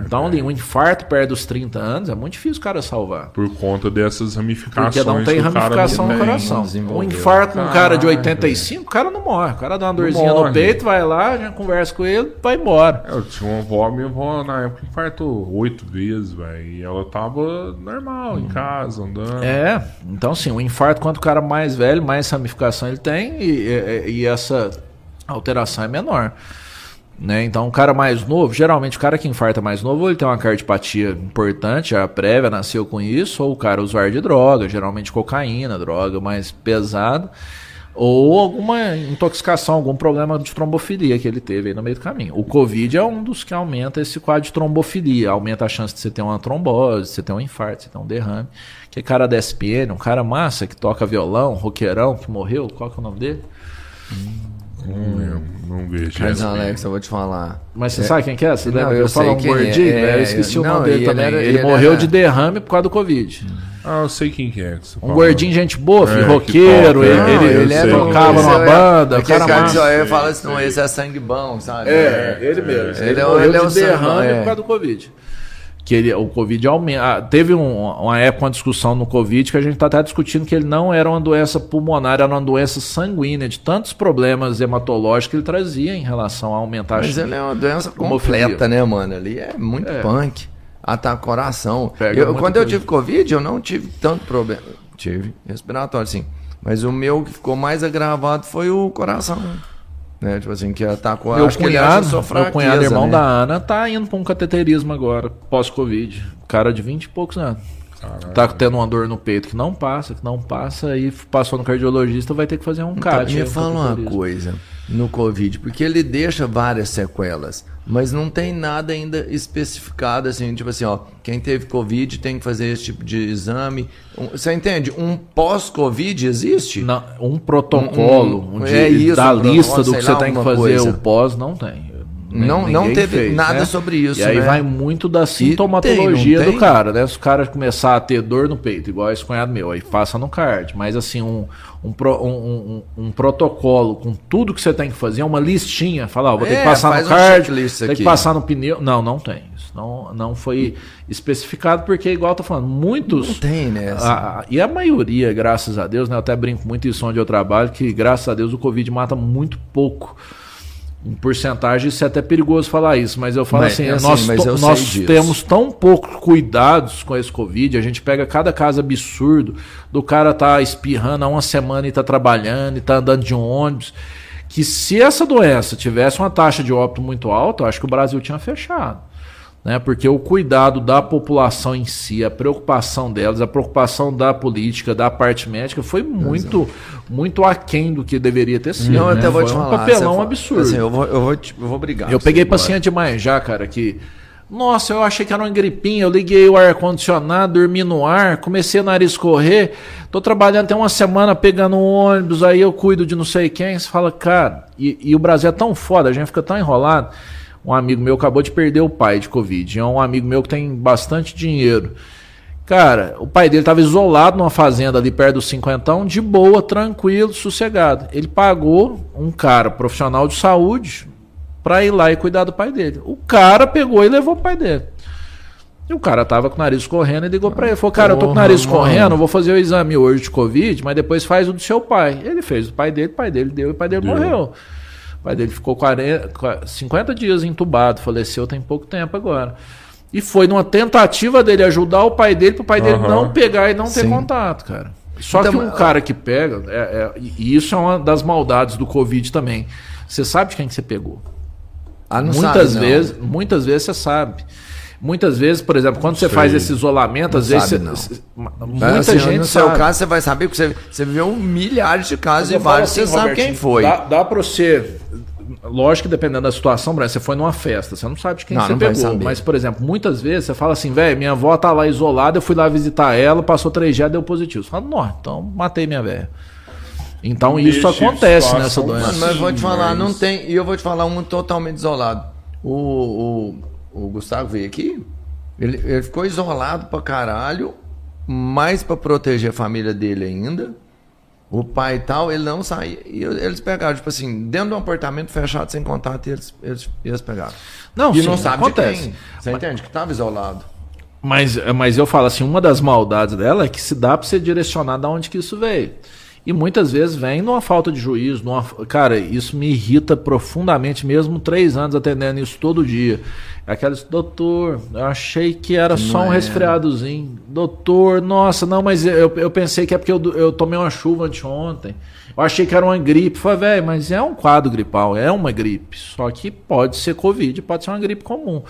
Então, ali, um infarto perto dos 30 anos é muito difícil o cara salvar. Por conta dessas ramificações. Porque não tem ramificação no coração. Um infarto num cara de 85, o cara não morre. O cara dá uma dorzinha no peito, vai lá, já conversa com ele, vai embora. Eu tinha uma avó, minha avó na época infartou oito vezes, velho. E ela tava normal, em casa, andando. É, então assim, o infarto, quanto o cara mais velho, mais ramificação ele tem e, e, e essa alteração é menor. Né? Então, um cara mais novo, geralmente o cara que infarta mais novo, ou ele tem uma cardiopatia importante, a prévia nasceu com isso, ou o cara usuário de droga, geralmente cocaína, droga mais pesada, ou alguma intoxicação, algum problema de trombofilia que ele teve no meio do caminho. O Covid é um dos que aumenta esse quadro de trombofilia, aumenta a chance de você ter uma trombose, você ter um infarto, você ter um derrame. Que cara da SPN, um cara massa que toca violão, roqueirão, que morreu, qual que é o nome dele? Hum. Não, não vejo. Mas, Alex, eu vou te falar. Mas você é. sabe quem que é? Você não, eu falar um gordinho? É. É, eu esqueci não, o nome dele também. Ele, ele, ele morreu era... de derrame por causa do Covid. Ah, eu sei quem que é. Que um gordinho, gente boa, filho, é, roqueiro. Ele, não, ele, ele tocava numa banda. O cara mais. Eu falo assim, não, esse é sangue bom, sabe? É, ele mesmo. Ele, morreu é de derrame por causa do Covid que ele, o Covid aumenta. Ah, teve um, uma época, uma discussão no Covid que a gente está até discutindo que ele não era uma doença pulmonar, era uma doença sanguínea, de tantos problemas hematológicos que ele trazia em relação a aumentar Mas a ele é uma doença completa, né, mano? Ali é muito é. punk. Ataca o coração. Eu, quando eu tive Covid, eu não tive tanto problema. Tive respiratório, sim. Mas o meu que ficou mais agravado foi o coração. Né? Tipo assim, que atacou meu acho cunhado, que ele fraqueza, Meu cunhado, irmão né? da Ana, tá indo pra um cateterismo agora, pós-Covid. Cara de 20 e poucos anos. Caralho. Tá tendo uma dor no peito que não passa, que não passa, aí passou no cardiologista, vai ter que fazer um então, CAT. Me fala uma coisa no Covid, porque ele deixa várias sequelas, mas não tem nada ainda especificado assim, tipo assim, ó, quem teve Covid tem que fazer esse tipo de exame. Você entende? Um pós-Covid existe? Não, um protocolo um, um, de, é isso, da lista do que você tem que fazer coisa. o pós não tem. Não, não teve fez, nada né? sobre isso. E aí né? vai muito da sintomatologia tem, do cara, né? Se o cara começar a ter dor no peito, igual esse cunhado meu, aí passa no card. Mas assim, um, um, um, um, um protocolo com tudo que você tem que fazer, uma listinha. Falar, vou ter que é, passar no card, um tem aqui. que passar no pneu. Não, não tem. Isso não, não foi especificado, porque, igual eu tô falando, muitos. Não tem, né? Assim. A, e a maioria, graças a Deus, né? Eu até brinco muito isso onde eu trabalho, que graças a Deus o Covid mata muito pouco em porcentagem, isso é até perigoso falar isso, mas eu falo mas, assim, assim, nós, nós temos tão poucos cuidados com esse Covid, a gente pega cada caso absurdo do cara tá espirrando há uma semana e tá trabalhando e tá andando de um ônibus, que se essa doença tivesse uma taxa de óbito muito alta, eu acho que o Brasil tinha fechado. Né? Porque o cuidado da população em si, a preocupação delas, a preocupação da política, da parte médica, foi muito, muito aquém do que deveria ter sido. Não, né? até vou foi te um falar, papelão absurdo. Assim, eu, vou, eu, vou te, eu vou brigar. Eu peguei paciente demais já, cara, que. Nossa, eu achei que era uma gripinha, eu liguei o ar-condicionado, dormi no ar, comecei o nariz correr, tô trabalhando até uma semana pegando um ônibus, aí eu cuido de não sei quem, você fala, cara, e, e o Brasil é tão foda, a gente fica tão enrolado um amigo meu acabou de perder o pai de Covid. É um amigo meu que tem bastante dinheiro. Cara, o pai dele estava isolado numa fazenda ali perto do cinquentão, de boa, tranquilo, sossegado. Ele pagou um cara profissional de saúde para ir lá e cuidar do pai dele. O cara pegou e levou o pai dele. E o cara tava com o nariz correndo e ligou para ele. Falou, cara, eu tô com o nariz correndo, vou fazer o exame hoje de Covid, mas depois faz o do seu pai. Ele fez o pai dele, o pai dele deu e o pai dele deu. morreu. O pai dele ficou 40, 50 dias entubado, faleceu tem pouco tempo agora. E foi numa tentativa dele ajudar o pai dele, para o pai uhum. dele não pegar e não ter Sim. contato, cara. Só então, que um cara que pega, é, é, e isso é uma das maldades do Covid também. Você sabe de quem que você pegou. Ah, muitas sabe, vezes, não. muitas vezes você sabe. Muitas vezes, por exemplo, quando você Sei. faz esse isolamento, não às vezes sabe, você, muita assim, gente no seu caso você vai saber porque você, você viveu milhares de casos e vários assim, você sabe quem foi. Dá, dá para você Lógico que dependendo da situação, Brian, você foi numa festa, você não sabe de quem não, você não pegou. Mas, por exemplo, muitas vezes você fala assim, velho, minha avó tá lá isolada, eu fui lá visitar ela, passou três dias, deu positivo. Você fala, não, então matei minha velha. Então isso acontece nessa doença. Mas, mas vou te falar, não tem. E eu vou te falar um totalmente isolado. O, o, o Gustavo veio aqui, ele, ele ficou isolado pra caralho, mais para proteger a família dele ainda o pai e tal, ele não saía. E eles pegaram, tipo assim, dentro de um apartamento fechado, sem contato, e eles, eles, eles pegaram. Não, e sim, não sabe acontece. Quem, você mas, entende? Que estava isolado. Mas, mas eu falo assim, uma das maldades dela é que se dá para você direcionar de onde que isso veio. E muitas vezes vem numa falta de juízo. Numa... Cara, isso me irrita profundamente, mesmo três anos atendendo isso todo dia. Aquela, doutor, eu achei que era não só um é. resfriadozinho. Doutor, nossa, não, mas eu, eu pensei que é porque eu, eu tomei uma chuva anteontem. Eu achei que era uma gripe. Falei, velho, mas é um quadro gripal, é uma gripe. Só que pode ser Covid, pode ser uma gripe comum.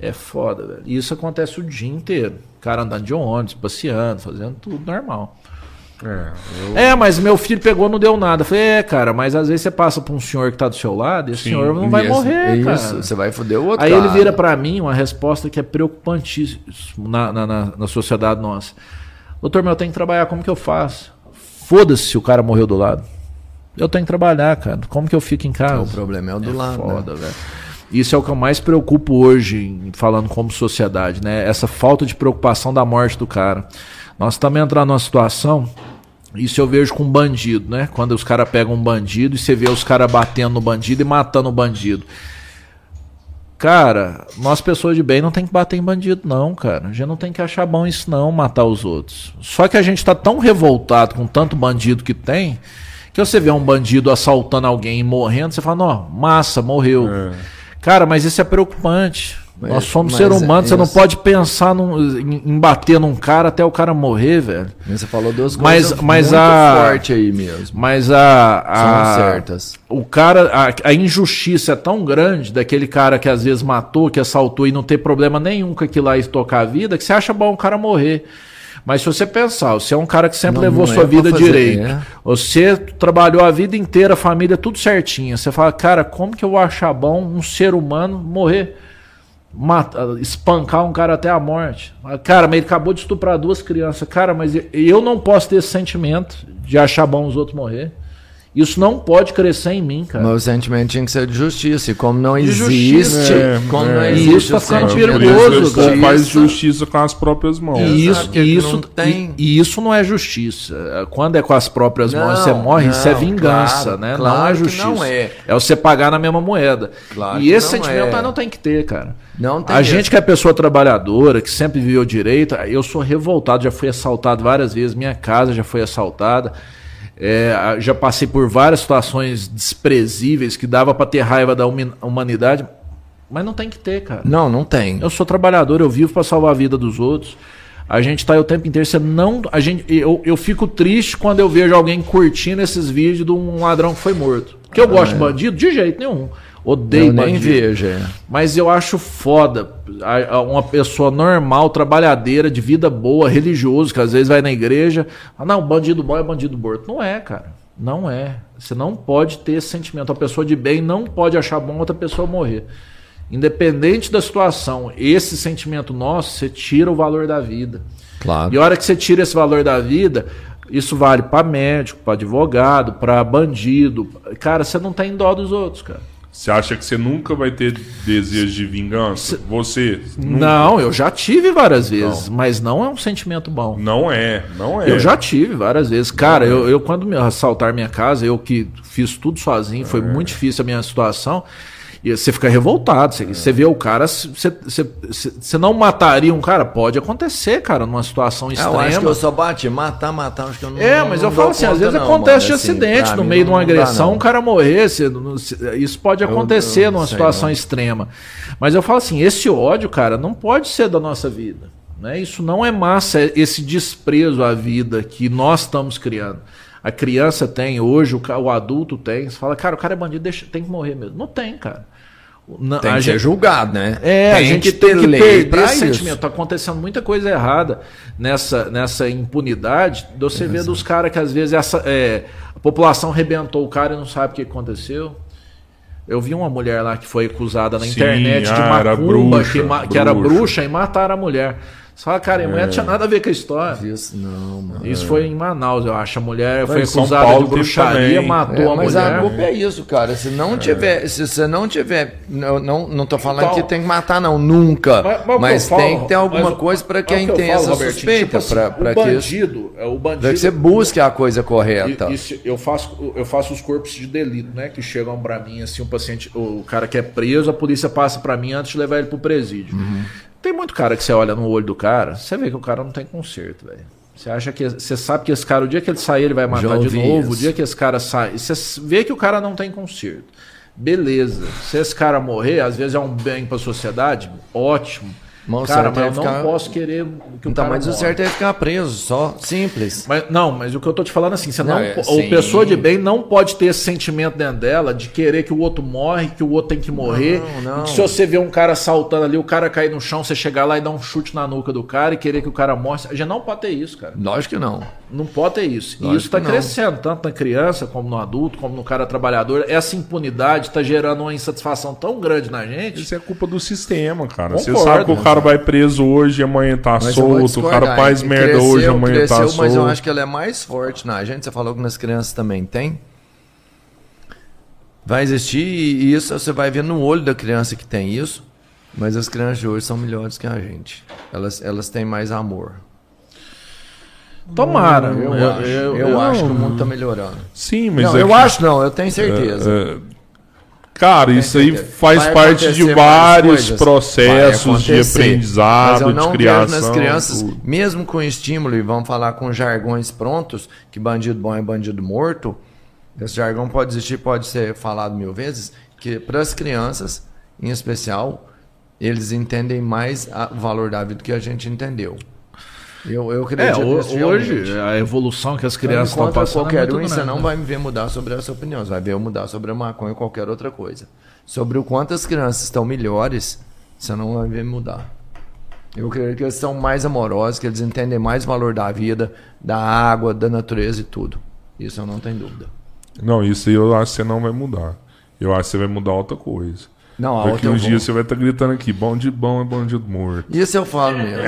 É foda, velho. E isso acontece o dia inteiro. O cara andando de ônibus, passeando, fazendo tudo normal. É, eu... é, mas meu filho pegou não deu nada. falei, é, cara, mas às vezes você passa pra um senhor que tá do seu lado e esse Sim, senhor não vai isso, morrer, isso, cara. Você vai foder o outro. Aí cara. ele vira para mim uma resposta que é preocupantíssima na, na, na, na sociedade nossa. Doutor, meu, eu tenho que trabalhar, como que eu faço? Foda-se se o cara morreu do lado. Eu tenho que trabalhar, cara. Como que eu fico em casa? O problema é o do é lado. Foda, né? velho. Isso é o que eu mais preocupo hoje, falando como sociedade, né? Essa falta de preocupação da morte do cara. Nós estamos entrando numa situação, isso eu vejo com bandido, né? Quando os caras pegam um bandido e você vê os caras batendo no bandido e matando o bandido. Cara, nós pessoas de bem não tem que bater em bandido, não, cara. A gente não tem que achar bom isso, não, matar os outros. Só que a gente tá tão revoltado com tanto bandido que tem, que você vê um bandido assaltando alguém e morrendo, você fala, não, massa, morreu. É. Cara, mas isso é preocupante. Mas, Nós somos ser humanos, é, você não pode pensar num, em, em, bater num cara até o cara morrer, velho. Você falou duas coisas mas, mas muito a, forte aí mesmo. Mas a, a São certas. O cara, a, a, injustiça é tão grande daquele cara que às vezes matou, que assaltou e não ter problema nenhum com aquilo lá e tocar a vida, que você acha bom o cara morrer. Mas se você pensar, você é um cara que sempre não, levou não sua é vida fazer, direito, é. você trabalhou a vida inteira, a família, tudo certinho. Você fala, cara, como que eu vou achar bom um ser humano morrer? Espancar um cara até a morte. Cara, mas ele acabou de estuprar duas crianças. Cara, mas eu não posso ter esse sentimento de achar bom os outros morrer. Isso não pode crescer em mim, cara. Meu sentimento tinha que ser de justiça. E como não de existe, é, como é, não existe. Isso tá ficando perigoso. Cara. Faz justiça com as próprias mãos. E isso, e isso, não tem... e, e, isso não é justiça. Quando é com as próprias não, mãos você morre, não, isso é vingança, claro, né? Claro não é justiça. não é. é você pagar na mesma moeda. Claro e esse sentimento é. não tem que ter, cara. Não tem a gente que é pessoa trabalhadora, que sempre viveu direito, eu sou revoltado, já fui assaltado várias vezes, minha casa já foi assaltada. É, já passei por várias situações desprezíveis que dava para ter raiva da humanidade, mas não tem que ter, cara. Não, não tem. Eu sou trabalhador, eu vivo para salvar a vida dos outros. A gente tá aí o tempo inteiro, você não, a gente, eu, eu fico triste quando eu vejo alguém curtindo esses vídeos de um ladrão que foi morto. Porque eu ah, gosto é. de bandido de jeito nenhum. Odeio eu nem vejo. É. Mas eu acho foda uma pessoa normal, trabalhadeira, de vida boa, religioso, que às vezes vai na igreja. Ah, não, bandido bom é bandido morto. Não é, cara. Não é. Você não pode ter esse sentimento. A pessoa de bem não pode achar bom outra pessoa morrer. Independente da situação, esse sentimento nosso, você tira o valor da vida. Claro. E a hora que você tira esse valor da vida, isso vale para médico, para advogado, para bandido. Cara, você não tem dó dos outros, cara. Você acha que você nunca vai ter desejo de vingança? Você? Nunca. Não, eu já tive várias vezes, não. mas não é um sentimento bom. Não é, não é. Eu já tive várias vezes. Cara, é. eu, eu, quando me assaltar minha casa, eu que fiz tudo sozinho, foi é. muito difícil a minha situação. E você fica revoltado. Você, é. você vê o cara. Você, você, você, não mataria um cara? Pode acontecer, cara, numa situação extrema. É, eu acho que eu só bati, matar, matar, acho que eu não. É, mas não eu falo assim, às vezes não, acontece mano, de assim, acidente no meio de uma agressão, um cara morrer. Isso pode acontecer eu, eu numa situação extrema. Mas eu falo assim, esse ódio, cara, não pode ser da nossa vida. Né? Isso não é massa, é esse desprezo à vida que nós estamos criando. A criança tem, hoje o, o adulto tem. Você fala, cara, o cara é bandido, deixa, tem que morrer mesmo. Não tem, cara. Não, tem que gente, ser julgado, né? É, tem a gente que tem que perder esse sentimento. Está acontecendo muita coisa errada nessa, nessa impunidade. Você vê dos caras que às vezes essa, é, a população rebentou o cara e não sabe o que aconteceu. Eu vi uma mulher lá que foi acusada na Sim, internet ah, de macumba, bruxa, que, bruxa. que era bruxa e mataram a mulher. Só, cara, a mulher não tinha nada a ver com a história. Isso não, mano. Isso foi em Manaus, eu acho. A mulher foi acusada de bruxaria, matou é, a mas mulher. Mas a culpa é isso, cara. Se não é. tiver, se você não tiver, não, não, não tô falando então, que tem que matar, não, nunca. Mas, mas, mas tem falo, que ter alguma coisa para quem que tem essa suspeita, tipo assim, para que bandido, é o bandido. que você busque a coisa correta. Isso, eu faço, eu faço os corpos de delito, né? Que chegam para mim assim, o paciente, o cara que é preso, a polícia passa para mim antes de levar ele pro presídio. Uhum. Tem muito cara que você olha no olho do cara, você vê que o cara não tem conserto, velho. Você acha que. Você sabe que esse cara, o dia que ele sair, ele vai matar de novo. Isso. O dia que esse cara sai. Você vê que o cara não tem conserto. Beleza. Se esse cara morrer, às vezes é um bem para a sociedade, ótimo. Cara, mas eu não posso querer que o tá, cara mas o certo é ficar preso, só simples. Mas, não, mas o que eu tô te falando assim, você não, não é, o pessoa de bem não pode ter esse sentimento dentro dela de querer que o outro morre, que o outro tem que morrer. Não, não. Que se você vê um cara saltando ali, o cara cair no chão, você chegar lá e dar um chute na nuca do cara e querer que o cara morre. Já não pode ter isso, cara. Lógico que não. Não pode ter isso. Lógico e isso está crescendo, tanto na criança como no adulto, como no cara trabalhador. Essa impunidade está gerando uma insatisfação tão grande na gente. Isso é culpa do sistema, cara. Concordo, você sabe que o cara vai preso hoje, amanhã tá mas solto, o cara faz merda cresceu, hoje, amanhã tá cresceu, tá solto. Mas eu acho que ela é mais forte na gente. Você falou que nas crianças também tem. Vai existir e isso você vai ver no olho da criança que tem isso. Mas as crianças de hoje são melhores que a gente. Elas, elas têm mais amor. Tomara. Eu, eu, acho, eu, eu acho que o mundo está melhorando. Sim, mas. Não, é eu que... acho não, eu tenho certeza. É, é... Cara, isso aí faz vai parte de vários processos de aprendizado, de criação. nas crianças, tudo. mesmo com estímulo, e vamos falar com jargões prontos, que bandido bom é bandido morto, esse jargão pode existir, pode ser falado mil vezes, que para as crianças, em especial, eles entendem mais o valor da vida do que a gente entendeu. Eu, eu acredito é, hoje, a evolução que as crianças estão passando. É qualquer um, você não vai me ver mudar sobre essa opinião. Você vai ver eu mudar sobre a maconha ou qualquer outra coisa. Sobre o quanto as crianças estão melhores, você não vai ver mudar. Eu acredito que eles são mais amorosos, que eles entendem mais o valor da vida, da água, da natureza e tudo. Isso eu não tenho dúvida. Não, isso eu acho que você não vai mudar. Eu acho que você vai mudar outra coisa. Não, Daqui uns dias você vai estar tá gritando aqui, bandido bom é bandido morto. Isso eu falo mesmo.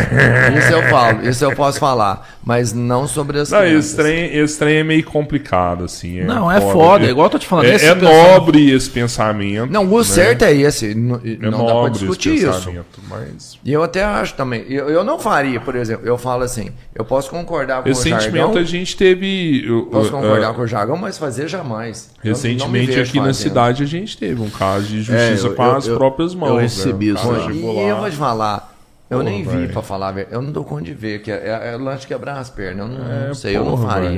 isso eu falo, isso eu posso falar. Mas não sobre as não, esse trem, esse trem é meio complicado, assim. É não, é foda, é, igual eu tô te falando. É, é nobre esse pensamento. Não, o né? certo é esse. Não, é não dá pra discutir isso. Mas... E eu até acho também. Eu, eu não faria, por exemplo, eu falo assim, eu posso concordar com Recentemente o Recentemente a gente teve. Eu, posso concordar uh, com o jargão, mas fazer jamais. Recentemente aqui fazendo. na cidade a gente teve um caso de justiça é, eu, com as eu, próprias mãos. Eu recebi né? isso. E eu vou te falar. Eu porra, nem vi pra falar, eu não dou conta de ver, que é, é, é lance de quebrar as pernas. Eu não, é, não sei, porra, eu não faria.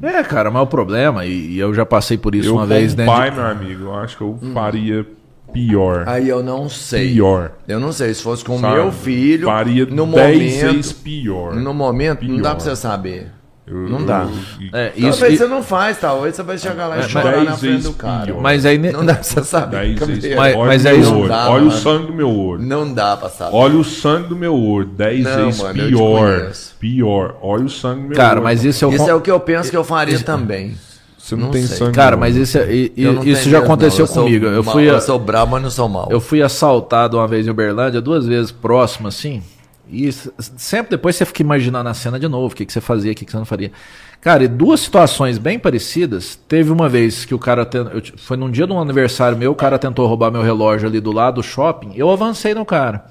Véio. É, cara, mas o problema, e, e, eu já passei por isso eu, uma vez, né? pai, de... meu amigo, eu acho que eu hum. faria pior. Aí eu não sei. Pior. Eu não sei. Se fosse com o meu filho. Faria no 10 momento, pior. No momento, pior. não dá pra você saber. Eu, não dá. É, isso, talvez você não faz, talvez você vai chegar lá e é, chorar na frente do cara. Mas aí não dá pra você saber. Mas, mas. Dá, olha o sangue do meu olho. Não dá pra saber. Olha o sangue do meu olho. 10 vezes mano, pior. Pior. Olha o sangue do meu cara, olho. Cara, mas isso é o Isso é o que eu penso que eu faria isso... também. Você não, não tem sei. sangue. Cara, mas isso, é, isso já aconteceu eu comigo. Eu, mal, fui eu sou brabo, mas não sou mal. Eu fui assaltado uma vez em Uberlândia, duas vezes próximo, assim. E sempre depois você fica imaginando a cena de novo, o que, que você fazia, o que, que você não faria. Cara, e duas situações bem parecidas. Teve uma vez que o cara. Foi num dia de um aniversário meu, o cara tentou roubar meu relógio ali do lado do shopping. Eu avancei no cara.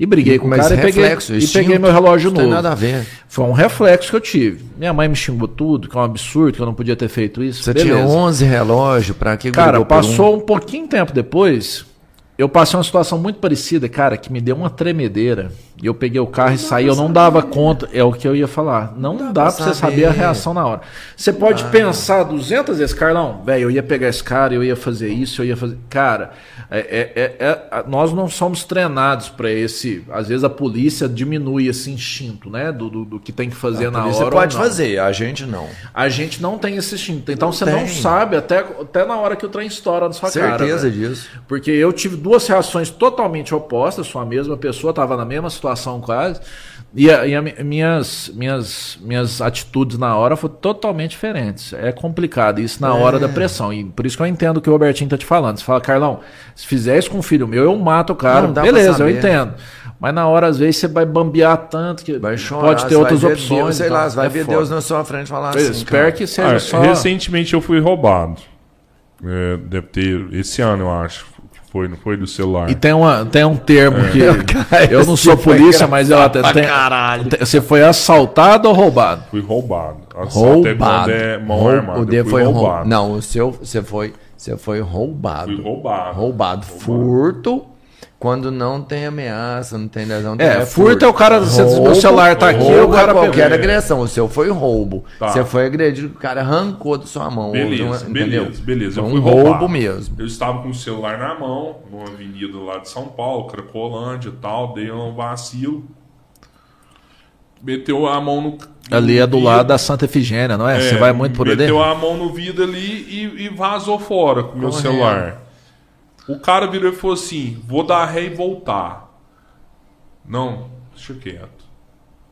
E briguei com o cara reflexo, e, peguei, e peguei meu relógio novo. Não tem nada a ver. Foi um reflexo que eu tive. Minha mãe me xingou tudo, que é um absurdo, que eu não podia ter feito isso. Você Beleza. tinha 11 relógios, para que Cara, passou um... um pouquinho tempo depois, eu passei uma situação muito parecida, cara, que me deu uma tremedeira. E eu peguei o carro e saí, eu não dava conta. É o que eu ia falar. Não, não dá, dá pra você saber a reação na hora. Você pode ah. pensar 200 vezes, Carlão, velho, eu ia pegar esse cara, eu ia fazer isso, eu ia fazer. Cara, é, é, é, é nós não somos treinados para esse. Às vezes a polícia diminui esse instinto, né? Do, do, do que tem que fazer a na hora. Você pode fazer, a gente não. A gente não tem esse instinto. Então não você tem. não sabe até, até na hora que o trem estoura na sua Certeza cara. Certeza disso. Porque eu tive duas reações totalmente opostas, sou a mesma pessoa, estava na mesma situação situação quase. E, a, e a, minhas, minhas, minhas atitudes na hora foram totalmente diferentes. É complicado isso na é. hora da pressão. E por isso que eu entendo o que o Robertinho tá te falando. Você fala, Carlão, se fizer isso com um filho meu, eu mato o cara. Beleza, eu entendo. Mas na hora, às vezes, você vai bambear tanto que vai chorar, pode ter outras opções. Deus, sei lá, vai é ver foda. Deus na sua frente falar eu assim. Espero cara. que seja ah, só. Recentemente eu fui roubado. É, deve ter. Esse ano, eu acho foi, não foi do celular. E tem, uma, tem um termo é. que. eu não sou polícia, mas eu até. Tem, tem, você foi assaltado ou roubado? Fui roubado. Assalto é roubado. É mão armada. O D foi roubado. Não, o seu você foi, você foi roubado. Fui roubado. Roubado. roubado. Furto quando não tem ameaça, não tem lesão. É, é furto é o cara, roubo, o celular tá aqui, o cara qualquer pegou. agressão. O seu foi roubo. Tá. Você foi agredido, o cara arrancou da sua mão. Beleza, uma, beleza, beleza. Foi um roubo mesmo. Eu estava com o celular na mão, numa avenida lá de São Paulo, Cracolândia e tal, dei um vacilo. Meteu a mão no. Ali é do vidro. lado da Santa Efigênia, não é? é Você vai muito por ali? Meteu a mão no vidro ali e, e vazou fora com o meu celular. O cara virou e falou assim: vou dar ré e voltar. Não, deixa quieto.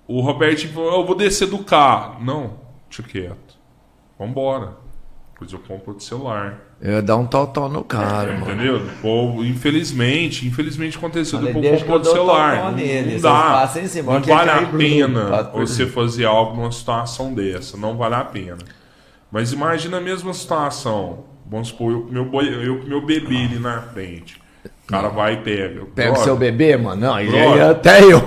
O Roberto falou: eu vou descer do carro. Não, deixa quieto. Vambora. Depois eu compro outro celular. Eu ia dar um total no cara, é, mano. Entendeu? Pô, infelizmente, infelizmente aconteceu. Falei, depois comprou outro celular. Não, nele, não dá. Cima, não vale a pena você fazer algo numa situação dessa. Não vale a pena. Mas imagina a mesma situação Vamos supor, eu com meu, boi, eu meu bebê ali na frente. O cara vai e pega. Pega o seu bebê, mano? Não, aí, aí até eu.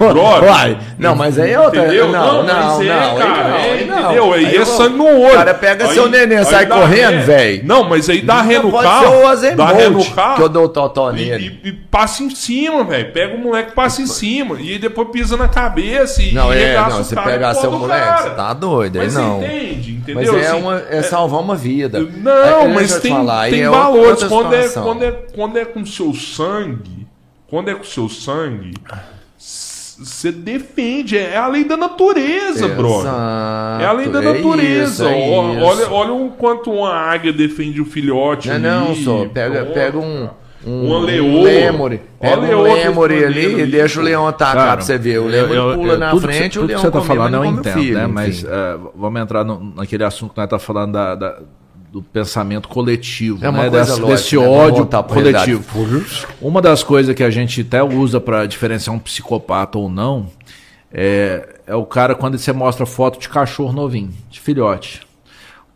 Não, mas aí é outra. Entendeu? Não, não, não. É, não, cara, não, é, não, entendeu? Aí, aí é sangue no olho. O cara pega aí, seu neném, sai correndo, velho. Não, mas aí dá ré no carro. Dá ré no carro. Que eu dou o totó nele. E, e, passa em cima, velho. Pega o moleque passa em cima. E aí depois pisa na cabeça e Não, é, não. Se pegar seu moleque, você tá doido. Aí não. entende, entendeu? Mas é, assim, uma, é salvar uma vida. Não, mas tem valores. Quando é com seu sangue sangue, quando é com o seu sangue, você defende. É a lei da natureza, Exato, brother. É a lei da é natureza. É isso, é olha, olha o quanto uma águia defende o filhote. Não, ali. não, só. Pega, pega um. Um, um leão. lemure. Pega um lemure ali e deixa o leão atacar Cara, pra você ver. O lemure pula eu, na frente e o leão que você tá falando eu entendo, filho, né? Mas uh, vamos entrar no, naquele assunto que nós tá falando da, da do pensamento coletivo, é né? Desse, lógica, desse né? ódio coletivo. Uma das coisas que a gente até usa para diferenciar um psicopata ou não é, é o cara quando você mostra foto de cachorro novinho, de filhote.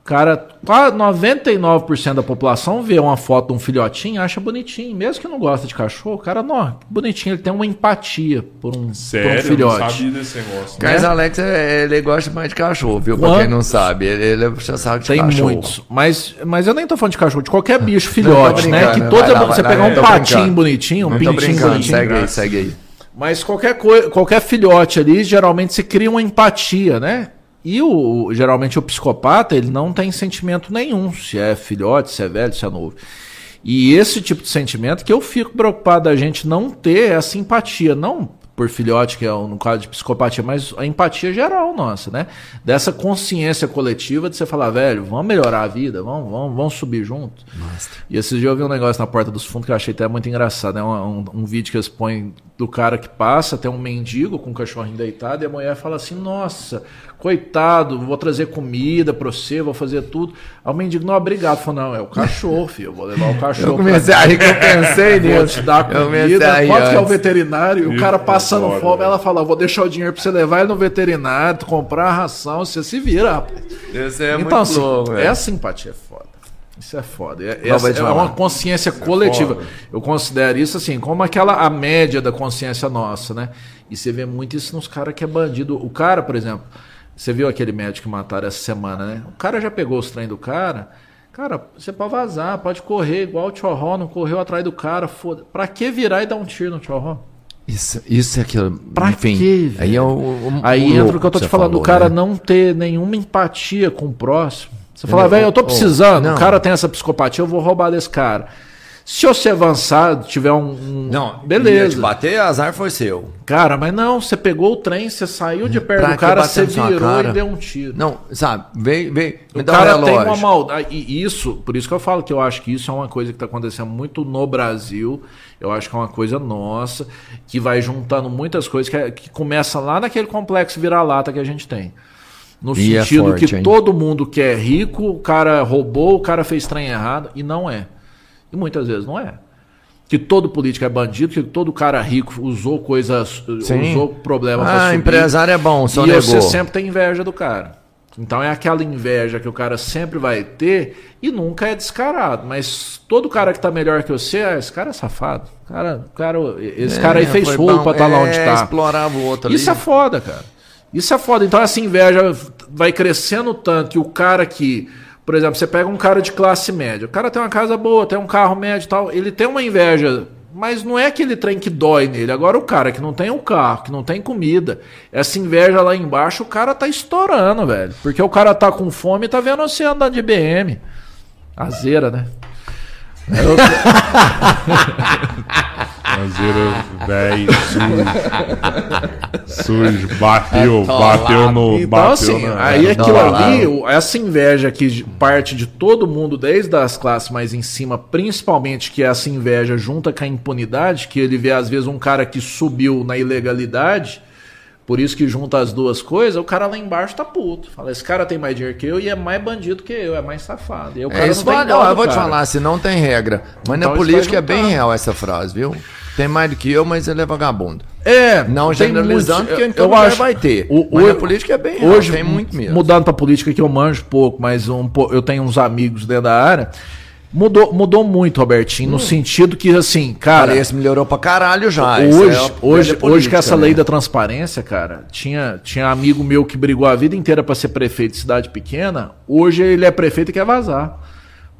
Cara, 99% da população vê uma foto de um filhotinho acha bonitinho. Mesmo que não gosta de cachorro, o cara, não, bonitinho, ele tem uma empatia por um, Sério? por um filhote. Não sabia desse negócio. Né? Mas Alex, é, ele gosta mais de cachorro, viu? Quando... Pra quem não sabe, ele, ele é sabe de tem cachorro. Tem muitos. Mas, mas eu nem tô falando de cachorro, de qualquer bicho filhote, né? Que toda, lá, você pegar um patinho brincando. bonitinho, um não pintinho bonitinho. Segue aí, segue aí. Mas qualquer, qualquer filhote ali, geralmente se cria uma empatia, né? E o, geralmente o psicopata, ele não tem sentimento nenhum, se é filhote, se é velho, se é novo. E esse tipo de sentimento que eu fico preocupado da gente não ter essa empatia, não por filhote, que é no caso de psicopatia, mas a empatia geral nossa, né? Dessa consciência coletiva de você falar, velho, vamos melhorar a vida, vamos, vamos, vamos subir junto. E esses dias eu vi um negócio na porta dos fundos que eu achei até muito engraçado, né? Um, um, um vídeo que eles põem do cara que passa, tem um mendigo com um cachorrinho deitado, e a mulher fala assim, nossa, coitado, vou trazer comida para você, vou fazer tudo. Aí o mendigo, não, obrigado. Falou, não, é o cachorro, filho, eu vou levar o cachorro. Eu comecei a rir que eu pensei *laughs* nisso. Vou te dar comida, pode que é o veterinário, e o cara passando foda, fome, ela fala, vou deixar o dinheiro para você levar ele no veterinário, comprar a ração, você se vira, rapaz. Esse é então, muito assim, louco, essa empatia é foda. Isso é foda. É, essa é uma consciência isso é coletiva. É eu considero isso assim, como aquela a média da consciência nossa, né? E você vê muito isso nos caras que é bandido. O cara, por exemplo, você viu aquele médico que mataram essa semana, né? O cara já pegou os trem do cara. Cara, você pode vazar, pode correr igual o Tchorró, não correu atrás do cara, foda. Pra que virar e dar um tiro no Tchorró? Isso, isso é aquilo. Pra Enfim, quê, Aí, é o, o, aí o entra o que eu tô te falando, falou, o cara né? não ter nenhuma empatia com o próximo. Você fala, velho, eu tô precisando, o cara tem essa psicopatia, eu vou roubar desse cara. Se você avançar, tiver um. não, beleza. Te bater, azar foi seu. Cara, mas não, você pegou o trem, você saiu de perto pra do cara, você virou e deu um tiro. Não, sabe, vem, vem. O cara um tem uma maldade. E isso, por isso que eu falo que eu acho que isso é uma coisa que está acontecendo muito no Brasil. Eu acho que é uma coisa nossa, que vai juntando muitas coisas, que, é, que começa lá naquele complexo vira-lata que a gente tem. No e é sentido é forte, que hein? todo mundo que é rico, o cara roubou, o cara fez trem errado, e não é. E muitas vezes não é. Que todo político é bandido, que todo cara rico usou coisas, Sim. usou problema ah, subir. empresário é bom, só E negou. você sempre tem inveja do cara. Então é aquela inveja que o cara sempre vai ter e nunca é descarado. Mas todo cara que tá melhor que você, ah, esse cara é safado. Cara, cara, esse é, cara aí fez rolo pra estar tá lá onde é, tá. explorava o outro Isso ali. é foda, cara. Isso é foda. Então essa inveja vai crescendo tanto que o cara que por exemplo, você pega um cara de classe média. O cara tem uma casa boa, tem um carro médio e tal. Ele tem uma inveja Mas não é aquele trem que dói nele. Agora o cara que não tem um carro, que não tem comida, essa inveja lá embaixo, o cara tá estourando, velho. Porque o cara tá com fome e tá vendo você andando de BM. Azeira, né? Eu... *laughs* Azeira, velho, sujo. Sujo, bateu, bateu no. Então, bateu assim, na... aí aquilo ali, essa inveja que parte de todo mundo, desde as classes mais em cima, principalmente que essa inveja junta com a impunidade, que ele vê às vezes um cara que subiu na ilegalidade por isso que junta as duas coisas, o cara lá embaixo tá puto. Fala, esse cara tem mais dinheiro que eu e é mais bandido que eu, é mais safado. E o cara é isso, não, não eu vou te falar, se não tem regra. Mas então, na política é bem real essa frase, viu? Tem mais do que eu, mas ele é vagabundo. É, não generalizando, porque então eu acho, vai ter. O, mas a política é bem real, hoje, tem muito mesmo. Mudando pra política que eu manjo pouco, mas um, eu tenho uns amigos dentro da área. Mudou, mudou muito, Robertinho, hum. no sentido que, assim, cara. Esse melhorou pra caralho já. Hoje, é hoje, política, hoje que essa né? lei da transparência, cara, tinha, tinha amigo meu que brigou a vida inteira para ser prefeito de cidade pequena. Hoje ele é prefeito e quer vazar.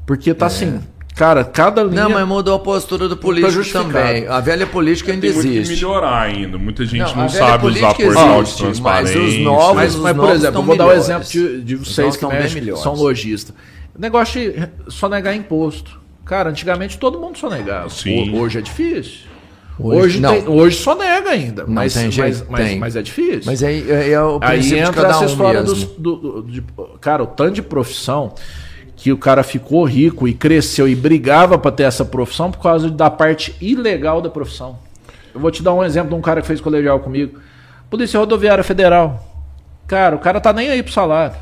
Porque tá é. assim. Cara, cada linha. Não, mas mudou a postura do político também. A velha política ainda Tem existe. Tem que melhorar ainda. Muita gente não, não sabe usar portal de transparência. Mas os novos, mas, mas por exemplo, vou dar o um exemplo de, de vocês que mexem, são lojistas. Negócio de sonegar imposto. Cara, antigamente todo mundo sonegava. Sim. Hoje é difícil. Hoje, hoje, tem, hoje só nega ainda, não mas, tem jeito, mas, tem. mas, é difícil. Mas aí é, é o aí entra essa um história dos, do, do, de, cara, o tanto de profissão que o cara ficou rico e cresceu e brigava para ter essa profissão por causa da parte ilegal da profissão. Eu vou te dar um exemplo de um cara que fez colegial comigo. Polícia Rodoviária Federal. Cara, o cara tá nem aí pro salário.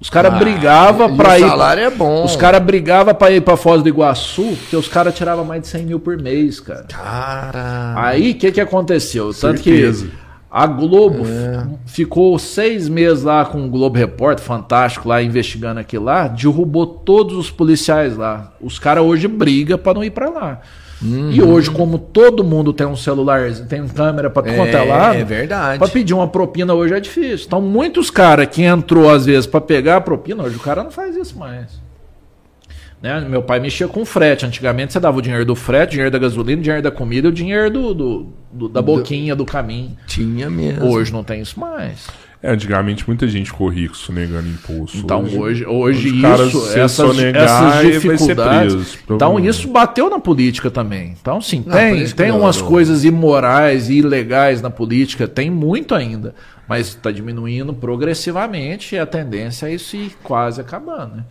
Os caras ah, brigavam pra ir. O salário é bom. Os caras brigavam pra ir pra Foz do Iguaçu, porque os caras tiravam mais de 100 mil por mês, cara. Cara. Aí, o que que aconteceu? Tanto Certeza. que a Globo é. ficou seis meses lá com o Globo Repórter, fantástico, lá investigando aquilo lá, derrubou todos os policiais lá. Os caras hoje brigam pra não ir pra lá. Uhum. E hoje, como todo mundo tem um celular, tem câmera para é, contar lá, é verdade. Para pedir uma propina hoje é difícil. Então, muitos caras que entrou às vezes para pegar a propina, hoje o cara não faz isso mais. Né? Meu pai mexia com frete. Antigamente você dava o dinheiro do frete, dinheiro da gasolina, dinheiro da comida e o dinheiro do, do, do da boquinha, do caminho. Tinha mesmo. Hoje não tem isso mais. É, antigamente muita gente ficou rico sonegando imposto. Então hoje, hoje, hoje isso, essas, essas dificuldades. então isso bateu na política também. Então sim, não, tem, tem umas coisas imorais e ilegais na política, tem muito ainda, mas está diminuindo progressivamente e a tendência é isso ir quase acabando. Né?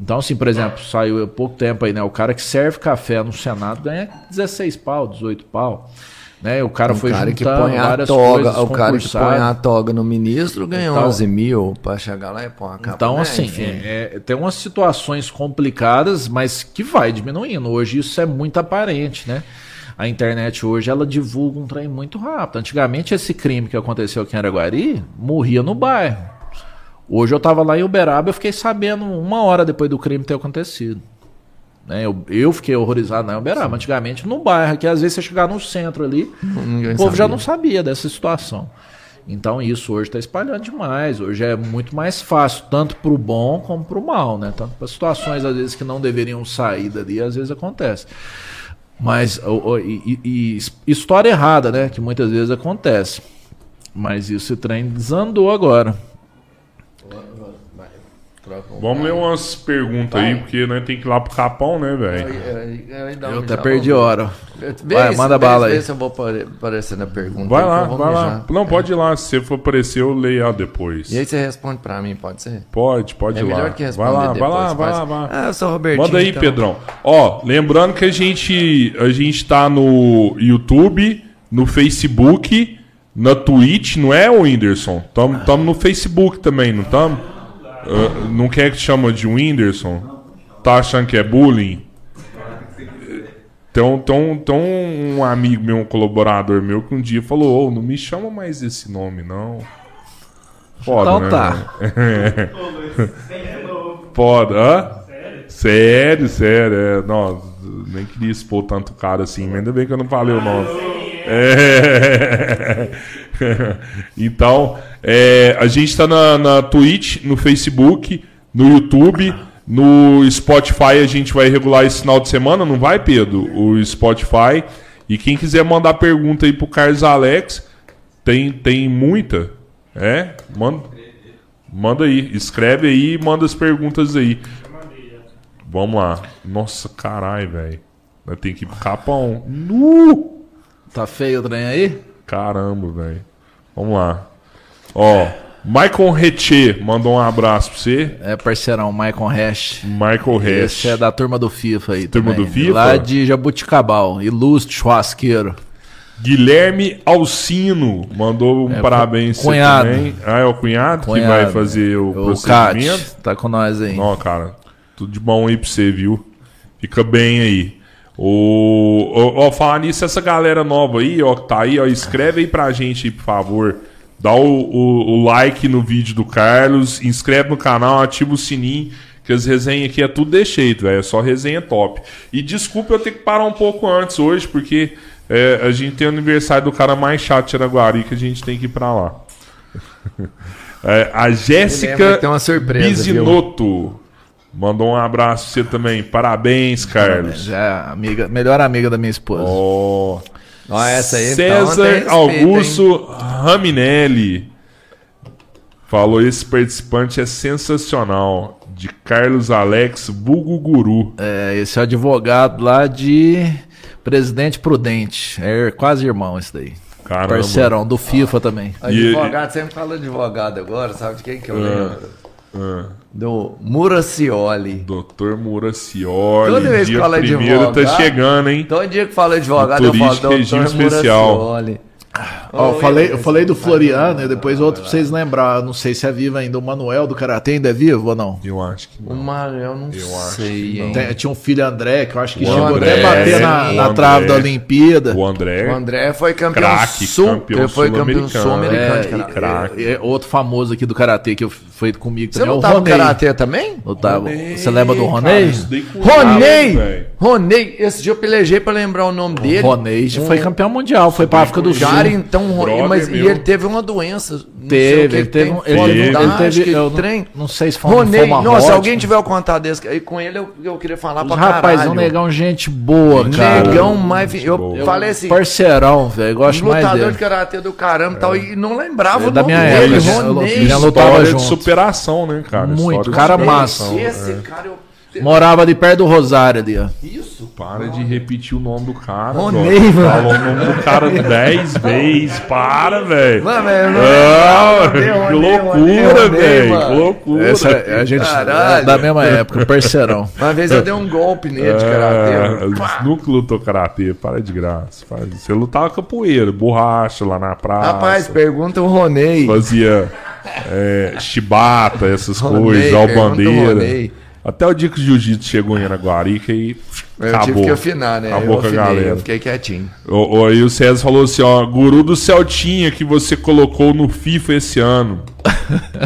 Então, assim, por exemplo, saiu há pouco tempo aí, né? O cara que serve café no Senado ganha 16 pau, 18 pau. Né? O cara um foi cara que põe a toga, O cara que põe a toga no ministro ganha então, 11 mil para chegar lá e pôr uma capa. Então, né? assim, é, é, tem umas situações complicadas, mas que vai diminuindo. Hoje isso é muito aparente, né? A internet hoje ela divulga um trem muito rápido. Antigamente esse crime que aconteceu aqui em Araguari morria no bairro. Hoje eu estava lá em Uberaba, eu fiquei sabendo uma hora depois do crime ter acontecido. Né? Eu, eu fiquei horrorizado na Uberaba. Antigamente, no bairro, que às vezes você chegar no centro ali, Ninguém o povo sabia. já não sabia dessa situação. Então isso hoje está espalhando demais. Hoje é muito mais fácil, tanto para o bom como para o mal, né? Tanto para situações às vezes que não deveriam sair dali, às vezes acontece. Mas e, e, e história errada, né? Que muitas vezes acontece. Mas isso trem desandou agora. Vamos ler umas perguntas aí, porque nós tem que ir lá pro Capão, né, velho? Eu, até perdi hora. Vai, manda bala aí. Vê se eu vou aparecer na pergunta. Vai lá, vai lá. Não, pode ir lá. Se for aparecer, eu leio depois. E aí você responde pra mim, pode ser? Pode, pode é ir lá. melhor que responder vai lá, depois. Vai lá, vai lá, vai lá. Ah, eu sou o Robertinho. Manda aí, então. Pedrão. Ó, lembrando que a gente, a gente tá no YouTube, no Facebook, na Twitch, não é, Whindersson? Tamo, tamo no Facebook também, não tamo? Uh, não quer que te chama de Whindersson? Tá achando que é bullying? Tem, tem, tem um amigo meu, um colaborador meu, que um dia falou: oh, não me chama mais esse nome, não. Foda, então né, tá. *laughs* Foda, hã? Sério, sério. É, não, nem queria expor tanto cara assim, mas ainda bem que eu não falei o nome. É. *laughs* então, é, a gente está na, na Twitch, no Facebook, no YouTube, no Spotify a gente vai regular esse final de semana, não vai, Pedro? O Spotify. E quem quiser mandar pergunta aí pro Carlos Alex, tem, tem muita. É? Manda, manda aí. Escreve aí e manda as perguntas aí. Vamos lá. Nossa, caralho, velho. Tem que ir pro capão. Nu! Tá feio o trem aí? Caramba, velho. Vamos lá. Ó, Michael Reche mandou um abraço pra você. É, parceirão, Michael Hash. Michael Hash. Esse é da turma do FIFA aí Turma também. do FIFA? Lá de Jabuticabal. Ilustre churrasqueiro. Guilherme Alcino mandou um É, parabéns cunhado. também. Ah, é o cunhado, que vai fazer o, o procedimento? Cat, tá com nós aí. Ó, cara, tudo de bom aí pra você, viu? Fica bem aí. O, ó, ó, falar nisso, essa galera nova aí, ó, que tá aí, ó, escreve aí pra gente aí, por favor. Dá o, o- o like no vídeo do Carlos, inscreve no canal, ativa o sininho, que as resenhas aqui é tudo de jeito, velho. É só resenha top. E desculpa eu ter que parar um pouco antes hoje, porque é, a gente tem o aniversário do cara mais chato de Araguari que a gente tem que ir pra lá. *laughs* É, a Lembra Jéssica que mandou um abraço pra você também. Parabéns, Carlos. Já é amiga, melhor amiga da minha esposa. Ó, Ó, essa aí, então, César respeito, Augusto Raminelli falou: esse participante é sensacional. De Carlos Alex Vulgo Guru. É, esse é o advogado lá de Presidente Prudente. É quase irmão esse daí. Caramba. Parceirão do FIFA também. E- Advogado, sempre fala advogado agora, sabe de quem que eu lembro? Ah, Do Muracioli. Doutor Muracioli. Toda vez que fala de tá advogado- chegando, hein? Todo dia que fala advogado, eu falo doutor especial. Muracioli. Ó, eu, Oi, falei, eu falei do cara, Floriano e depois vai, outro pra vocês lembrar. Não sei se é vivo ainda. O Manuel do Karatê ainda é vivo ou não? Eu acho que O não. Mário, eu não Eu sei, não. Tem- tinha um filho André, que eu acho que O chegou André, até a bater na, o na André. trave da Olimpíada. O André. O André foi campeão Craque, sul, campeão ele foi campeão sul-americano. É, e- é outro famoso aqui do Karatê que foi comigo Você também. não é o tava no karatê também? Eu tava. Ronei, Você lembra do Ronei? Ronei! Ronei! Esse dia eu pelejei pra lembrar o nome dele. Ronei foi campeão mundial, foi pra África do Sul. Cara, então, Brother mas e meu. ele teve uma doença. não sei o Teve, que ele teve, um- tem, ele, ele teve, eu trem. não, não sei se foi Ronei, linfoma nossa, alguém tiver o contato desse aí com ele, eu, eu queria falar Os pra rapaz, caralho. um negão, gente boa, cara. Negão, mais... Eu boa. falei assim, Parceirão, velho. Gosto mais lutador dele. de karatê do caramba e tal, e não lembrava É o da nome minha dele, né? Ronei. História de superação, né, cara? Muito, cara massa. Esse é. cara, eu... Morava ali perto do Rosário ali, ó. Isso? Para de repetir o nome do cara. Ronei, mano. Falou o nome do cara dez *laughs* vezes. Para, velho. Mano, eu não Ah, que loucura, velho. Que loucura. Essa é a gente Caralho. da mesma época, parceirão. *laughs* Uma vez eu dei um golpe nele de karatê. É, Pá. nunca lutou karatê, para de graça. Faz- Você lutava capoeira, borracha lá na praça. Rapaz, pergunta o Ronei. fazia é, chibata, essas Ronei, coisas, albandeira. Até o dia que o jiu-jitsu chegou em Araguari, que aí Eu acabou. tive que afinar, né? Acabou eu com a afinei, galera. eu fiquei quietinho. O, o- aí o César falou assim, ó, guru do Celtinha que você colocou no FIFA esse ano. *laughs*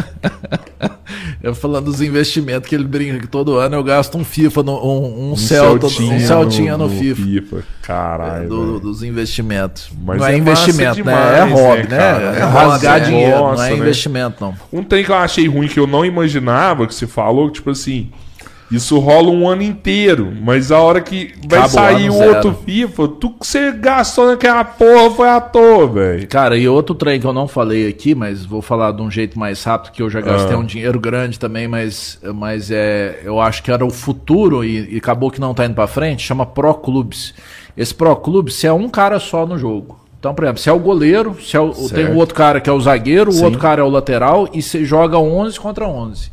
Eu falando dos investimentos que ele brinca que todo ano eu gasto um FIFA, no, um, um, Celta, um Celtinha no, FIFA. Caralho, do- velho. dos investimentos. Mas não é, é investimento, né? É demais, hobby, né, né? cara? É É rasgar é. dinheiro, não Nossa, é né? investimento, não. Um trem que eu achei ruim, que eu não imaginava, que você falou, que tipo assim, isso rola um ano inteiro, mas a hora que vai Acaba sair o zero. outro FIFA, tu que você gastou naquela porra foi à toa, velho. Cara, e outro trem que eu não falei aqui, mas vou falar de um jeito mais rápido, que eu já gastei Ah. um dinheiro grande também, mas, mas é, eu acho que era o futuro e, e acabou que não tá indo pra frente, chama Pro Clubes. Esse Pro Clubes, se é um cara só no jogo. Então, por exemplo, se é o goleiro, se é o, tem o outro cara que é o zagueiro, o outro cara é o lateral, e você joga 11 contra 11.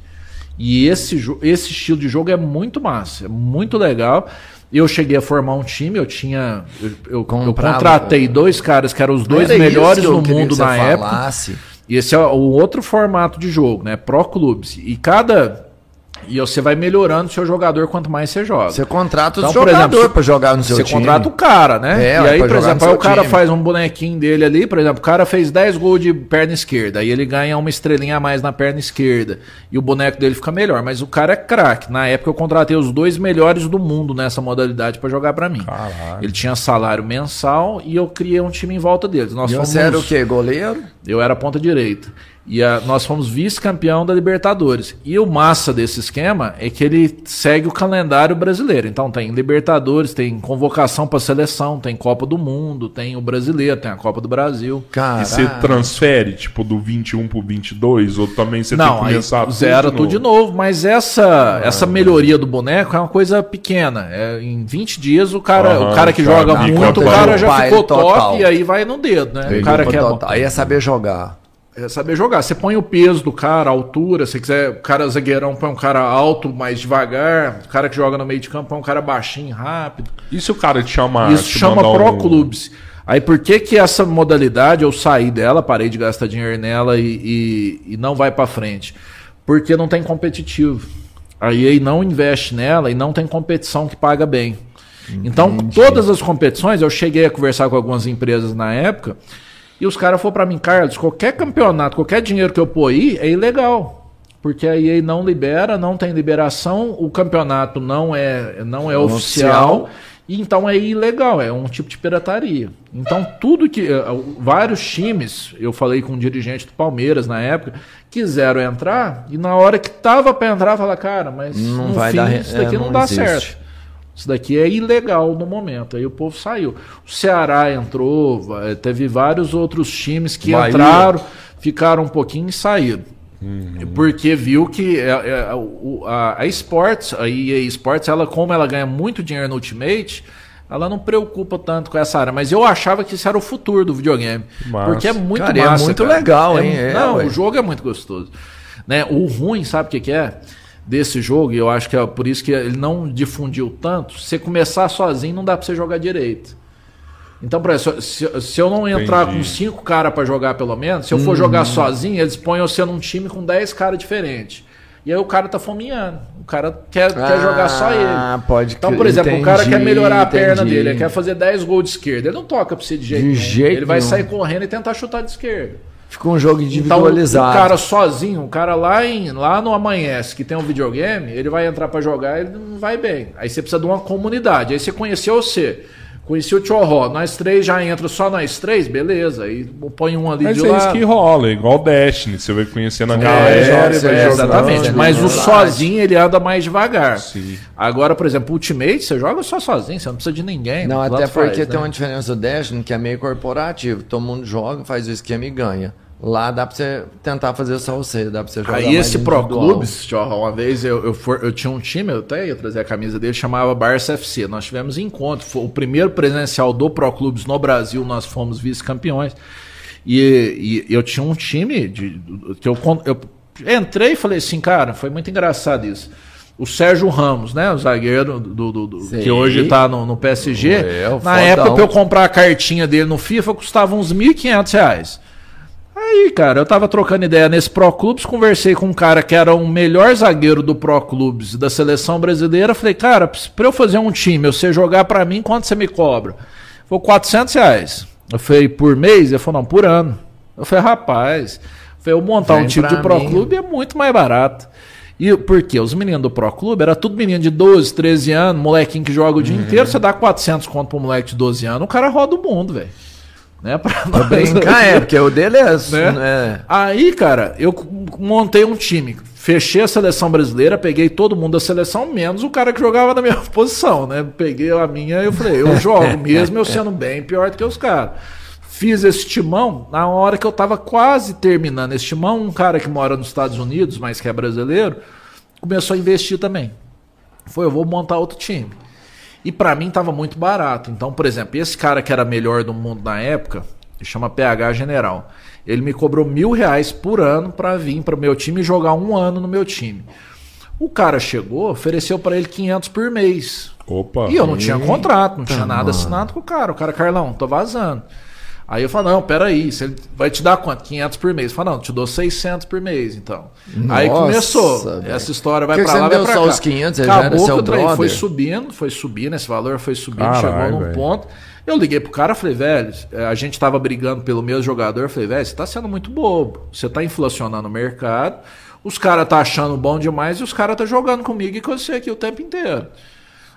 E esse, esse estilo de jogo é muito massa, é muito legal. Eu cheguei a formar um time, eu tinha. Eu, eu- eu Comprava, contratei dois caras que eram os dois Era melhores eu do mundo na época. falasse. E esse é o outro formato de jogo, né? Pro clubes. E cada. E você vai melhorando o seu jogador quanto mais você joga. Você contrata Então, por jogadores exemplo, pra jogar no seu Você time. contrata o cara, né? É, e aí, por exemplo, aí o cara time. faz um bonequinho dele ali, por exemplo, o cara fez 10 gols de perna esquerda, aí ele ganha uma estrelinha a mais na perna esquerda, e o boneco dele fica melhor, mas o cara é craque. Na época eu contratei os dois melhores do mundo nessa modalidade pra jogar pra mim. Caralho. Ele tinha salário mensal e eu criei um time em volta deles. Nós E fomos você era o quê? Goleiro? eu era ponta direita. E a, nós fomos vice-campeão da Libertadores. E o massa desse esquema é que ele segue o calendário brasileiro. Então tem Libertadores, tem convocação para seleção, tem Copa do Mundo, tem o Brasileiro, tem a Copa do Brasil. Caralho. E você transfere, tipo, do 21 pro 22? Ou também você Não, tem que começar tudo zera de tudo de novo. Mas essa, ah, essa melhoria do boneco é uma coisa pequena. É, em 20 dias o cara, o cara que joga muito, o cara já ficou top e aí vai no dedo, né? o cara que é Aí é saber jogar. É saber jogar. Você põe o peso do cara, a altura. Se quiser, o cara zagueirão põe um cara alto, mais devagar. O cara que joga no meio de campo põe um cara baixinho, rápido. Se o cara te chama Isso te chama pro um... clubes. Aí por que que essa modalidade eu saí dela, parei de gastar dinheiro nela e, e, e não vai para frente? Porque não tem competitivo. A EA não investe nela e não tem competição que paga bem. Então, Entendi. Então, todas as competições, eu cheguei a conversar com algumas empresas na época e os caras foram para mim, Carlos, qualquer campeonato, qualquer dinheiro que eu pôr aí é ilegal. Porque a EA não libera, não tem liberação, o campeonato não é, não é, oficial, oficial, e então é ilegal, é um tipo de pirataria. Então tudo que. Eh, vários times, eu falei com um dirigente do Palmeiras na época, quiseram entrar, e na hora que tava para entrar, fala, cara, mas não vai fim, dar, isso daqui é, não, não, dá existe. certo. Isso daqui é ilegal no momento. Aí o povo saiu. O Ceará entrou, teve vários outros times que Bahia. entraram, ficaram um pouquinho e saíram. Uhum. Porque viu que é, é, a, a Sports, a EA Sports, ela, como ela ganha muito dinheiro no Ultimate, ela não preocupa tanto com essa área. Mas eu achava que isso era o futuro do videogame. Massa. Porque é muito cara, massa. É muito cara. legal, é, hein? É, não, o jogo é muito gostoso. Né? O ruim, sabe o que, que é? Desse jogo, e eu acho que é por isso que ele não difundiu tanto, você começar sozinho não dá para você jogar direito. Então, por exemplo, se, se eu não entrar Entendi. com cinco caras para jogar pelo menos, se eu for uhum. jogar sozinho, eles põem você num time com dez caras diferentes. E aí o cara tá fominhando. O cara quer, ah, quer jogar só ele. Ah, pode Então, por exemplo, entendi, o cara quer melhorar a perna dele, ele quer fazer 10 gols de esquerda. Ele não toca pra você de jeito de nenhum. Jeito ele vai sair correndo e tentar chutar de esquerda. Ficou um jogo individualizado. Então, o cara sozinho, o cara lá, em, lá no Amanhece, que tem um videogame, ele vai entrar para jogar ele não vai bem. Aí você precisa de uma comunidade. Aí você conheceu você. Conheci o Tchorró, nós três já entra só nós três, beleza. Aí põe um ali Mas de é isso que rola, igual Destiny, você vai conhecendo a galera. É, é, é, exatamente. Mas o sozinho ele anda mais devagar. Sim. Agora, por exemplo, Ultimate, você joga só sozinho, você não precisa de ninguém. Não, até porque faz, tem né? uma diferença do Destiny que é meio corporativo. Todo mundo joga, faz o esquema e ganha. Lá dá pra você tentar fazer só você, dá pra você jogar. Aí esse Pro Clubes, uma vez eu, eu, for, eu, tinha um time, eu até ia trazer a camisa dele, chamava Barça FC. Nós tivemos encontro, foi o primeiro presencial do Pro Clubes no Brasil, nós fomos vice-campeões. E, e, eu tinha um time de, que eu, eu entrei e falei assim, cara, foi muito engraçado isso. O Sérgio Ramos, né? O zagueiro do, do, do que hoje está no, no, PSG. É, na fodão. época, para eu comprar a cartinha dele no FIFA, custava uns R$ 1.500. Aí, cara, eu tava trocando ideia nesse Pro Clubes, conversei com um cara que era o melhor zagueiro do Pro Clubes da seleção brasileira. Falei, cara, pra eu fazer um time, você jogar para mim, quanto você me cobra? Foi 400 reais. Eu falei, por mês? Ele falou, não, por ano. Eu falei, rapaz, eu, falei, eu montar Vem um time de Pro mim. Clube é muito mais barato. E por quê? Os meninos do Pro Clube era tudo menino de 12, 13 anos, molequinho que joga o dia uhum. inteiro. Você dá 400 conto pro moleque de 12 anos, o cara roda o mundo, velho. Né? *laughs* Pra nós... brincar, é, porque o dele é, né? né? Aí, cara, eu montei um time. Fechei a seleção brasileira, peguei todo mundo da seleção, menos o cara que jogava na minha *laughs* posição, né? Peguei a minha e eu falei, eu jogo mesmo eu sendo bem pior do que os caras. Fiz esse timão, na hora que eu tava quase terminando esse timão, um cara que mora nos Estados Unidos, mas que é brasileiro, começou a investir também. Foi, eu vou montar outro time. E para mim tava muito barato. Então, por exemplo, esse cara que era melhor do mundo na época, chama PH General. Ele me cobrou mil reais por ano para vir para o meu time e jogar um ano no meu time. O cara chegou, ofereceu para ele 500 por mês. Opa. E eu não tinha contrato, não tinha nada assinado com o cara. O cara, Carlão, tô vazando. Aí eu falo, não, peraí, você vai te dar quanto? 500 por mês. Fala, não, te dou 600 por mês, então. Nossa, aí começou. Véio. Essa história vai para lá, vai pra cá. os 500, Acabou seu brother. foi subindo, foi subindo, esse valor foi subindo, Carai, chegou num véio. ponto. Eu liguei pro cara, falei, velho, a gente tava brigando pelo mesmo jogador, falei, velho, você tá sendo muito bobo. Você tá inflacionando o mercado, os caras tá achando bom demais e os caras tá jogando comigo e com você aqui o tempo inteiro.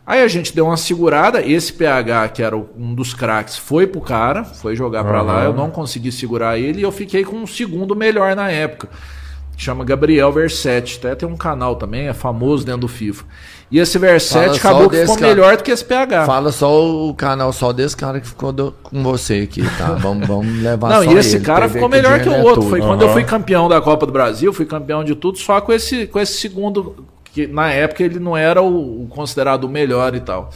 Aí a gente deu uma segurada, esse PH, que era um dos craques, foi pro cara, foi jogar para lá, eu não consegui segurar ele e eu fiquei com um segundo melhor na época. Chama Gabriel Versetti, até tem um canal também, é famoso dentro do FIFA. E esse Versetti acabou que ficou cara. melhor do que esse PH. Fala só o canal só desse cara que ficou do, com você aqui, tá? *laughs* Vamos, vamos levar Não, só e esse ele, cara ficou melhor que o outro. É foi uhum. quando eu fui campeão da Copa do Brasil, fui campeão de tudo, só com esse, com esse segundo que na época ele não era o, o considerado o melhor e tal.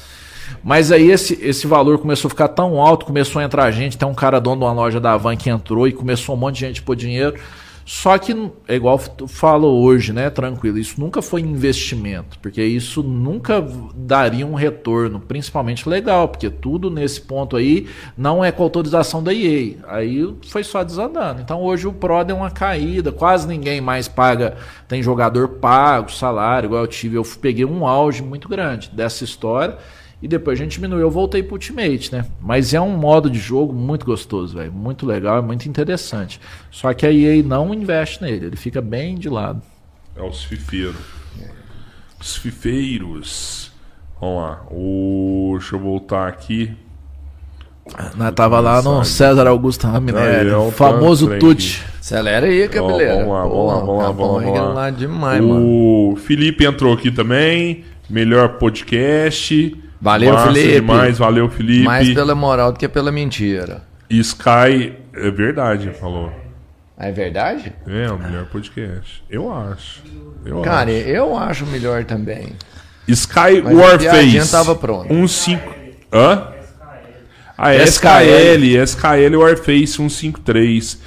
Mas aí esse, esse valor começou a ficar tão alto, começou a entrar gente, tem um cara dono de uma loja da Van que entrou e começou um monte de gente por dinheiro. Só que é igual falo hoje, né? Tranquilo, isso nunca foi investimento, porque isso nunca daria um retorno, principalmente legal, porque tudo nesse ponto aí não é com autorização da EA. Aí foi só desandando. Então hoje o Pro deu uma caída, quase ninguém mais paga, tem jogador pago, salário, igual eu tive. Eu peguei um auge muito grande dessa história. E depois a gente diminuiu, eu voltei pro Ultimate, né? Mas é um modo de jogo muito gostoso, velho. Muito legal, é muito interessante. Só que a EA não investe nele, ele fica bem de lado. É os fifeiros. Os fifeiros. Vamos lá. O... Deixa eu voltar aqui. Nós tava lá no César Augusto Raminelli, é o famoso Tuti. Acelera aí, cabeleira. vamos lá, vamos lá, vamos lá, vamos lá. lá demais, o mano. Felipe entrou aqui também. Melhor podcast. Valeu, Felipe. demais, valeu, Felipe. Mais pela moral do que pela mentira. Sky, é verdade, falou. É verdade? É, o melhor podcast. Eu acho. Eu Cara, acho. eu acho melhor também. Sky Mas Warface. tava pronto. Um cinco... Hã? Ah, é SKL, SKL Warface 153.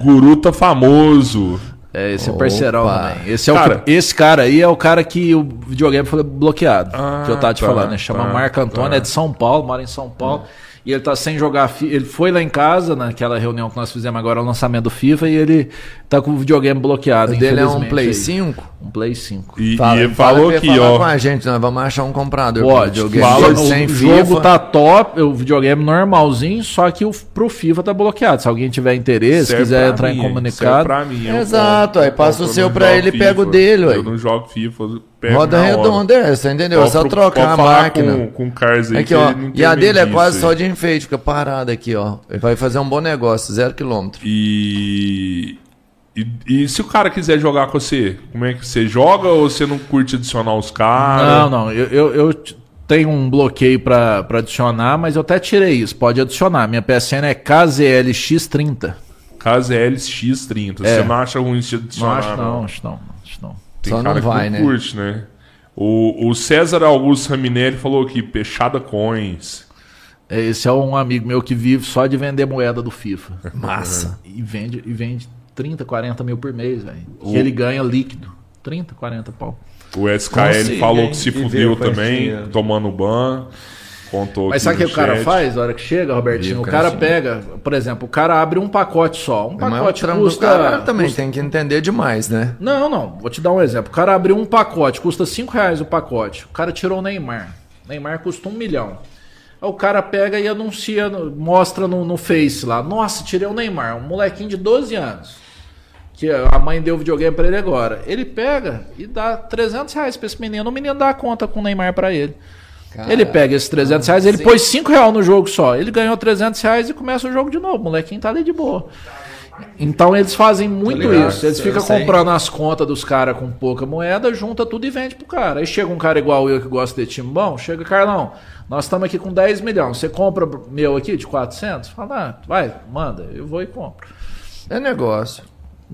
Guru tá famoso. É, esse Opa. é parceirão também. Esse, é cara, o, esse cara aí é o cara que o videogame foi bloqueado. Ah, que eu tava te tá, falando, né? Chama tá, Marco Antônio, tá. é de São Paulo, mora em São Paulo. Hum. E ele tá sem jogar. Ele foi lá em casa, naquela reunião que nós fizemos agora, o lançamento do FIFA, e ele tá com o videogame bloqueado. O dele é um Play aí. 5? Um Play 5. E, fala, e falou aqui, ó. com a gente, nós vamos achar um comprador. Pode. Fala, o sem jogo FIFA. tá top, o videogame normalzinho, só que o, pro FIFA tá bloqueado. Se alguém tiver interesse, Serve quiser entrar mim, em comunicado. Pra mim, Exato, aí passa o seu pra ele e pega o dele. Eu não jogo FIFA Roda redonda é essa, entendeu? é só trocar a máquina. Com, com cars aí aqui, ó. E a dele é quase aí. só de enfeite, fica parada aqui, ó. Ele vai fazer um bom negócio, zero quilômetro. E... e... E, se o cara quiser jogar com você, como é que você joga ou você não curte adicionar os caras? Não, não. Eu, eu, eu tenho um bloqueio para adicionar, mas eu até tirei isso. Pode adicionar. Minha PSN é KZLX30. KZLX30. É. Você não acha ruim de adicionar? Não acho não, acho não. Acho não. Tem Só cara não vai, que não né? curte, né? O, o César Augusto Raminelli falou aqui, Peixada Coins. É, esse é um amigo meu que vive só de vender moeda do FIFA. Massa. E vende, e vende 30, 40 mil por mês, velho. Que ele ganha líquido. 30, 40 pau. O SKL falou que se fudeu também, tomando ban. Contou Mas sabe o que o cara faz na hora que chega, Robertinho? o cara pega, por exemplo, o cara abre um pacote só. Um pacote Mas custa. Cara também custa... tem que entender demais, né? Não, não. Vou te dar um exemplo. O cara abriu um pacote, custa 5 reais o pacote. O cara tirou o Neymar. Neymar custa um milhão. Aí o cara pega e anuncia, mostra no, no Face lá. Nossa, tirei o Neymar, um molequinho de 12 anos. Que a mãe deu videogame para ele agora. Ele pega e dá 300 reais pra esse menino. O menino dá a conta com o Neymar para ele. Cara, ele pega esses 300 reais, ele sim. pôs 5 reais no jogo só. Ele ganhou 300 reais e começa o jogo de novo. O molequinho tá ali de boa. Então eles fazem muito isso. Eles ficam comprando as contas dos caras com pouca moeda, junta tudo e vende pro cara. Aí chega um cara igual eu que gosta de time bom, chega, Carlão, nós estamos aqui com 10 milhões. Você compra meu aqui de 400? Fala, ah, vai, manda, eu vou e compro. É negócio.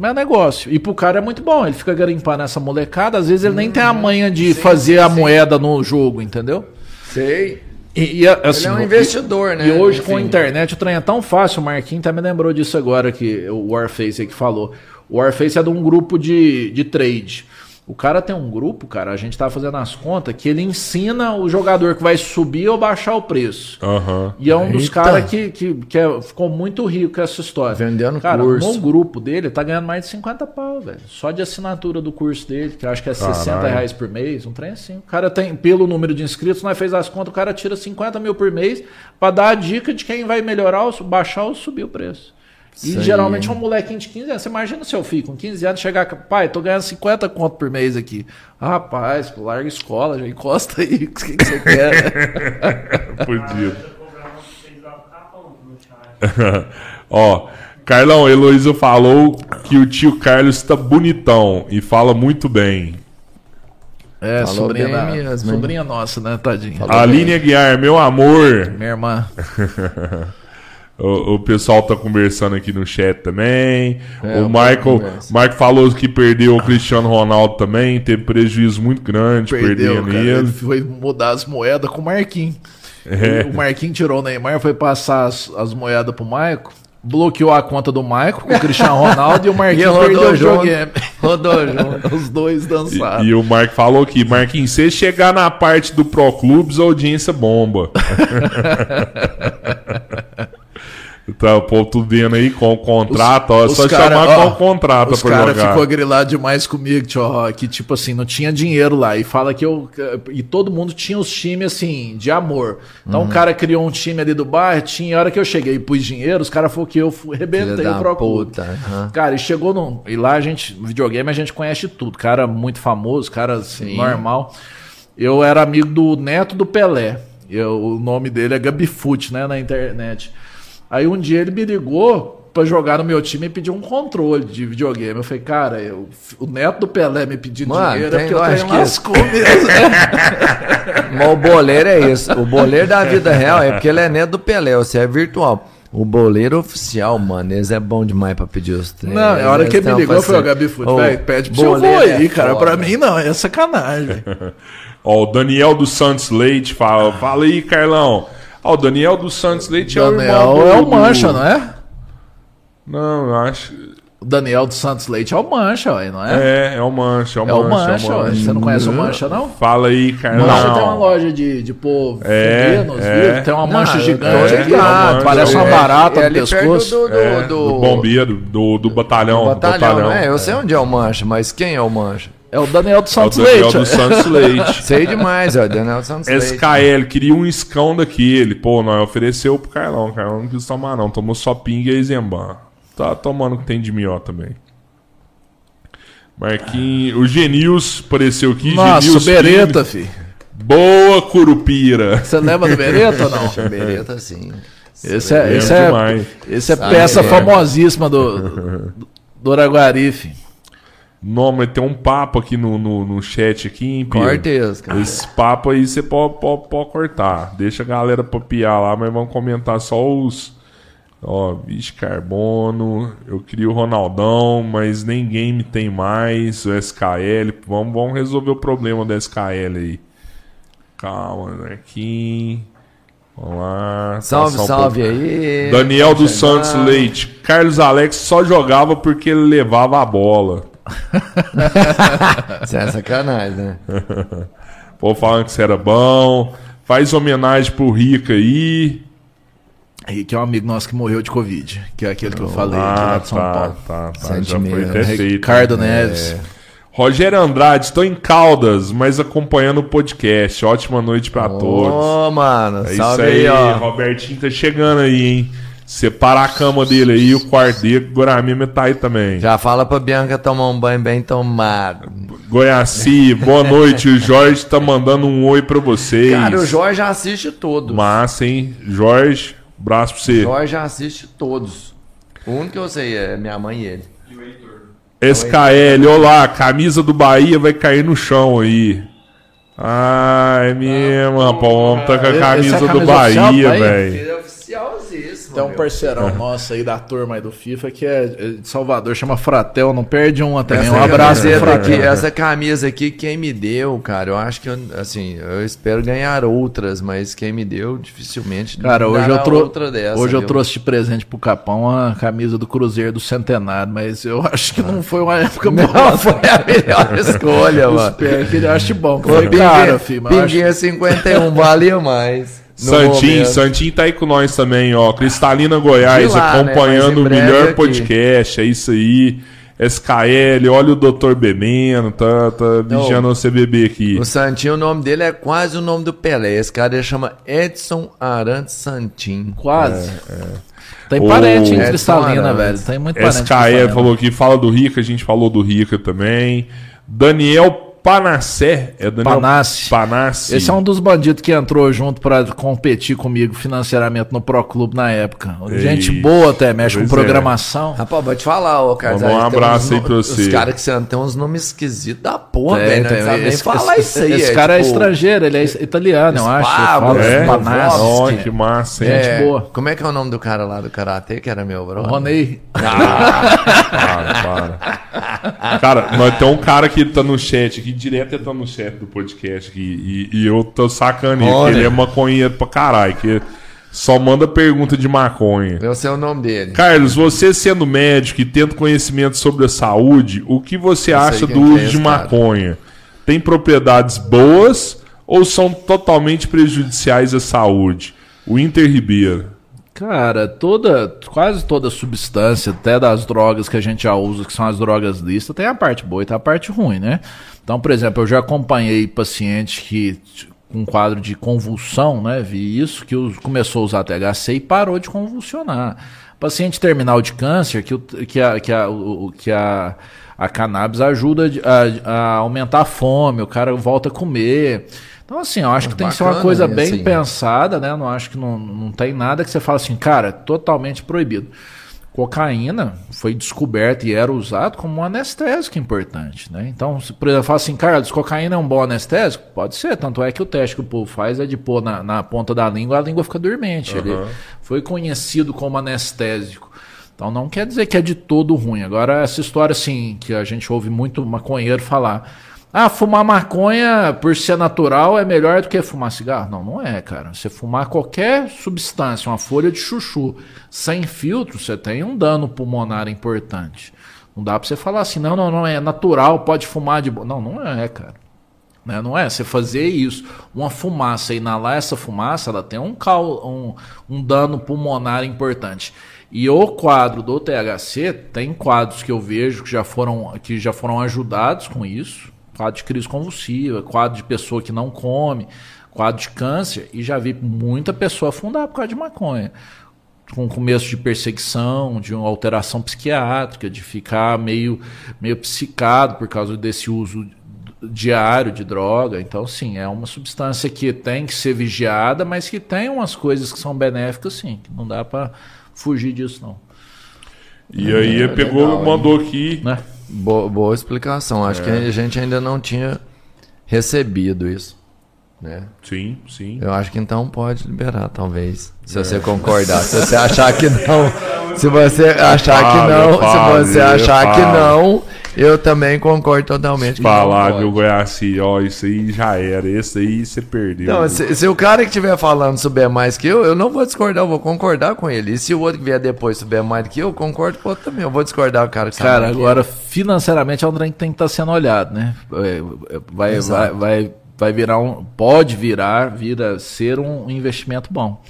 É negócio. E pro cara é muito bom. Ele fica garimpando essa molecada. Às vezes ele nem tem a manha de sim, fazer sim, a moeda no jogo, entendeu? Sei. E, e, assim, Ele é um investidor, e, né? E hoje Enfim. com a internet o trem é tão fácil. O Marquinhos até me lembrou disso agora que o Warface aí que falou. O Warface é de um grupo de, de trade. O cara tem um grupo, cara, a gente tá fazendo as contas, que ele ensina o jogador que vai subir ou baixar o preço. Uhum. E é um Eita. dos caras que, que, que é, ficou muito rico com essa história. Vendendo cara, curso. no grupo dele, tá ganhando mais de 50 pau, velho. Só de assinatura do curso dele, que eu acho que é Caralho. 60 reais por mês, um trem assim. O cara tem, pelo número de inscritos, nós fez as contas, o cara tira 50 mil por mês para dar a dica de quem vai melhorar, baixar ou subir o preço. E geralmente aí. um molequinho de 15 anos. Você imagina o seu filho com 15 anos chegar, pai, tô ganhando 50 conto por mês aqui. Rapaz, larga escola, já encosta aí. *laughs* O que, que você quer? *laughs* Podia. *laughs* Ó, Carlão, Heloísa falou que o tio Carlos está bonitão e fala muito bem. É, Falou sobrinha, da, mesmo, sobrinha nossa, né, tadinha. Aline Aguiar, meu amor. Minha irmã. O, o, pessoal tá conversando aqui no chat também. É, o Michael, Marco falou que perdeu o Cristiano Ronaldo também, teve prejuízo muito grande, perdeu, perdendo cara, ele. Foi mudar as moedas com o Marquinhos. É. O Marquinhos tirou o Neymar, foi passar as, as moedas pro Michael bloqueou a conta do Michael com o Cristiano Ronaldo e o *laughs* Marquinhos perdeu o videogame. Rodou *laughs* junto. Os dois dançaram. E, e o Mark falou que, Marquinhos, se chegar na parte do Pro Clubes, a audiência bomba. *laughs* Tá, o povo tudo vendo aí com o contrato, os, ó, só cara, chamar ó, com o contrato os cara ficou grilado demais comigo, tio, que tipo assim, não tinha dinheiro lá. E fala que eu. E todo mundo tinha os times assim, de amor. Então uhum. o cara criou um time ali do bairro, tinha. A hora que eu cheguei e pus dinheiro, os caras falaram que eu *laughs* rebentei o puta, uhum. Cara, e chegou no. E lá a gente, videogame, a gente conhece tudo. Cara muito famoso, cara assim, normal. Eu era amigo do neto do Pelé. Eu, o nome dele é Gabifute, né, na internet. Aí um dia ele me ligou para jogar no meu time e pediu um controle de videogame. Eu falei, cara, eu, o neto do Pelé me pedindo Mano, dinheiro é porque eu tenho lascou mesmo. *laughs* Mas o boleiro é isso. O boleiro da vida real é porque ele é neto do Pelé, você é virtual. O boleiro oficial, mano, eles é bom demais pra pedir os treinos. Não, a hora que ele me ligou foi o Gabi Foot, pede pro seu aí, é cara. Foda. Pra mim não, é sacanagem. *laughs* Ó, o Daniel do Santos Leite fala, fala aí, Carlão. Ó, o Daniel dos Santos Leite Daniel é o irmão do, é o Mancha, não é? Não, eu acho. O Daniel dos Santos Leite é o Mancha, não é? É, é o Mancha, é o é Mancha. O Mancha, é o Mancha. Você não conhece o Mancha, não? Fala aí, Carlão. Mancha tem uma loja de, de povo é, nos é. Tem uma mancha não, gigante aqui, ah, parece uma barata é, no pescoço. Do, do, é, do, do, bombeiro, do, do batalhão. Do batalhão, batalhão. É, eu sei onde é o Mancha, mas quem é o Mancha? É o Daniel dos Santos é o Daniel Leite. do Santos Leite. *laughs* Sei demais, é o Daniel dos Santos Leite. SKL, queria um escão daquele. Pô, não, ofereceu pro Carlão. O Carlão não quis tomar, não. Tomou só pinga e Zemban. Tá tomando o que tem de melhor também. Marquinhos. O Genils apareceu aqui. Nossa, Genils Bereta, fi. Boa Curupira. Você lembra do Bereta ou não? *laughs* Bereta, sim. Esse é, esse é, esse é peça famosíssima do, do, do Araguari, fi. Não, mas tem um papo aqui no, no, no chat aqui, hein, Pio? Cortez, cara. Esse papo aí você pode, pode, pode cortar. Deixa a galera papiar lá, mas vamos comentar só os. Ó, vixe, carbono. Eu queria o Ronaldão, mas nem game tem mais. O SKL. Vamos, vamos resolver o problema do SKL aí. Calma, Marquinhos. Vamos lá. Salve, um salve aí. Daniel dos Santos Leite. Carlos Alex só jogava porque ele levava a bola. *laughs* Isso é sacanagem, né? *laughs* Pô, falando que você era bom. Faz homenagem pro Rica aí. Rick é um amigo nosso que morreu de Covid, que é aquele que eu falei ah, de São tá, Paulo. Tá, tá. Já foi até feito. Ricardo né? Neves. É. Rogério Andrade, estou em Caldas, mas acompanhando o podcast. Ótima noite para oh, todos. Ô, mano, é salve isso aí, aí ó. Robertinho tá chegando aí, hein? Separa a cama dele aí, o quarto dele, o Guaramima tá aí também. Já fala pra Bianca tomar um banho bem tomado. Goiaci, boa noite. O Jorge tá mandando um oi pra vocês. Cara, o Jorge assiste todos. Massa, hein? Jorge, braço pra você. O Jorge assiste todos. O único que eu sei é minha mãe e ele. E o Heitor. SKL, olá, camisa do Bahia vai cair no chão aí. Ah, é mesmo, rapaz. O homem tá com a camisa, é a camisa do Bahia, velho. Tem um parceirão nosso aí da turma aí do FIFA que é de Salvador, chama Fratel, não perde um também. um abraço pro Fratel. Aqui, essa camisa aqui, quem me deu, cara, eu acho que, eu, assim, eu espero ganhar outras, mas quem me deu, dificilmente Cara, hoje eu, trou dessa, hoje eu trouxe de presente pro Capão a camisa do Cruzeiro do Centenário, mas eu *laughs* acho que não foi uma época não boa. Não foi a melhor *laughs* escolha, mano. Espero que ele ache bom. Foi caro, filho. Pinguinha acho... 51 valia mais. Santinho, Santinho tá aí com nós também, ó. Cristalina Goiás, lá, né? acompanhando né? o melhor podcast. É isso aí. SKL, olha o Dr. Bemeno, tá, tá vigiando o CBB aqui. O Santinho, o nome dele é quase o nome do Pelé. Esse cara ele chama Edson Arantes Santin. Quase. É, é. Tem parente o... em Cristalina, velho. Tem muito parente. SKL falou que fala do Rica, a gente falou do Rica também. Daniel Panacé. É Daniel Panassi. Panassi. Esse é um dos bandidos que entrou junto para competir comigo financeiramente no Pro Clube na época. Ei, Gente boa até, mexe com é. programação. É. Rapaz, vou te falar, ô Carlos. Um abraço aí pra você. Os caras que você tem uns nomes esquisitos da porra, velho. Não sabe nem falar esse, isso aí. Esse é, cara é tipo, é estrangeiro, ele é italiano, eu acho. É? Panassi. Oh, que massa, hein? Gente boa. Como é que é o nome do cara lá do Karatê, que era meu brother? Ronei. Ah, *laughs* para, para. Cara, mas tem um cara que tá no chat aqui direto entrando no chat do podcast aqui, e, e eu tô sacando ele, ele é maconheiro pra caralho, que só manda pergunta de maconha. Eu sei o nome dele. Carlos, você sendo médico e tendo conhecimento sobre a saúde, o que você eu acha do uso de maconha? Tem propriedades boas ou são totalmente prejudiciais à saúde? O Inter Ribeiro. Cara, toda, quase toda substância, até das drogas que a gente já usa, que são as drogas listas, tem a parte boa e tem a parte ruim, né? Então, por exemplo, eu já acompanhei pacientes que com um quadro de convulsão, né? Vi isso, que começou a usar THC e parou de convulsionar. Paciente terminal de câncer, que, o, que, a, que, a, que a, a cannabis ajuda a, a aumentar a fome, o cara volta a comer. Então, assim, eu acho que tem que ser uma coisa bem assim. pensada, né? Não acho que não, não tem nada que você fala assim, cara, totalmente proibido. Cocaína foi descoberta e era usado como um anestésico importante, né? Então, se por exemplo, fala assim, Carlos, cocaína é um bom anestésico? Pode ser, tanto é que o teste que o povo faz é de pôr na, na ponta da língua, a língua fica dormente. Uhum. Ele foi conhecido como anestésico. Então não quer dizer que é de todo ruim. Agora, essa história assim, que a gente ouve muito maconheiro falar ah, fumar maconha, por ser natural, é melhor do que fumar cigarro? Não, não é, cara. Você fumar qualquer substância, uma folha de chuchu, sem filtro, você tem um dano pulmonar importante. Não dá pra você falar assim, não, não, não, é natural, pode fumar de boa. Não, não é, cara. Né? Não é? Você fazer isso, uma fumaça, inalar essa fumaça, ela tem um, cal, um, um dano pulmonar importante. E o quadro do THC, tem quadros que eu vejo que já foram, que já foram ajudados com isso quadro de crise convulsiva, quadro de pessoa que não come, quadro de câncer, e já vi muita pessoa afundar por causa de maconha. Com começo de perseguição, de uma alteração psiquiátrica, de ficar meio, meio psicado por causa desse uso diário de droga. Então, sim, é uma substância que tem que ser vigiada, mas que tem umas coisas que são benéficas, sim, que não dá para fugir disso, não. E aí, é, pegou, legal, mandou aqui. Né? Boa, boa explicação. Acho é. que a gente ainda não tinha recebido isso. Né? Sim, sim. Eu acho que então pode liberar, talvez. Se é. você concordar. se você achar que não. Se você achar que não. Se você achar que não eu também concordo totalmente. Falar que o Goiás, ó, isso aí já era. Esse aí você perdeu. Não, se, se, o cara que estiver falando souber mais que eu, eu não vou discordar, eu vou concordar com ele. E se o outro que vier depois souber mais que eu, eu concordo com o outro também. Eu vou discordar com o cara que Cara, agora, financeiramente é um trem que tem que estar tá sendo olhado, né? É, vai, vai, vai, vai virar um. Pode virar, vira ser um investimento bom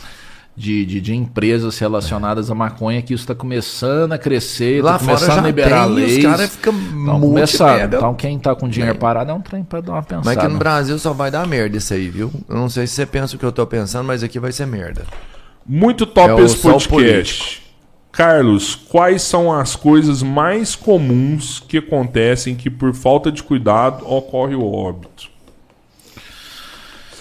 de, de, de, empresas relacionadas à maconha que isso está começando a crescer, está começando a liberar tem, leis. Os caras ficam então, começando. Então quem está com dinheiro é. parado é um trem para dar uma pensada. Mas aqui no Brasil só vai dar merda isso aí, viu? Eu não sei se você pensa o que eu estou pensando, mas aqui vai ser merda. Muito top é esse podcast. Carlos, quais são as coisas mais comuns que acontecem que por falta de cuidado ocorre o óbito?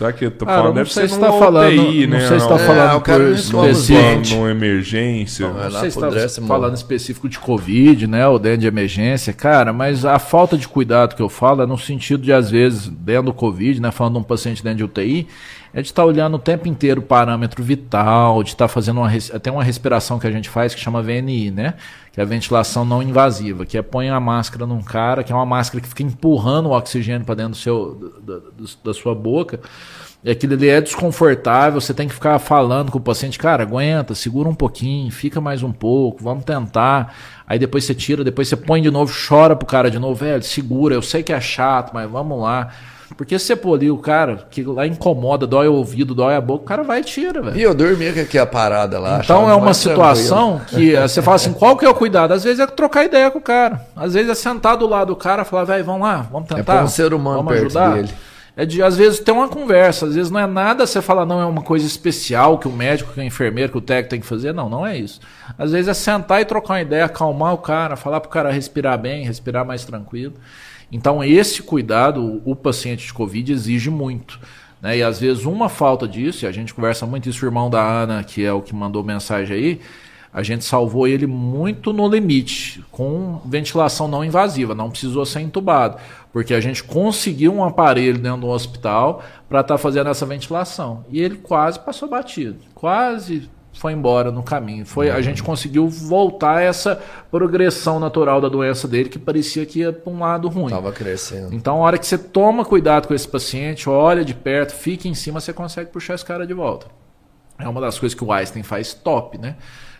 Será que eu tô falando? Ah, Deve ser se tá falando, UTI, né? Não sei se está é, falando é, por específico. Numa emergência. Não, não sei se está falando específico de Covid, né? Ou dentro de emergência. Cara, mas a falta de cuidado que eu falo é no sentido de, às vezes, dentro do Covid, né? Falando de um paciente dentro de UTI, é de estar tá olhando o tempo inteiro o parâmetro vital, de estar tá fazendo uma, até uma respiração que a gente faz que chama VNI, né? Que é a ventilação não invasiva, que é põe a máscara num cara, que é uma máscara que fica empurrando o oxigênio para dentro do seu, da, da, sua boca E aquilo ali é desconfortável, você tem que ficar falando com o paciente, cara, aguenta, segura um pouquinho, fica mais um pouco, vamos tentar. Aí depois você tira, depois você põe de novo, chora pro cara de novo, velho, segura, eu sei que é chato, mas vamos lá. Porque se você ali o cara, que lá incomoda, dói o ouvido, dói a boca, o cara vai e tira, velho. E eu dormi com aqui a parada lá. Então é uma situação tranquilo. *laughs* que eh, você fala assim, qual que é o cuidado? Às vezes é trocar ideia com o cara. Às vezes é sentar do lado do cara e falar, velho, vamos lá, vamos tentar. É um ser humano vamos ajudar. Dele. É de, às vezes, ter uma conversa. Às vezes não é nada você falar, não, é uma coisa especial que o médico, que o enfermeiro, que o técnico tem que fazer. Não, não é isso. Às vezes é sentar e trocar uma ideia, acalmar o cara, falar para o cara respirar bem, respirar mais tranquilo. Então, esse cuidado, o paciente de Covid exige muito. Né? E às vezes uma falta disso, e a gente conversa muito isso o irmão da Ana, que é o que mandou mensagem aí, a gente salvou ele muito no limite, com ventilação não invasiva, não precisou ser entubado, porque a gente conseguiu um aparelho dentro do hospital para estar tá fazendo essa ventilação. E ele quase passou batido, quase foi embora no caminho. Foi, a gente conseguiu voltar essa progressão natural da doença dele que parecia que ia para um lado ruim. Estava crescendo. Então, a hora que você toma cuidado com esse paciente, olha de perto, fica em cima, você consegue puxar esse cara de volta. É uma das coisas que o Einstein faz top, né?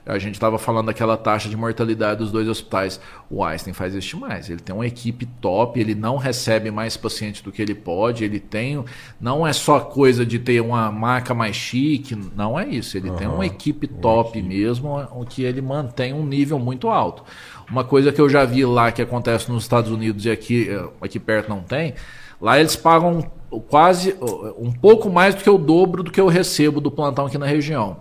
A gente estava falando daquela taxa de mortalidade dos dois hospitais. O Einstein faz isso mais. Ele tem uma equipe top, ele não recebe mais pacientes do que ele pode, ele tem. Não é só coisa de ter uma marca mais chique, não é isso. Ele uhum. tem uma equipe top uhum. mesmo, o que ele mantém um nível muito alto. Uma coisa que eu já vi lá que acontece nos Estados Unidos e aqui, eh, aqui perto não tem, lá eles pagam quase um pouco mais do que o dobro do que eu recebo do plantão aqui na região.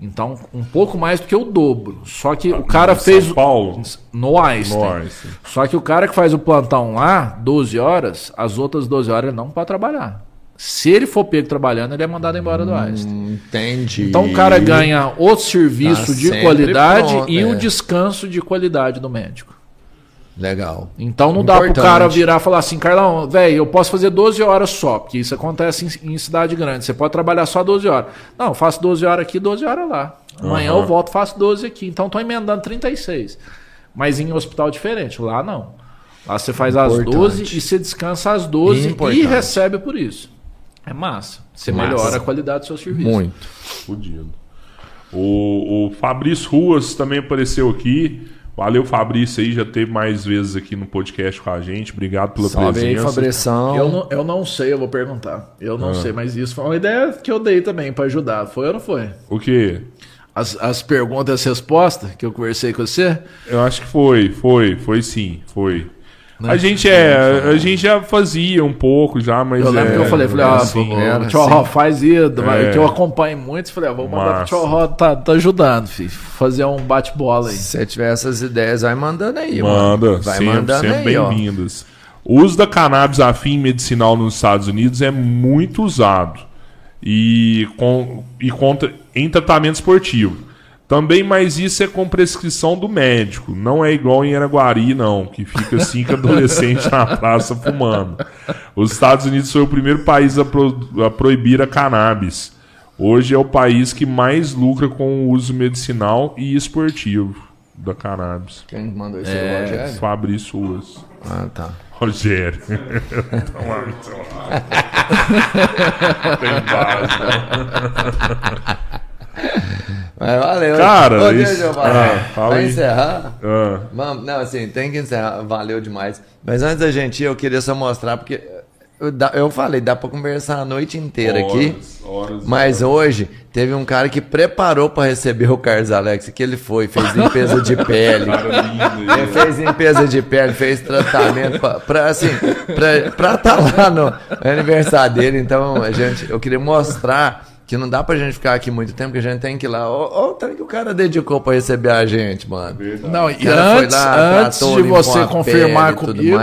Então, um pouco mais do que o dobro. Só que o cara no fez. São Paulo. No Einstein. no Einstein. Só que o cara que faz o plantão lá, 12 horas, as outras 12 horas ele não pode trabalhar. Se ele for pego trabalhando, ele é mandado embora do Einstein. Hum, entendi. Então o cara ganha o serviço tá de qualidade pronto, e é. o descanso de qualidade do médico. Legal. Então não Importante. dá pro cara virar e falar assim, Carlão, velho, eu posso fazer 12 horas só, porque isso acontece em, em, cidade grande. Você pode trabalhar só 12 horas. Não, eu faço 12 horas aqui, 12 horas lá. Amanhã uhum. eu volto, faço 12 aqui. Então tô emendando 36. Mas em hospital diferente. Lá não. Lá você faz Importante. as 12 e você descansa às 12 Importante. e recebe por isso. É massa. Você massa. melhora a qualidade do seu serviço. Muito. Fudido. O, o Fabrício Ruas também apareceu aqui. Valeu, Fabrício aí, já teve mais vezes aqui no podcast com a gente. Obrigado pela Salve presença. Aí, Fabrição. Eu não, eu não sei, eu vou perguntar. Eu não ah. sei, mas isso foi uma ideia que eu dei também para ajudar. Foi ou não foi? O quê? As, as perguntas e respostas que eu conversei com você? Eu acho que foi, foi, foi sim, foi. Né? A gente é, a gente já fazia um pouco já, mas eu lembro é, que eu falei, falei, ah, assim, o Tio assim. faz isso, é. que eu acompanho muito, falei, ah, vou mandar Massa. pro tá, tá ajudando, filho, fazer um bate-bola aí. Se você tiver essas ideias, vai mandando aí, Manda, mano. Vai sempre, mandando sempre bem-vindas. O uso da cannabis a fim medicinal nos Estados Unidos é muito usado e, com, e contra, em tratamento esportivo. Também, mas isso é com prescrição do médico. Não é igual em Araguari, não, que fica cinco *laughs* adolescentes na praça fumando. Os Estados Unidos foi o primeiro país a, pro, a, proibir a cannabis. Hoje é o país que mais lucra com o uso medicinal e esportivo da cannabis. Quem mandou isso é, Rogério? Fabrício Ruas. Ah, tá. Rogério. *laughs* Tem base, *laughs* Mas valeu. Cara, Ô, isso... ah, pra encerrar, ah. vamos, não, assim, tem que encerrar, valeu demais. Mas antes da gente ir, eu queria só mostrar, porque eu, eu falei, dá pra conversar a noite inteira horas, aqui. Horas, mas horas. hoje teve um cara que preparou para receber o Carlos Alex, que ele foi, fez limpeza de *laughs* pele. ele fez limpeza de pele, fez tratamento pra, pra assim, pra, pra tá lá no aniversário dele. Então, gente, eu queria mostrar que não dá pra gente ficar aqui muito tempo, que a gente tem que ir lá. Olha o tanto que o cara dedicou pra receber a gente, mano. Não, e antes, lá, antes de você confirmar comigo,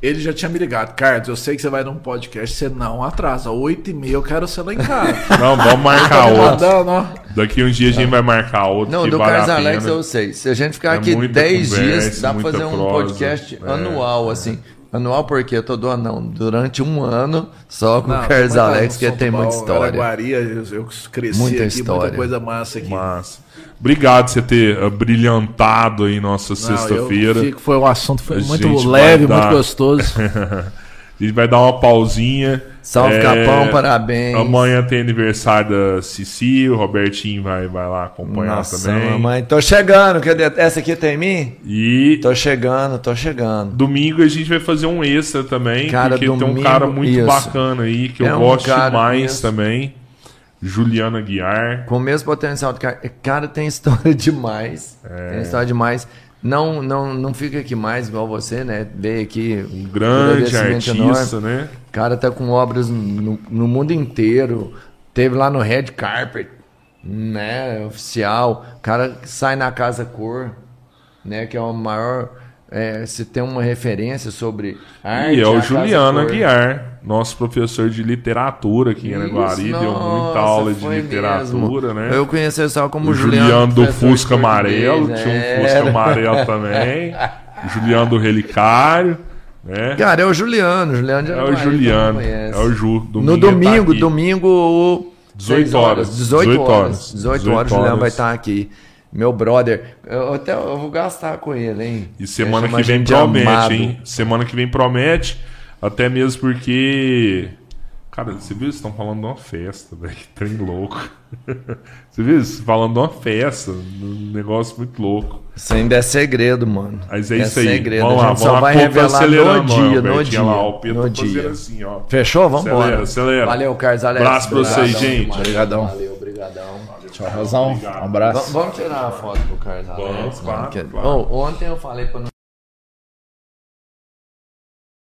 ele já tinha me ligado. Carlos, eu sei que você vai num podcast, você não atrasa. Oito e meia eu quero ser lá em casa. *laughs* Não, vamos marcar outro. Mandando, Daqui uns dias a gente vai marcar outro. Não, do Carlos Alex eu sei. Se a gente ficar é aqui dez dias, dá pra fazer um prosa, podcast é, anual, assim. Anual porque eu tô doando, não. Durante um ano, só com o Carlos Alex, que tem muita história. Araguari, eu, eu cresci muita aqui, história. muita coisa massa aqui. Massa. Obrigado por você ter uh, brilhantado aí nossa sexta-feira. Foi um assunto foi muito leve, dar... muito gostoso. *laughs* A gente vai dar uma pausinha. Salve é, Capão, parabéns. Amanhã tem aniversário da Cici, o Robertinho vai, vai lá acompanhar Nossa, também. Mamãe, tô chegando, cadê? Essa aqui tem mim? E. Tô chegando, tô chegando. Domingo a gente vai fazer um extra também, cara, porque domingo, tem um cara muito isso. bacana aí que é eu um gosto demais isso. também. Juliana Guiar. Com o mesmo potencial do cara. Cara, tem história *laughs* demais. É. Tem história demais não, não, não fica aqui mais igual você, né? Veio aqui. Um grande artista, enorme. né? O cara tá com obras no, no, mundo inteiro. Teve lá no Red Carpet, né? Oficial. O cara sai na Casa Cor, né? Que é o maior é, se tem uma referência sobre arte. E é o Juliano Aguiar, nosso professor de literatura aqui em Araguari, deu muita aula de literatura, mesmo. né? Eu conheci só como o Juliano. Juliano do Fusca Amarelo, tinha um. Fusca Amarelo também. *laughs* Juliano do Relicário. Né? Cara, é o Juliano, Juliano de Araguari, É o Juliano, é o Ju. Domingo no domingo, tá domingo. 18 horas. 18 horas. 18 horas, o Juliano vai estar aqui. Meu brother, eu até eu vou gastar com ele, hein? E semana que vem promete, amado. hein? Semana que vem promete, até mesmo porque. Cara, você viu? Estão falando de uma festa, velho. Trem louco. *laughs* você viu? Falando de uma festa, um negócio muito louco. Isso ainda é segredo, mano. Mas é, é isso aí. Segredo. Vamos lá, a gente só vai revelar no dia, no dia. Lá, o Pedro no dia. Assim, ó. Fechou? Vamos embora. Acelera, Valeu, Carlos Alex. Abraço pra vocês, gente. Obrigadão. Valeu, obrigadão. Tchau, Razão. Um abraço. vamos tirar uma foto pro Carlos Alex. Vamos, claro, claro. Oh, ontem eu falei pra não